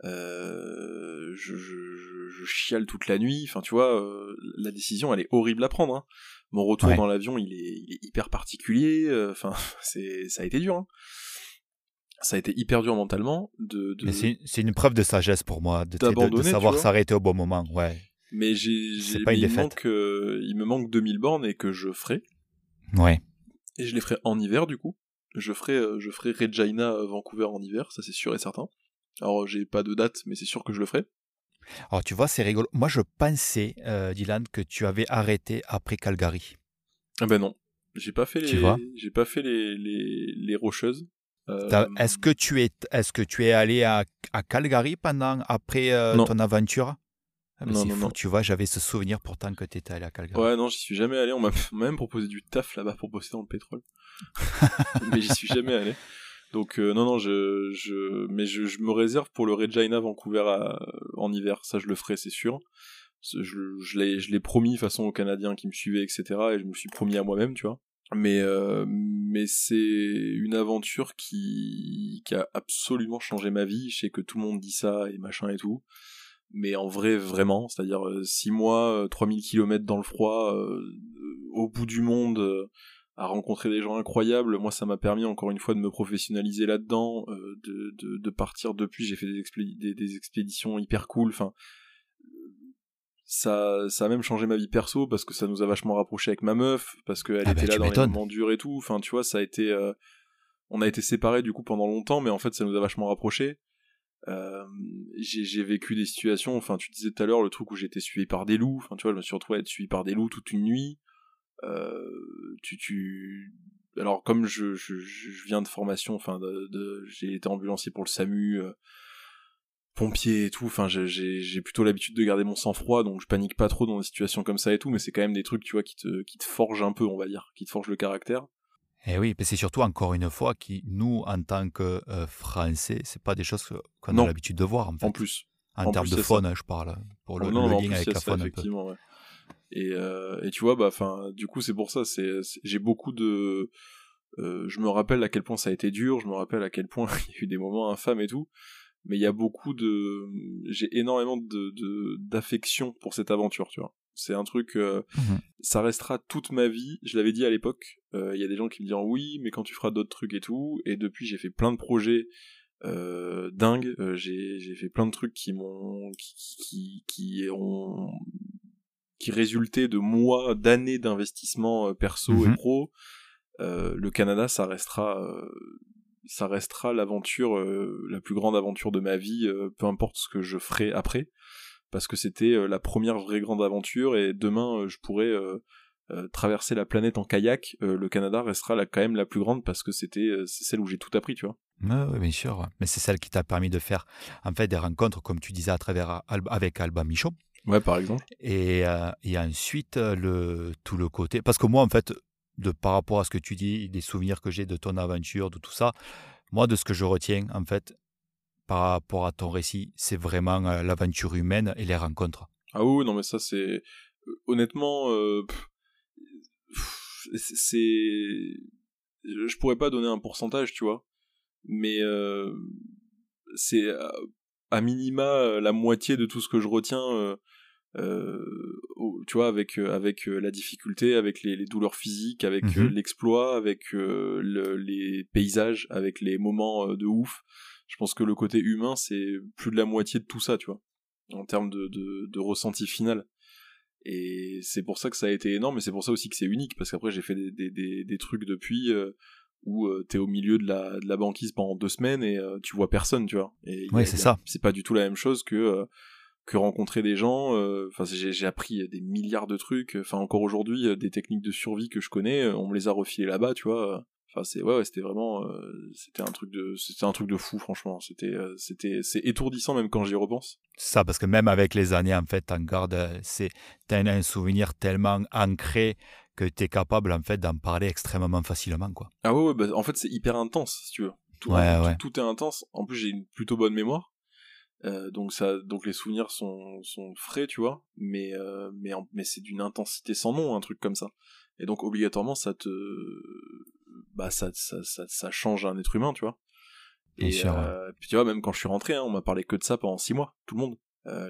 Speaker 2: Euh, je, je, je, chiale toute la nuit. Enfin, tu vois, euh, la décision, elle est horrible à prendre. Hein. Mon retour dans l'avion, il est, il est, hyper particulier. Euh, enfin, c'est, ça a été dur. Hein. Ça a été hyper dur mentalement. De, de...
Speaker 1: Mais c'est, c'est une preuve de sagesse pour moi, de, de, de savoir s'arrêter au bon moment. Ouais.
Speaker 2: Mais j'ai, j'ai pas il, manque, il me manque 2000 bornes et que je ferai.
Speaker 1: Ouais.
Speaker 2: Et je les ferai en hiver, du coup. Je ferai, je ferai Regina Vancouver en hiver, ça c'est sûr et certain. Alors, j'ai pas de date, mais c'est sûr que je le ferai.
Speaker 1: Alors, tu vois, c'est rigolo. Moi, je pensais, euh, Dylan, que tu avais arrêté après Calgary.
Speaker 2: Ah ben non. J'ai pas fait les, j'ai pas fait les, les, les rocheuses.
Speaker 1: Euh, est-ce que tu es, est-ce que tu es allé à, à Calgary pendant, après euh, ton aventure? Ah, non, non, non, Tu vois, j'avais ce souvenir pourtant que tu étais allé à Calgary.
Speaker 2: Ouais, non, j'y suis jamais allé. On m'a même proposé du taf là-bas pour bosser dans le pétrole. mais j'y suis jamais allé. Donc euh, non non je je mais je, je, me réserve pour le Regina Vancouver en hiver ça je le ferai c'est sûr je, je l'ai je l'ai promis façon aux Canadiens qui me suivaient etc et je me suis promis à moi-même tu vois mais euh, mais c'est une aventure qui qui a absolument changé ma vie je sais que tout le monde dit ça et machin et tout mais en vrai vraiment c'est à dire 6 euh, mois 3000 km dans le froid au bout du monde à rencontrer des gens incroyables. Moi, ça m'a permis encore une fois de me professionnaliser là-dedans, euh, de, de, de, partir depuis. J'ai fait des, des, expéditions hyper cool. Enfin, ça, ça a même changé ma vie perso parce que ça nous a vachement rapproché avec ma meuf, parce qu'elle ah était bah, là dans les moments durs et tout. Enfin, tu vois, ça a été, euh, on a été séparés du coup pendant longtemps, mais en fait, ça nous a vachement rapprochés. Euh, j'ai vécu des situations, enfin tu disais tout à l'heure le truc où j'étais suivi par des loups, enfin tu vois je me suis retrouvé à être suivi par des loups toute une nuit, euh, tu, tu, alors comme je, je, je, viens de formation, enfin, de, de j'ai été ambulancier pour le SAMU, euh, pompier et tout, enfin, j'ai plutôt l'habitude de garder mon sang-froid, donc je panique pas trop dans des situations comme ça et tout, mais c'est quand même des trucs, tu vois, qui te, qui te forgent un peu, on va dire, qui te forgent le caractère.
Speaker 1: Et eh oui, c'est surtout encore une fois qui, nous, en tant que euh, Français, c'est pas des choses qu'on a l'habitude de voir. En, fait.
Speaker 2: en plus.
Speaker 1: En, termes de faune, je parle, pour le, oh lien avec la faune.
Speaker 2: Effectivement, Ouais. Et, euh, et tu vois, bah, enfin, du coup, c'est pour ça. C'est, j'ai beaucoup de. Euh, je me rappelle à quel point ça a été dur. Je me rappelle à quel point il y a eu des moments infâmes et tout. Mais il y a beaucoup de. J'ai énormément de, d'affection pour cette aventure, tu vois. C'est un truc, euh, mhm. ça restera toute ma vie. Je l'avais dit à l'époque. Euh, il y a des gens qui me disent oui, mais quand tu feras d'autres trucs et tout. Et depuis, j'ai fait plein de projets euh, dingues. j'ai, j'ai fait plein de trucs qui m'ont, qui, qui, qui ont qui résultait de mois, d'années d'investissement perso et mhm. pro, le Canada, ça restera, ça restera l'aventure, la plus grande aventure de ma vie, peu importe ce que je ferai après, parce que c'était la première vraie grande aventure et demain je pourrais traverser la planète en kayak. le Canada restera quand même la plus grande parce que c'était c'est celle où j'ai tout appris, tu vois.
Speaker 1: Oui, bien sûr. Mais c'est celle qui t'a permis de faire en fait des rencontres, comme tu disais, à travers avec Alba Michaud.
Speaker 2: Ouais, par exemple.
Speaker 1: Et, et ensuite, le, tout le côté. Parce que moi, en fait, de par rapport à ce que tu dis, des souvenirs que j'ai de ton aventure, de tout ça, moi, de ce que je retiens, en fait, par rapport à ton récit, c'est vraiment l'aventure humaine et les rencontres?
Speaker 2: Ah oui, non, mais ça, c'est. Honnêtement, c'est. Je pourrais pas donner un pourcentage, tu vois, mais c'est à minima la moitié de tout ce que je retiens euh, tu vois, avec euh, avec euh, la difficulté, avec les, douleurs physiques, avec mhm. l'exploit, avec les paysages, avec les moments de ouf. Je pense que le côté humain, c'est plus de la moitié de tout ça, tu vois, en termes de, de, ressenti final. Et c'est pour ça que ça a été énorme, mais c'est pour ça aussi que c'est unique, parce qu'après j'ai fait des, des, des, trucs depuis où t'es au milieu de la, de la banquise pendant deux semaines et tu vois personne, tu vois. Et
Speaker 1: ouais, c'est ça.
Speaker 2: C'est pas du tout la même chose que que rencontrer des gens. Euh, enfin, j'ai appris des milliards de trucs. Enfin, encore aujourd'hui, euh, des techniques de survie que je connais, euh, on me les a refilées là-bas, tu vois. Enfin, c'est ouais, ouais c'était vraiment, c'était un truc de, c'était un truc de fou, franchement. C'était, c'était, c'est étourdissant même quand j'y repense.
Speaker 1: Ça, parce que même avec les années, en fait, en garde, c'est, t'as un souvenir tellement ancré que t'es capable, en fait, d'en parler extrêmement facilement, quoi.
Speaker 2: Ah ouais, ouais bah, en fait, c'est hyper intense, si tu veux. Tout,
Speaker 1: ouais, ouais.
Speaker 2: tout, est intense. En plus, j'ai une plutôt bonne mémoire. Euh, donc ça, donc les souvenirs sont, sont frais, tu vois, mais euh, mais mais c'est d'une intensité sans nom, un truc comme ça. Et donc obligatoirement ça te, bah ça ça ça, change un être humain, tu vois. Et euh, puis tu vois même quand je suis rentré, hein, on m'a parlé que de ça pendant six mois, tout le monde.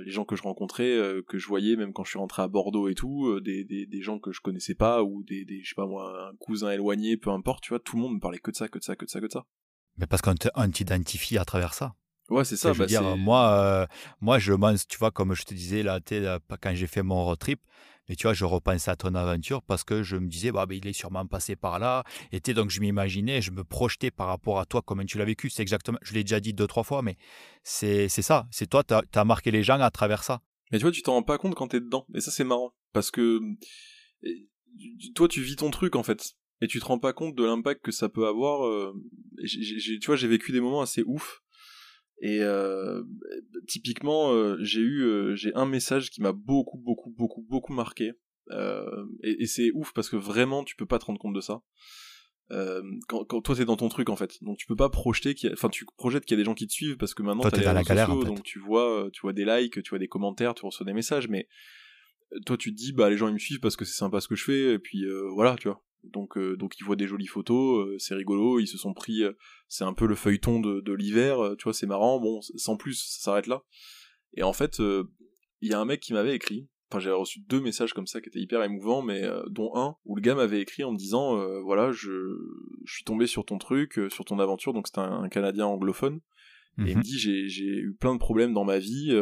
Speaker 2: les gens que je rencontrais, que je voyais, même quand je suis rentré à Bordeaux et tout, des, des, des, gens que je connaissais pas ou des, des je sais pas moi un cousin éloigné, peu importe, tu vois, tout le monde me parlait que de ça, que de ça, que de ça, que de ça.
Speaker 1: Mais parce qu'on t'identifie à travers ça.
Speaker 2: Ouais, c'est ça.
Speaker 1: Je veux bah, dire, moi, euh, moi, je pense, tu vois, comme je te disais là, quand j'ai fait mon road trip, mais tu vois, je repensais à ton aventure parce que je me disais, bah, ben, il est sûrement passé par là. Et donc, je m'imaginais, je me projetais par rapport à toi, comment tu l'as vécu. C'est exactement, je l'ai déjà dit deux, trois fois, mais c'est ça. C'est toi, tu as, marqué les gens à travers ça.
Speaker 2: Mais tu vois, tu t'en rends pas compte quand t'es dedans. Et ça, c'est marrant. Parce que toi, tu vis ton truc, en fait. Et tu te rends pas compte de l'impact que ça peut avoir. Euh, tu vois, j'ai vécu des moments assez ouf et euh, typiquement, euh, j'ai eu, euh, j'ai un message qui m'a beaucoup, beaucoup, beaucoup, beaucoup marqué. et, et c'est ouf parce que vraiment, tu peux pas te rendre compte de ça. quand, quand, toi t'es dans ton truc en fait, donc tu peux pas projeter, enfin tu projettes qu'il y a des gens qui te suivent parce que maintenant
Speaker 1: t'as les réseaux sociaux,
Speaker 2: donc tu vois, tu vois des likes, tu vois des commentaires, tu reçois des messages, mais toi tu te dis bah les gens ils me suivent parce que c'est sympa ce que je fais et puis voilà tu vois donc euh, donc ils voient des jolies photos, euh, c'est rigolo, ils se sont pris, euh, c'est un peu le feuilleton de, de l'hiver, tu vois, c'est marrant, bon, sans plus, ça s'arrête là. Et en fait, il y a un mec qui m'avait écrit, enfin j'avais reçu deux messages comme ça qui étaient hyper émouvants, mais dont un où le gars m'avait écrit en me disant, voilà, je, je suis tombé sur ton truc, sur ton aventure, donc c'était un, Canadien anglophone, et il me mhm. dit j'ai j'ai eu plein de problèmes dans ma vie.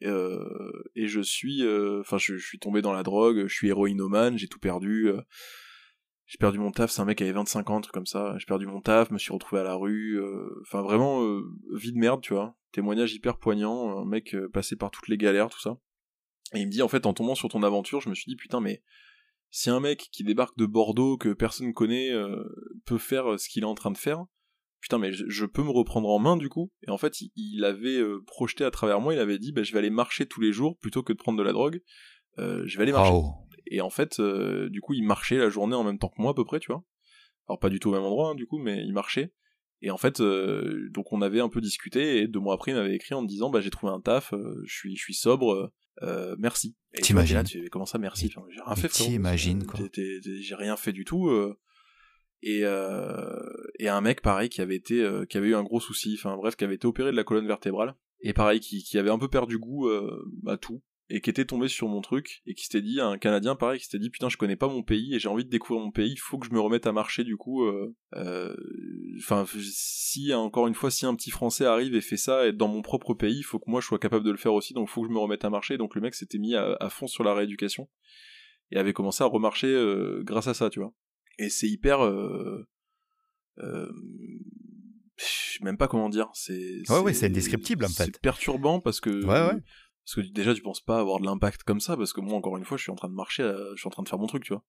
Speaker 2: et je suis, enfin, je, je, suis tombé dans la drogue, je suis héroïnomane, j'ai tout perdu, j'ai perdu mon taf, c'est un mec qui avait 25 ans, truc comme ça. J'ai perdu mon taf, me suis retrouvé à la rue. Euh, enfin, vraiment, euh, vie de merde, tu vois. Témoignage hyper poignant, un mec euh, passé par toutes les galères, tout ça. Et il me dit, en fait, en tombant sur ton aventure, je me suis dit, putain, mais si un mec qui débarque de Bordeaux, que personne connaît, peut faire ce qu'il est en train de faire, putain, mais je, peux me reprendre en main, du coup. Et en fait, il, avait projeté à travers moi, il avait dit, bah, je vais aller marcher tous les jours plutôt que de prendre de la drogue. je vais aller marcher. Et en fait, euh, du coup, il marchait la journée en même temps que moi à peu près, tu vois. Alors pas du tout au même endroit, hein, du coup, mais il marchait. Et en fait, euh, donc on avait un peu discuté, et deux mois après, il m'avait écrit en me disant, bah j'ai trouvé un taf, euh, je suis, je suis sobre, merci.
Speaker 1: T'imagines
Speaker 2: Comment ça, merci? J'ai rien fait.
Speaker 1: T'imagines quoi
Speaker 2: J'ai rien fait du tout. et et un mec pareil qui avait été, qui avait eu un gros souci, enfin bref, qui avait été opéré de la colonne vertébrale, et pareil qui, qui avait un peu perdu goût à tout et qui était tombé sur mon truc et qui s'était dit un Canadien pareil qui s'était dit putain je connais pas mon pays et j'ai envie de découvrir mon pays il faut que je me remette à marcher du coup euh, euh, enfin si encore une fois si un petit Français arrive et fait ça et dans mon propre pays il faut que moi je sois capable de le faire aussi donc il faut que je me remette à marcher donc le mec s'était mis à, fond sur la rééducation et avait commencé à remarcher euh, grâce à ça tu vois et c'est hyper je sais même pas comment dire. C'est
Speaker 1: ouais, ouais, c'est indescriptible en fait.
Speaker 2: C'est perturbant parce que
Speaker 1: ouais, ouais.
Speaker 2: Parce que déjà tu penses pas avoir de l'impact comme ça parce que moi encore une fois je suis en train de marcher, je suis en train de faire mon truc, tu vois.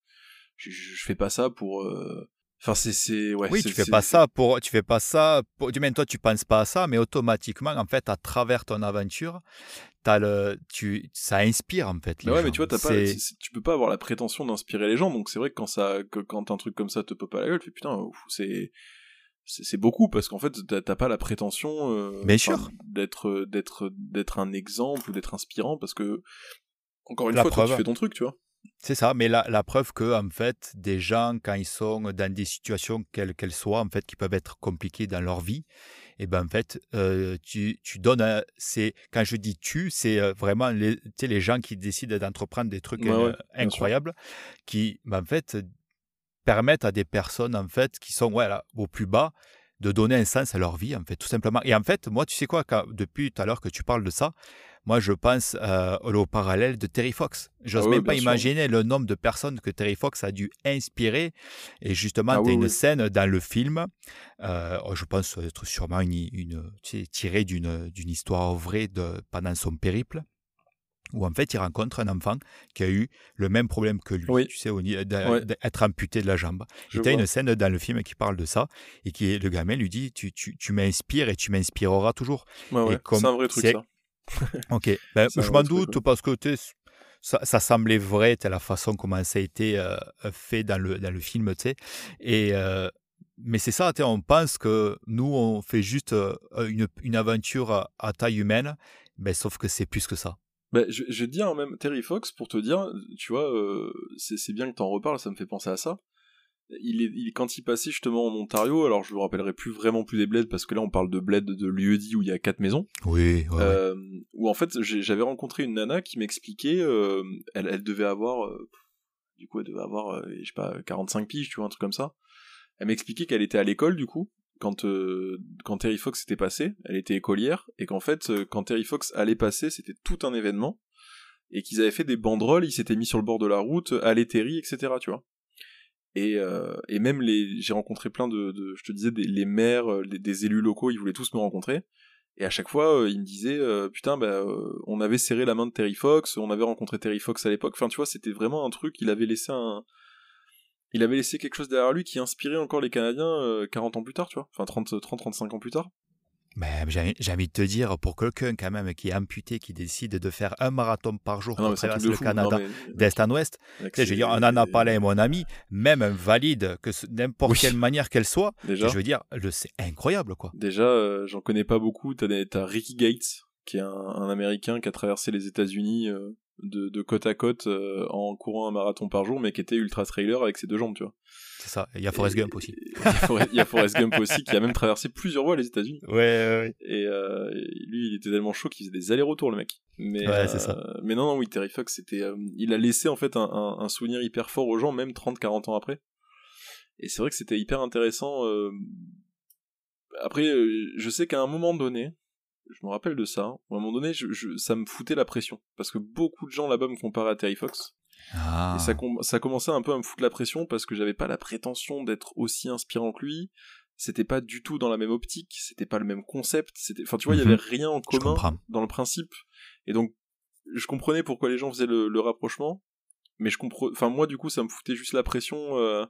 Speaker 2: Je, je, fais pas ça pour. Euh... Enfin c'est c'est ouais.
Speaker 1: Oui, tu fais pas ça pour tu fais pas ça pour du même toi tu penses pas à ça mais automatiquement en fait à travers ton aventure as le tu ça inspire en fait
Speaker 2: les ouais mais tu vois t'as pas tu peux pas avoir la prétention d'inspirer les gens donc c'est vrai que quand ça que, quand un truc comme ça te peut pas la gueule tu fais putain c'est c'est beaucoup parce qu'en fait t'as pas la prétention euh,
Speaker 1: Bien sûr.
Speaker 2: d'être d'être d'être un exemple ou d'être inspirant parce que encore une fois toi, tu fais ton truc tu vois.
Speaker 1: C'est ça, mais la, la, preuve que en fait, des gens quand ils sont dans des situations quelles qu'elles soient, en fait, qui peuvent être compliquées dans leur vie, et eh ben en fait, euh, tu, tu donnes, c'est quand je dis tu, c'est euh, vraiment les, les gens qui décident d'entreprendre des trucs incroyables, qui ben, en fait permettent à des personnes en fait qui sont au plus bas de donner un sens à leur vie en fait tout simplement. Et en fait, moi, tu sais quoi, quand, depuis tout à l'heure que tu parles de ça, moi, je pense euh, au parallèle de Terry Fox. J'ose ah même pas imaginer le nombre de personnes que Terry Fox a dû inspirer. Et justement, ah tu as une scène dans le film, euh, oh, je pense être sûrement une, une tirée d'une histoire vraie de, pendant son périple où en fait il rencontre un enfant qui a eu le même problème que lui, tu sais, d'être amputé de la jambe. et tu as une scène dans le film qui parle de ça, et qui le gamin lui dit Tu, tu, tu m'inspires et tu m'inspireras toujours.
Speaker 2: Ouais, C'est un vrai truc ça.
Speaker 1: ok, ben, je m'en doute parce que ça, ça, semblait vrai, la façon comment ça a été euh, fait dans le, dans le film, tu sais. Et, euh, mais c'est ça, on pense que nous, on fait juste euh, une, une aventure à, taille humaine, mais sauf que c'est plus que ça.
Speaker 2: Ben, je, je vais te dire même, Terry Fox, pour te dire, tu vois, c'est bien que tu en reparles, ça me fait penser à ça il est, il, quand il passait justement en Ontario, alors je me rappellerai plus vraiment plus des bleds parce que là on parle de bled de lieu-dit où il y a quatre maisons.
Speaker 1: Oui.
Speaker 2: euh, Où en fait j'avais rencontré une nana qui m'expliquait, euh, elle, elle devait avoir, euh, du coup elle devait avoir, euh, je sais pas, 45 piges, tu vois, un truc comme ça. Elle m'expliquait qu'elle était à l'école du coup quand quand Terry Fox était passé, elle était écolière et qu'en fait quand Terry Fox allait passer, c'était tout un événement et qu'ils avaient fait des banderoles, ils s'étaient mis sur le bord de la route, allez Terry, etc. Tu vois. Et, euh, même les, j'ai rencontré plein de, je te disais, des, les maires, euh, des élus locaux, ils voulaient tous me rencontrer. Et à chaque fois, euh, ils me disaient, putain, bah, on avait serré la main de Terry Fox, on avait rencontré Terry Fox à l'époque. Enfin, tu vois, c'était vraiment un truc. Il avait laissé un, il avait laissé quelque chose derrière lui qui inspirait encore les Canadiens 40 ans plus tard, tu vois. Enfin, 30, 30, 35 ans plus tard.
Speaker 1: Mais j'ai envie de te dire, pour quelqu'un quand même qui est amputé, qui décide de faire un marathon par jour ah pour traverser le Canada d'est en ouest, je veux dire, on en a mon ami, même valide, que n'importe quelle manière qu'elle soit, Déjà. je veux dire, c'est incroyable quoi.
Speaker 2: Déjà, euh, j'en connais pas beaucoup, t'as as Ricky Gates, qui est un, Américain qui a traversé les États-Unis euh, de, côte à côte euh, en courant un marathon par jour, mais qui était ultra trailer avec ses deux jambes, tu vois.
Speaker 1: C'est ça. Il y a Forrest Gump aussi.
Speaker 2: Il y, a Forrest Gump aussi qui a même traversé plusieurs fois les États-Unis.
Speaker 1: Ouais, ouais,
Speaker 2: Et euh, lui, il était tellement chaud qu'il faisait des allers-retours, le mec. Mais,
Speaker 1: ouais, c'est ça.
Speaker 2: Euh, mais non, non, oui, Terry Fox, c'était, euh, il a laissé en fait un, un, souvenir hyper fort aux gens, même 30-40 ans après. Et c'est vrai que c'était hyper intéressant. Après, je sais qu'à un moment donné, je me rappelle de ça. À un moment donné, je, ça me foutait la pression parce que beaucoup de gens là-bas me comparaient à Terry Fox.
Speaker 1: Ah.
Speaker 2: Et ça, ça commençait un peu à me foutre la pression parce que j'avais pas la prétention d'être aussi inspirant que lui. C'était pas du tout dans la même optique, c'était pas le même concept. C'était, enfin, tu vois, il y avait mhm. rien en commun dans le principe. Et donc, je comprenais pourquoi les gens faisaient le, rapprochement, mais je comprends. Enfin, moi, du coup, ça me foutait juste la pression. Euh,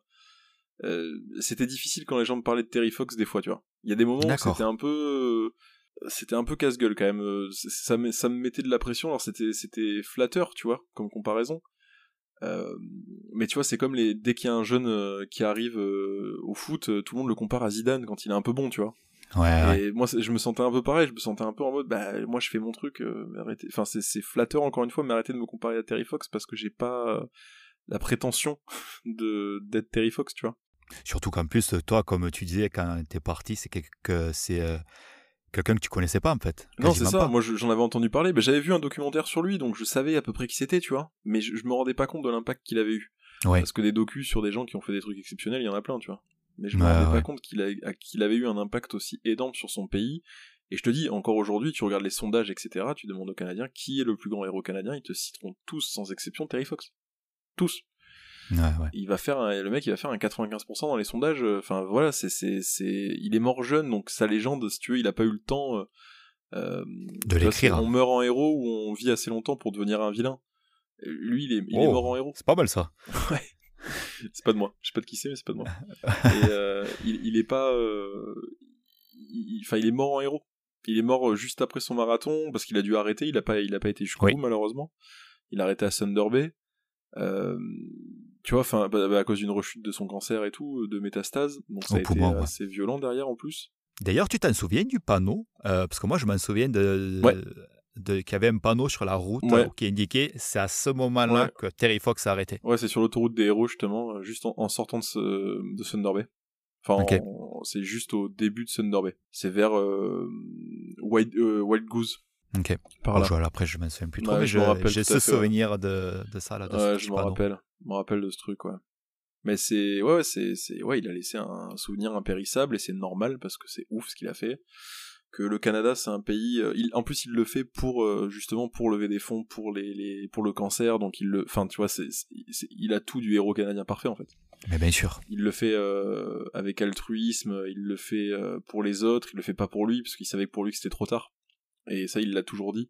Speaker 2: euh, c'était difficile quand les gens me parlaient de Terry Fox des fois, tu vois. Il y a des moments où c'était un peu c'était un peu casse-gueule quand même. Ça, ça me mettait de la pression. Alors c'était c'était flatteur, tu vois, comme comparaison. Euh, mais tu vois, c'est comme les dès qu'il y a un jeune euh, qui arrive euh, au foot, tout le monde le compare à Zidane quand il est un peu bon, tu vois.
Speaker 1: Ouais,
Speaker 2: et moi, je me sentais un peu pareil. Je me sentais un peu en mode, bah moi, je fais mon truc. arrêtez. Enfin, c'est flatteur encore une fois, mais arrêtez de me comparer à Terry Fox parce que j'ai pas la prétention de d'être Terry Fox, tu vois.
Speaker 1: Surtout qu'en plus, toi, comme tu disais quand t'es parti, c'est que c'est quelqu'un que tu connaissais pas en fait.
Speaker 2: Non, c'est ça. Moi, j'en avais entendu parler. mais j'avais vu un documentaire sur lui, donc je savais à peu près qui c'était, tu vois. Mais je, me rendais pas compte de l'impact qu'il avait eu. Parce que des docus sur des gens qui ont fait des trucs exceptionnels, il y en a plein, tu vois. Mais je me rendais pas compte qu'il avait eu un impact aussi énorme sur son pays. Et je te dis, encore aujourd'hui, tu regardes les sondages, etc., tu demandes aux Canadiens qui est le plus grand héros canadien, ils te citeront tous, sans exception, Terry Fox. Tous. Il va faire le mec, il va faire un 95% dans les sondages. Enfin voilà, c'est c'est c'est, il est mort jeune, donc sa légende, si tu veux, il a pas eu le temps.
Speaker 1: Euh, de l'écrire.
Speaker 2: On meurt en héros ou on vit assez longtemps pour devenir un vilain. Lui, il est, il est oh, mort en héros.
Speaker 1: C'est pas mal ça.
Speaker 2: ouais. c'est pas de moi. Je sais pas de qui c'est, mais c'est pas de moi. Et, euh, il, il, est pas. Enfin, il, il est mort en héros. Il est mort juste après son marathon parce qu'il a dû arrêter. Il a pas, il a pas été jusqu'au bout malheureusement. Il a arrêté à Thunder Bay. Euh, tu vois, enfin, bah, bah, à cause d'une rechute de son cancer et tout, de métastase. Donc ça a été assez violent derrière en plus.
Speaker 1: D'ailleurs, tu t'en souviens du panneau euh, Parce que moi, je m'en souviens de, de, qu'il y avait un panneau sur la route qui indiquait c'est à ce moment-là que Terry Fox a arrêté.
Speaker 2: Ouais, c'est sur l'autoroute des héros justement, euh, juste en, sortant de, ce, de Thunder Bay. Enfin, c'est juste au début de Thunder Bay. C'est vers White, Wild Goose.
Speaker 1: Ok. Par là. après, je m'en souviens plus trop, mais j'ai ce souvenir de, de, ça là.
Speaker 2: ouais, je me rappelle. Je me rappelle de ce truc, ouais. Mais c'est, ouais, c'est, c'est, ouais, il a laissé un souvenir impérissable et c'est normal parce que c'est ouf ce qu'il a fait. Que le Canada, c'est un pays, euh, il, en plus, il le fait pour, euh, justement, pour lever des fonds pour les, les, pour le cancer, donc il le, enfin, tu vois, c'est, il a tout du héros canadien parfait, en fait.
Speaker 1: Mais bien sûr.
Speaker 2: Il le fait euh, avec altruisme, il le fait pour les autres, il le fait pas pour lui, parce qu'il savait que pour lui c'était trop tard. Et ça, il l'a toujours dit.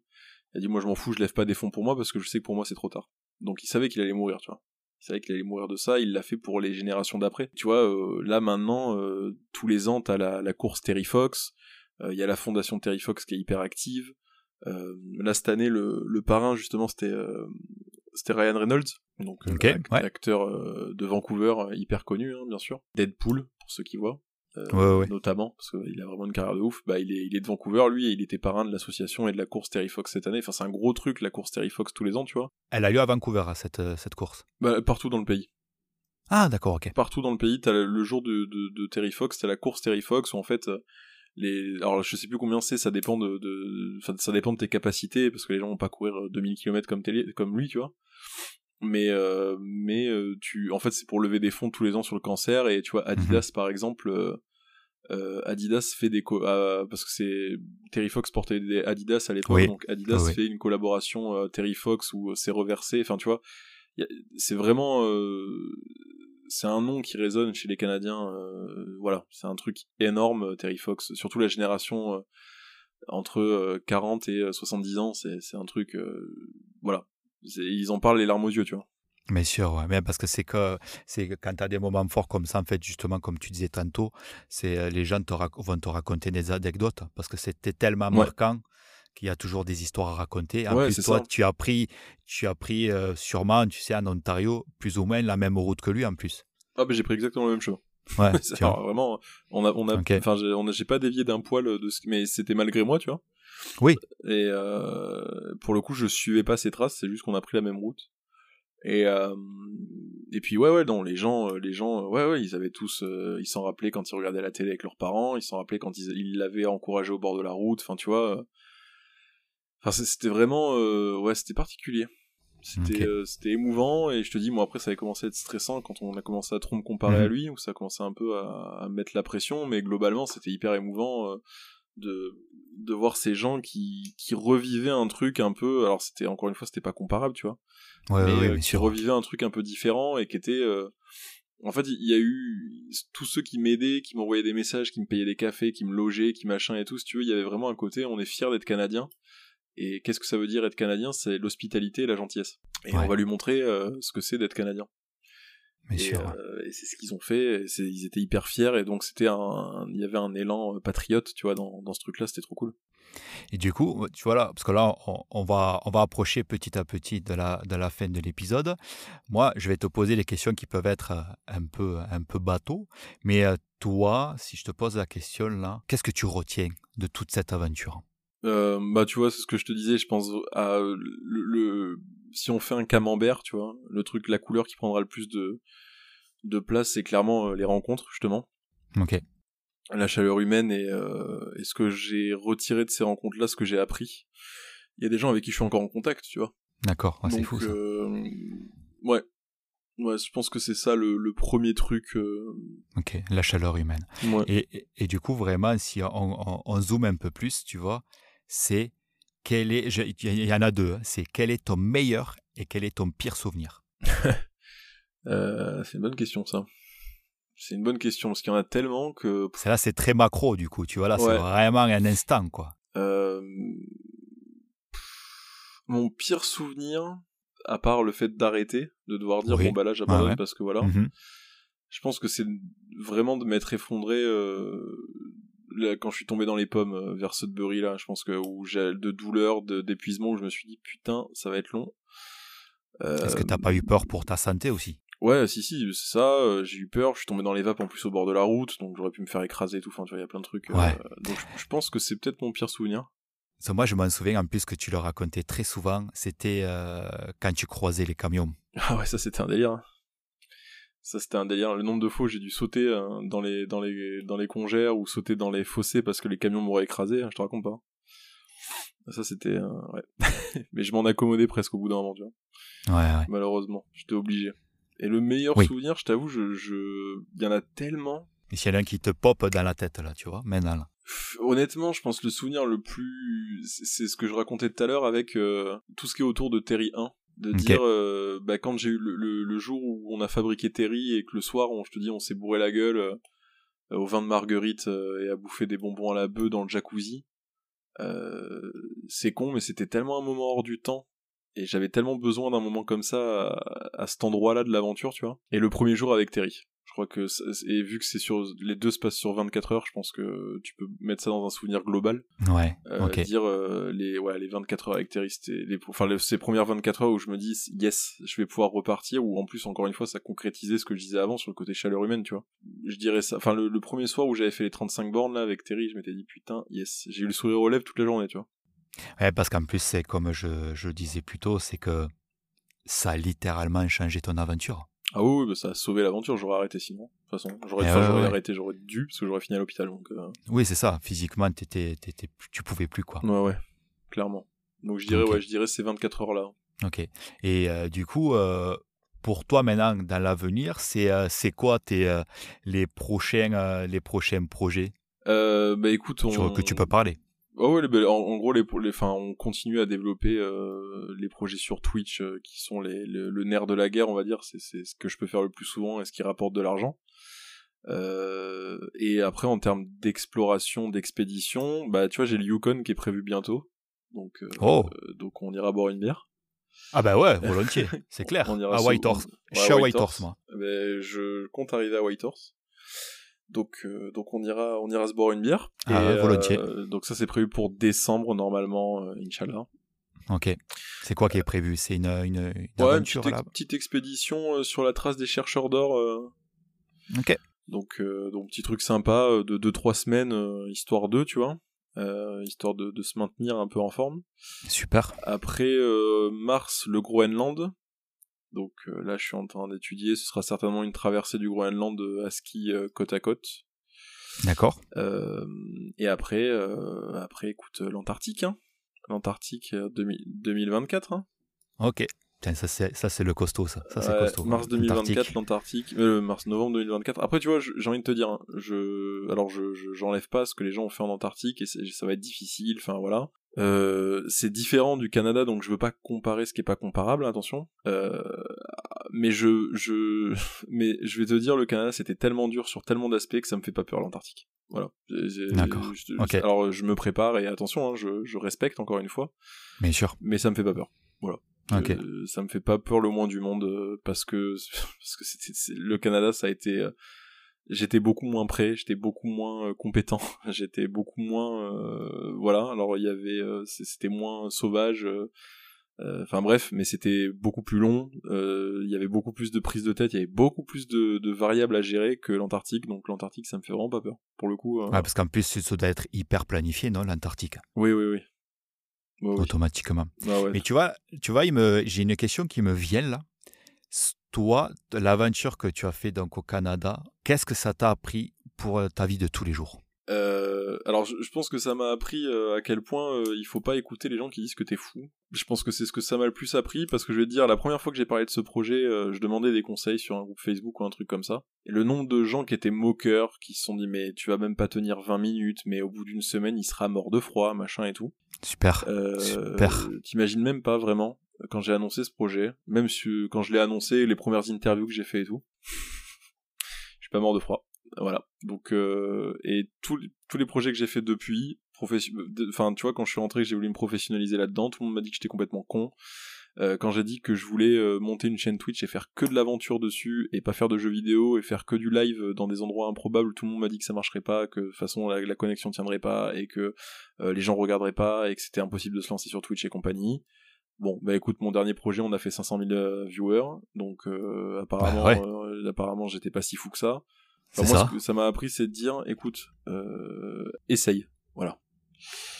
Speaker 2: Il a dit, moi je m'en fous, je lève pas des fonds pour moi parce que je sais que pour moi c'est trop tard. Donc il savait qu'il allait mourir, tu vois. Il savait qu'il allait mourir de ça, il l'a fait pour les générations d'après. Tu vois, euh, là maintenant, euh, tous les ans, t'as la, la course Terry Fox, euh, il y a la fondation Terry Fox qui est hyper active. là cette année, le, le parrain justement, c'était c'était Ryan Reynolds, donc acteur de Vancouver hyper connu, hein, bien sûr. Deadpool, pour ceux qui voient. Euh, notamment parce qu'il a vraiment une carrière de ouf. Bah, il est, il est de Vancouver, lui, et il était parrain de l'association et de la course Terry Fox cette année. Enfin, c'est un gros truc, la course Terry Fox tous les ans, tu vois.
Speaker 1: Elle a lieu à Vancouver, cette, euh, cette course
Speaker 2: bah, Partout dans le pays.
Speaker 1: Ah, d'accord, ok.
Speaker 2: Partout dans le pays, t'as le jour de, de, de Terry Fox, t'as la course Terry Fox où en fait, euh, les, alors je sais plus combien c'est, ça dépend de, de, ça dépend de tes capacités parce que les gens vont pas courir 2000 km comme, télé, comme lui, tu vois mais mais tu en fait c'est pour lever des fonds tous les ans sur le cancer et tu vois mhm. Adidas par exemple euh, Adidas fait des euh, parce que c'est Terry Fox portait des Adidas à l'époque donc Adidas fait une collaboration euh, Terry Fox où c'est reversé. Enfin tu vois c'est vraiment c'est un nom qui résonne chez les Canadiens voilà. C'est un truc énorme Terry Fox. Surtout la génération entre 40 et 70 ans c'est un truc voilà ils en parlent les larmes aux yeux tu vois
Speaker 1: Bien sûr, ouais. parce que c'est que c'est quand tu as des moments forts comme ça, en fait, justement, comme tu disais tantôt, c'est euh, les gens te vont te raconter des anecdotes parce que c'était tellement marquant qu'il y a toujours des histoires à raconter. En plus, toi, tu as pris, tu as pris euh, sûrement, tu sais, en Ontario, plus ou moins la même route que lui en plus.
Speaker 2: Ah, ben j'ai pris exactement le même chemin.
Speaker 1: Ouais,
Speaker 2: vraiment, on a, on a, enfin, j'ai pas dévié d'un poil de ce, mais c'était malgré moi, tu vois.
Speaker 1: Oui.
Speaker 2: Et euh, pour le coup, je suivais pas ses traces, c'est juste qu'on a pris la même route. Et euh, et puis ouais ouais non les gens euh, les gens ouais ouais ils avaient tous ils s'en rappelaient quand ils regardaient la télé avec leurs parents ils s'en rappelaient quand ils l'avaient encouragé au bord de la route enfin tu vois enfin c'était vraiment ouais c'était particulier c'était c'était émouvant et je te dis moi après ça avait commencé à être stressant quand on a commencé à trop me comparer à mhm. lui où ça a commencé un peu à, à mettre la pression mais globalement c'était hyper émouvant de de voir ces gens qui qui revivaient un truc un peu alors c'était encore une fois c'était pas comparable tu vois.
Speaker 1: Ouais, mais, euh,
Speaker 2: qui revivait un truc un peu différent et qui était euh, en fait il y a eu tous ceux qui m'aidaient qui m'envoyaient des messages qui me payaient des cafés qui me logeaient qui machin et tout si tu veux il y avait vraiment un côté on est fier d'être canadien et qu'est-ce que ça veut dire être canadien? C'est l'hospitalité et la gentillesse. Et on va lui montrer euh, ce que c'est d'être canadien
Speaker 1: et,
Speaker 2: et c'est ce qu'ils ont fait ils étaient hyper fiers et donc c'était un il y avait un élan patriote tu vois dans, dans ce truc là c'était trop cool
Speaker 1: et du coup, tu vois là, parce que là, on, va, on va approcher petit à petit de la, de la fin de l'épisode. Moi, je vais te poser les questions qui peuvent être euh, un peu, un peu bateau. Mais euh, toi, si je te pose la question là, qu'est-ce que tu retiens de toute cette aventure?
Speaker 2: Euh, Bah, tu vois, c'est ce que je te disais. Je pense à le, si on fait un camembert, tu vois, le truc, la couleur qui prendra le plus de, de place, c'est clairement les rencontres, justement.
Speaker 1: Ok
Speaker 2: la chaleur humaine et, euh, et ce que j'ai retiré de ces rencontres-là, ce que j'ai appris. Il y a des gens avec qui je suis encore en contact, tu vois.
Speaker 1: D'accord, c'est fou ça.
Speaker 2: Euh, ouais. Ouais, je pense que c'est ça le, le, premier truc. Euh...
Speaker 1: Ok, la chaleur humaine.
Speaker 2: Ouais.
Speaker 1: Et, et, du coup, vraiment, si on, on, zoome un peu plus, tu vois, c'est quel est. Il y en a deux. Hein, c'est quel est ton meilleur et quel est ton pire souvenir?
Speaker 2: Euh, C'est une bonne question, ça. C'est une bonne question, parce qu'il y en a tellement que...
Speaker 1: Là, c'est très macro, du coup, tu vois, là, c'est vraiment un instant, quoi.
Speaker 2: Euh... Mon pire souvenir, à part le fait d'arrêter, de devoir dire, bon, bah là, j'abandonne parce que voilà... Mhm. Je pense que c'est vraiment de m'être effondré euh, quand je suis tombé dans les pommes euh, vers Sudbury là, je pense que où j'ai de douleur, d'épuisement, où je me suis dit putain, ça va être long.
Speaker 1: Est-ce que t'as pas eu peur pour ta santé aussi?
Speaker 2: Ouais, si, si, c'est ça. Euh, j'ai eu peur. Je suis tombé dans les vapes en plus au bord de la route, donc j'aurais pu me faire écraser et tout. Enfin, tu vois, il y a plein de trucs. Ouais. donc je, pense que c'est peut-être mon pire souvenir.
Speaker 1: moi, je m'en souviens en plus que tu le racontais très souvent. C'était quand tu croisais les camions.
Speaker 2: Ah ouais, ça c'était un délire. Ça c'était un délire. Le nombre de fois où j'ai dû sauter euh, dans les dans les dans les congères ou sauter dans les fossés parce que les camions m'auraient écrasé, hein, je te raconte pas. Ça c'était euh, ouais. Mais je m'en accommodais presque au bout d'un moment, tu
Speaker 1: vois. Ouais, ouais.
Speaker 2: Malheureusement, j'étais obligé. Et le meilleur souvenir, je t'avoue, je je il y en a tellement.
Speaker 1: Et s'il y en a un qui te pop dans la tête là, tu vois, là.
Speaker 2: Honnêtement, je pense le souvenir le plus, c'est ce que je racontais tout à l'heure avec euh, tout ce qui est autour de Terry 1 de dire euh, bah, quand j'ai eu le, jour où on a fabriqué Terry et que le soir on, je te dis on s'est bourré la gueule euh, au vin de marguerite euh, et à bouffer des bonbons à la bœuf dans le jacuzzi c'est con mais c'était tellement un moment hors du temps et j'avais tellement besoin d'un moment comme ça à, à cet endroit là de l'aventure tu vois. Et le premier jour avec Terry crois que, et vu que c'est sur, les deux se passent sur 24 heures, je pense que tu peux mettre ça dans un souvenir global.
Speaker 1: Ouais.
Speaker 2: Euh, Dire euh, les, ouais, les 24 heures avec Terry, c'était les, enfin, ces premières 24 heures où je me dis, yes, je vais pouvoir repartir, ou en plus, encore une fois, ça concrétisait ce que je disais avant sur le côté chaleur humaine, tu vois. Je dirais ça, enfin, le, premier soir où j'avais fait les 35 bornes, là, avec Terry, je m'étais dit, putain, yes, j'ai eu le sourire aux lèvres toute la journée, tu vois.
Speaker 1: Ouais, parce qu'en plus, c'est comme je, je disais plus tôt, c'est que ça a littéralement changé ton aventure.
Speaker 2: Ah oui, bah ça a sauvé l'aventure, j'aurais arrêté sinon. De toute façon, j'aurais eh arrêté, j'aurais dû, parce que j'aurais fini à l'hôpital. Donc, euh.
Speaker 1: Oui, c'est ça, physiquement, t'étais, t'étais, tu pouvais plus, quoi.
Speaker 2: Ouais, ouais, clairement. Donc je dirais, ouais, je dirais ces 24 heures-là.
Speaker 1: Ok. Et euh, du coup, euh, pour toi maintenant, dans l'avenir, c'est, c'est quoi tes, les, prochains, les prochains projets?
Speaker 2: Bah écoute, on...
Speaker 1: que tu peux parler
Speaker 2: Oh ouais, en, gros, les, les, on continue à développer euh, les projets sur Twitch euh, qui sont les, le, nerf de la guerre, on va dire. C'est ce que je peux faire le plus souvent et ce qui rapporte de l'argent. Euh, et après, en termes d'exploration, d'expédition, bah, tu vois, j'ai le Yukon qui est prévu bientôt. Donc, oh. donc on ira boire une bière.
Speaker 1: Ah bah ouais, volontiers, c'est clair. on ira à Whitehorse. je suis à Whitehorse, moi.
Speaker 2: Eh ben, je compte arriver à Whitehorse. Donc, euh, donc on ira, on ira se boire une bière.
Speaker 1: Ah, volontiers.
Speaker 2: Euh, donc ça c'est prévu pour décembre normalement, euh, Inch'Allah.
Speaker 1: Ok. C'est quoi qui est prévu? C'est une, une,
Speaker 2: aventure une petite, expédition sur la trace des chercheurs d'or.
Speaker 1: Ok.
Speaker 2: Donc, donc petit truc sympa de 2-3 semaines, histoire d'eux, tu vois. histoire de, de, se maintenir un peu en forme.
Speaker 1: Super.
Speaker 2: Après mars, le Groenland. Donc euh, là, je suis en train d'étudier. Ce sera certainement une traversée du Groenland euh, à ski euh, côte à côte.
Speaker 1: D'accord.
Speaker 2: et après, après, écoute, l'Antarctique. Hein. L'Antarctique 2024. Hein.
Speaker 1: Ok. Ça c'est ça c'est le costaud ça. Ça c'est costaud.
Speaker 2: Mars 2024 l'Antarctique. mars novembre 2024. Après tu vois, j'ai envie de te dire, hein, je alors je j'enlève pas ce que les gens ont fait en Antarctique et ça va être difficile. Enfin voilà. Euh, c'est différent du Canada, donc je veux pas comparer ce qui est pas comparable, attention. Euh, mais je, je, mais je vais te dire, le Canada c'était tellement dur sur tellement d'aspects que ça me fait pas peur l'Antarctique. Voilà.
Speaker 1: D'accord.
Speaker 2: Alors je me prépare et attention, hein, je, je, respecte encore une fois.
Speaker 1: Bien sûr.
Speaker 2: Mais ça me fait pas peur. Voilà. Euh, ça me fait pas peur le moins du monde parce que parce que c'était le Canada ça a été j'étais beaucoup moins prêt, j'étais beaucoup moins euh, compétent, j'étais beaucoup moins euh, voilà. Alors il y avait euh, c'était moins sauvage. Enfin bref, mais c'était beaucoup plus long. Il y avait beaucoup plus de prise de tête, il y avait beaucoup plus de, variables à gérer que l'Antarctique. Donc l'Antarctique, ça me fait vraiment pas peur. Pour le coup.
Speaker 1: Ah, parce qu'en plus, ça doit être hyper planifié, non, l'Antarctique?
Speaker 2: Oui, oui, oui.
Speaker 1: Automatiquement. Mais tu vois, tu vois, j'ai une question qui me vient là toi, l'aventure que tu as fait donc au Canada, qu'est-ce que ça t'a appris pour euh, ta vie de tous les jours?
Speaker 2: Euh, alors je, pense que ça m'a appris euh, à quel point il faut pas écouter les gens qui disent que t'es fou. Je pense que c'est ce que ça m'a le plus appris parce que je vais te dire la première fois que j'ai parlé de ce projet, je demandais des conseils sur un groupe Facebook ou un truc comme ça. Et le nombre de gens qui étaient moqueurs, qui se sont dit mais tu vas même pas tenir 20 minutes, mais au bout d'une semaine il sera mort de froid, machin et tout.
Speaker 1: Super. Super.
Speaker 2: T'imagines même pas vraiment. quand j'ai annoncé ce projet, même si, quand je l'ai annoncé, les premières interviews que j'ai fait et tout. je suis pas mort de froid. Voilà. Donc euh, et tous tous les projets que j'ai fait depuis, enfin tu vois quand je suis rentré, que j'ai voulu me professionnaliser là-dedans, tout le monde m'a dit que j'étais complètement con. Euh, quand j'ai dit que je voulais euh, monter une chaîne Twitch et faire que de l'aventure dessus et pas faire de jeux vidéo et faire que du live dans des endroits improbables, tout le monde m'a dit que ça marcherait pas, que de toute façon la, la connexion tiendrait pas et que euh, les gens regarderaient pas et que c'était impossible de se lancer sur Twitch et compagnie. Bon, bah écoute, mon dernier projet, on a fait 500 000 viewers, donc apparemment, bah apparemment, j'étais pas si fou que ça. moi, ça. ce que ça m'a appris, c'est de dire, écoute, essaye, voilà.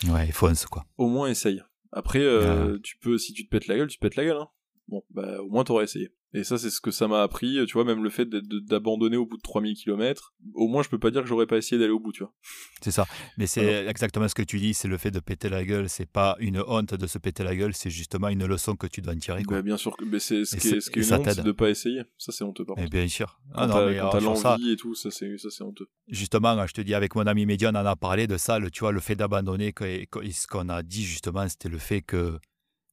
Speaker 1: Ouais, il fonce quoi.
Speaker 2: Au moins essaye. Après, euh, tu peux, si tu te pètes la gueule, tu te pètes la gueule. Hein. Bon, bah au moins t'aurais essayé. Et ça, c'est ce que ça m'a appris, tu vois, même le fait d'abandonner au bout de 3000 km, au moins je peux pas dire que j'aurais pas essayé d'aller au bout, tu vois.
Speaker 1: C'est ça. Mais c'est exactement ce que tu dis, c'est le fait de péter la gueule, c'est pas une honte de se péter la gueule, c'est justement une leçon que tu dois en tirer. Quoi.
Speaker 2: Bah, bien sûr, mais c'est ce, qui est, ce qui est une honte, c'est de pas essayer. Ça, c'est honteux, par
Speaker 1: contre. bien sûr.
Speaker 2: Ah, quand t'as l'envie et tout, ça, c'est honteux.
Speaker 1: Justement, je te dis, avec mon ami Médion, on en a parlé de ça, le, tu vois, le fait d'abandonner, ce qu'on a dit justement, c'était le fait que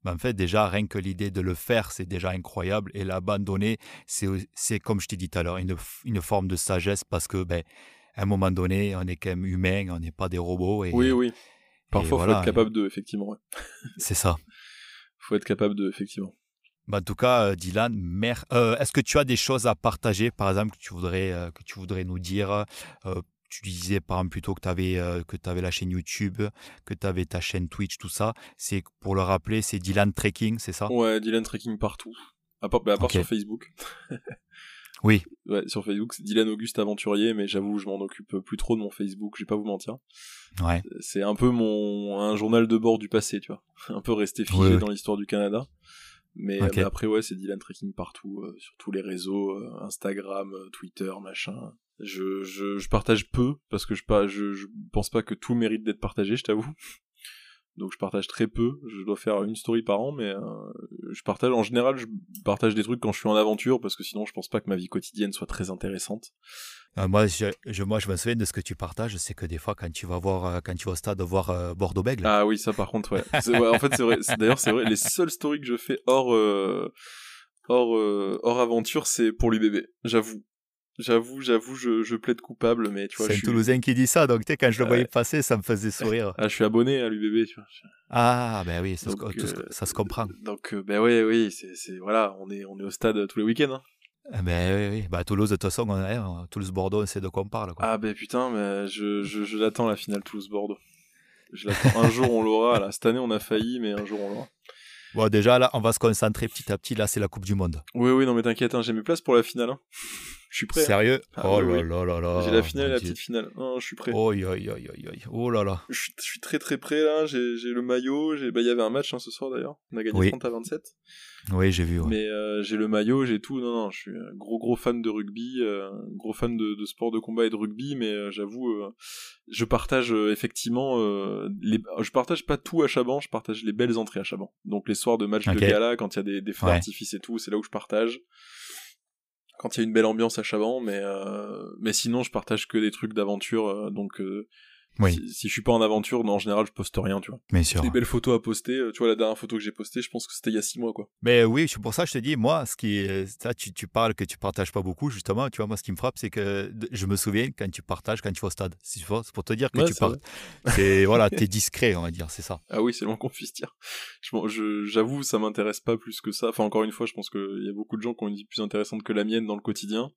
Speaker 1: ben, en fait, déjà, rien que l'idée de le faire, c'est déjà incroyable. Et l'abandonner, c'est comme je t'ai dit tout à l'heure, une, une, forme de sagesse parce que, ben, à un moment donné, on est quand même humain, on n'est pas des robots. Et,
Speaker 2: oui, oui. Parfois, il faut être capable de, effectivement.
Speaker 1: C'est ça.
Speaker 2: Il faut être capable de, effectivement.
Speaker 1: Ben, en tout cas, euh, Dylan, euh, est-ce que tu as des choses à partager, par exemple, que tu voudrais, euh, que tu voudrais nous dire tu disais par exemple plutôt que tu avais, euh, avais la chaîne YouTube, que tu avais ta chaîne Twitch, tout ça. C'est pour le rappeler, c'est Dylan Trekking, c'est ça?
Speaker 2: Ouais, Dylan Trekking partout. À part, bah, à part sur Facebook.
Speaker 1: oui.
Speaker 2: Ouais, sur Facebook, c'est Dylan Auguste Aventurier, mais j'avoue, je m'en occupe plus trop de mon Facebook, je vais pas vous mentir.
Speaker 1: Ouais.
Speaker 2: C'est un peu mon un journal de bord du passé, tu vois. Un peu resté figé dans l'histoire du Canada. Mais, après, ouais, c'est Dylan Trekking partout, euh, sur tous les réseaux, euh, Instagram, Twitter, machin. Je, je, je, partage peu parce que je, pas, je, je pense pas que tout mérite d'être partagé, je t'avoue. Donc je partage très peu. Je dois faire une story par an, mais euh, je partage en général, je partage des trucs quand je suis en aventure parce que sinon je pense pas que ma vie quotidienne soit très intéressante.
Speaker 1: Euh, moi, je, moi, je me souviens de ce que tu partages, c'est que des fois, quand tu vas voir, euh, quand tu vas au stade voir Bordeaux-Bègle.
Speaker 2: Ah oui, ça par contre, ouais. ouais en fait, c'est vrai. D'ailleurs, c'est vrai. Les seules stories que je fais hors hors hors aventure, c'est pour l'UBB. J'avoue. J'avoue, j'avoue, je, je plaide coupable, mais tu vois.
Speaker 1: C'est un Toulousain qui dit ça, donc tu sais, quand je le voyais passer, ça me faisait sourire.
Speaker 2: Ah, je suis abonné à l'UBB, tu vois.
Speaker 1: Ah, ben oui, ça, se, euh, ça se comprend.
Speaker 2: Donc, euh, ben oui, oui, c'est, voilà, on est, on est au stade tous les week-ends. Hein.
Speaker 1: Ah, ben oui, oui. Bah, Toulouse, de toute façon, on est, Toulouse-Bordeaux, c'est de quoi on parle. Quoi.
Speaker 2: Ah, ben putain, mais je, je, je l'attends la finale Toulouse-Bordeaux. Je l'attends. un jour, on l'aura. Là. Cette année, on a failli, mais un jour, on l'aura.
Speaker 1: Bon, déjà, là, on va se concentrer petit à petit. Là, c'est la Coupe du Monde.
Speaker 2: Oui, oui, non, mais t'inquiète, hein, j'ai mes places pour la finale. Hein. Je suis prêt. Hein.
Speaker 1: Sérieux ah, Oh là là là là.
Speaker 2: J'ai la finale la petite finale. je suis prêt.
Speaker 1: Oh, oh là là.
Speaker 2: Je suis, très très prêt là. J'ai le maillot. Bah, il y avait un match hein, ce soir d'ailleurs. On a gagné 30 à 27.
Speaker 1: Oui, j'ai vu.
Speaker 2: Mais euh, j'ai le maillot, j'ai tout. Non, non, je suis un gros gros fan de rugby, euh, gros fan de, de, sport de combat et de rugby. Mais euh, j'avoue, je partage effectivement les. Je partage pas tout à Chaban. Je partage les belles entrées à Chaban. Donc les soirs de match de gala, quand il y a des, des feux d'artifice et tout, c'est là où je partage quand il y a une belle ambiance à Chaban, mais euh, mais sinon je partage que des trucs d'aventure, euh, donc euh, oui. Si, je suis pas en aventure, en général, je poste rien, tu vois.
Speaker 1: Mais sûr.
Speaker 2: Des belles photos à poster. Euh, tu vois, la dernière photo que j'ai postée, je pense que c'était il y a six mois, quoi.
Speaker 1: Mais oui, c'est pour ça que je te dis, moi, ce qui est, ça, tu, tu, parles que tu partages pas beaucoup, justement. Tu vois, moi, ce qui me frappe, c'est que je me souviens quand tu partages, quand tu vas au stade. C'est pour te dire que tu parles. C'est, voilà, t'es discret, on va dire, c'est ça.
Speaker 2: Ah oui, c'est loin qu'on puisse dire. J'avoue, ça m'intéresse pas plus que ça. Enfin, encore une fois, je pense qu'il y a beaucoup de gens qui ont une vie plus intéressante que la mienne dans le quotidien.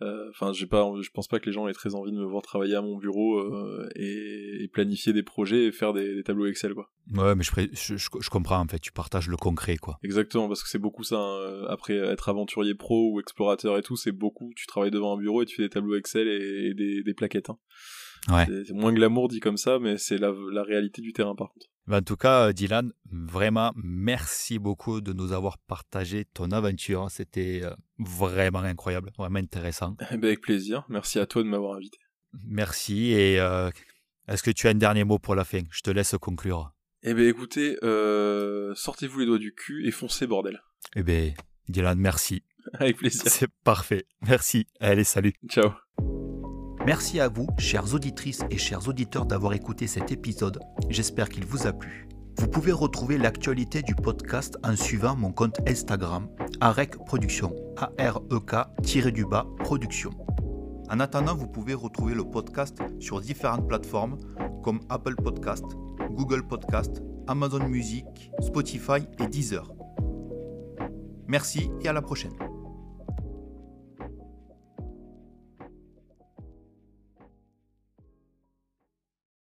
Speaker 2: Euh, enfin, j'ai pas, je pense pas que les gens aient très envie de me voir travailler à mon bureau euh, et, planifier des projets et faire des, tableaux Excel, quoi.
Speaker 1: Ouais, mais je, je, comprends en fait. Tu partages le concret, quoi.
Speaker 2: Exactement, parce que c'est beaucoup ça. Hein. Après être aventurier pro ou explorateur et tout, c'est beaucoup. Tu travailles devant un bureau et tu fais des tableaux Excel et, des, plaquettes. Hein.
Speaker 1: Ouais.
Speaker 2: C'est moins glamour dit comme ça, mais c'est la, la réalité du terrain par contre.
Speaker 1: Ben, en tout cas, Dylan, vraiment, merci beaucoup de nous avoir partagé ton aventure. C'était euh, vraiment incroyable, vraiment intéressant.
Speaker 2: Eh ben, avec plaisir. Merci à toi de m'avoir invité.
Speaker 1: Merci. Et euh, est-ce que tu as un dernier mot pour la fin? Je te laisse conclure.
Speaker 2: Eh bien, écoutez, euh, sortez-vous les doigts du cul et foncez, bordel.
Speaker 1: Eh bien, Dylan, merci.
Speaker 2: Avec plaisir.
Speaker 1: C'est parfait. Merci. Allez, salut.
Speaker 2: Ciao.
Speaker 1: Merci à vous, chères auditrices et chers auditeurs, d'avoir écouté cet épisode. J'espère qu'il vous a plu. Vous pouvez retrouver l'actualité du podcast en suivant mon compte Instagram, AREC Production, A-R-E-K-du-bas Production. En attendant, vous pouvez retrouver le podcast sur différentes plateformes comme Apple Podcast, Google Podcast, Amazon Music, Spotify et Deezer. Merci et à la prochaine.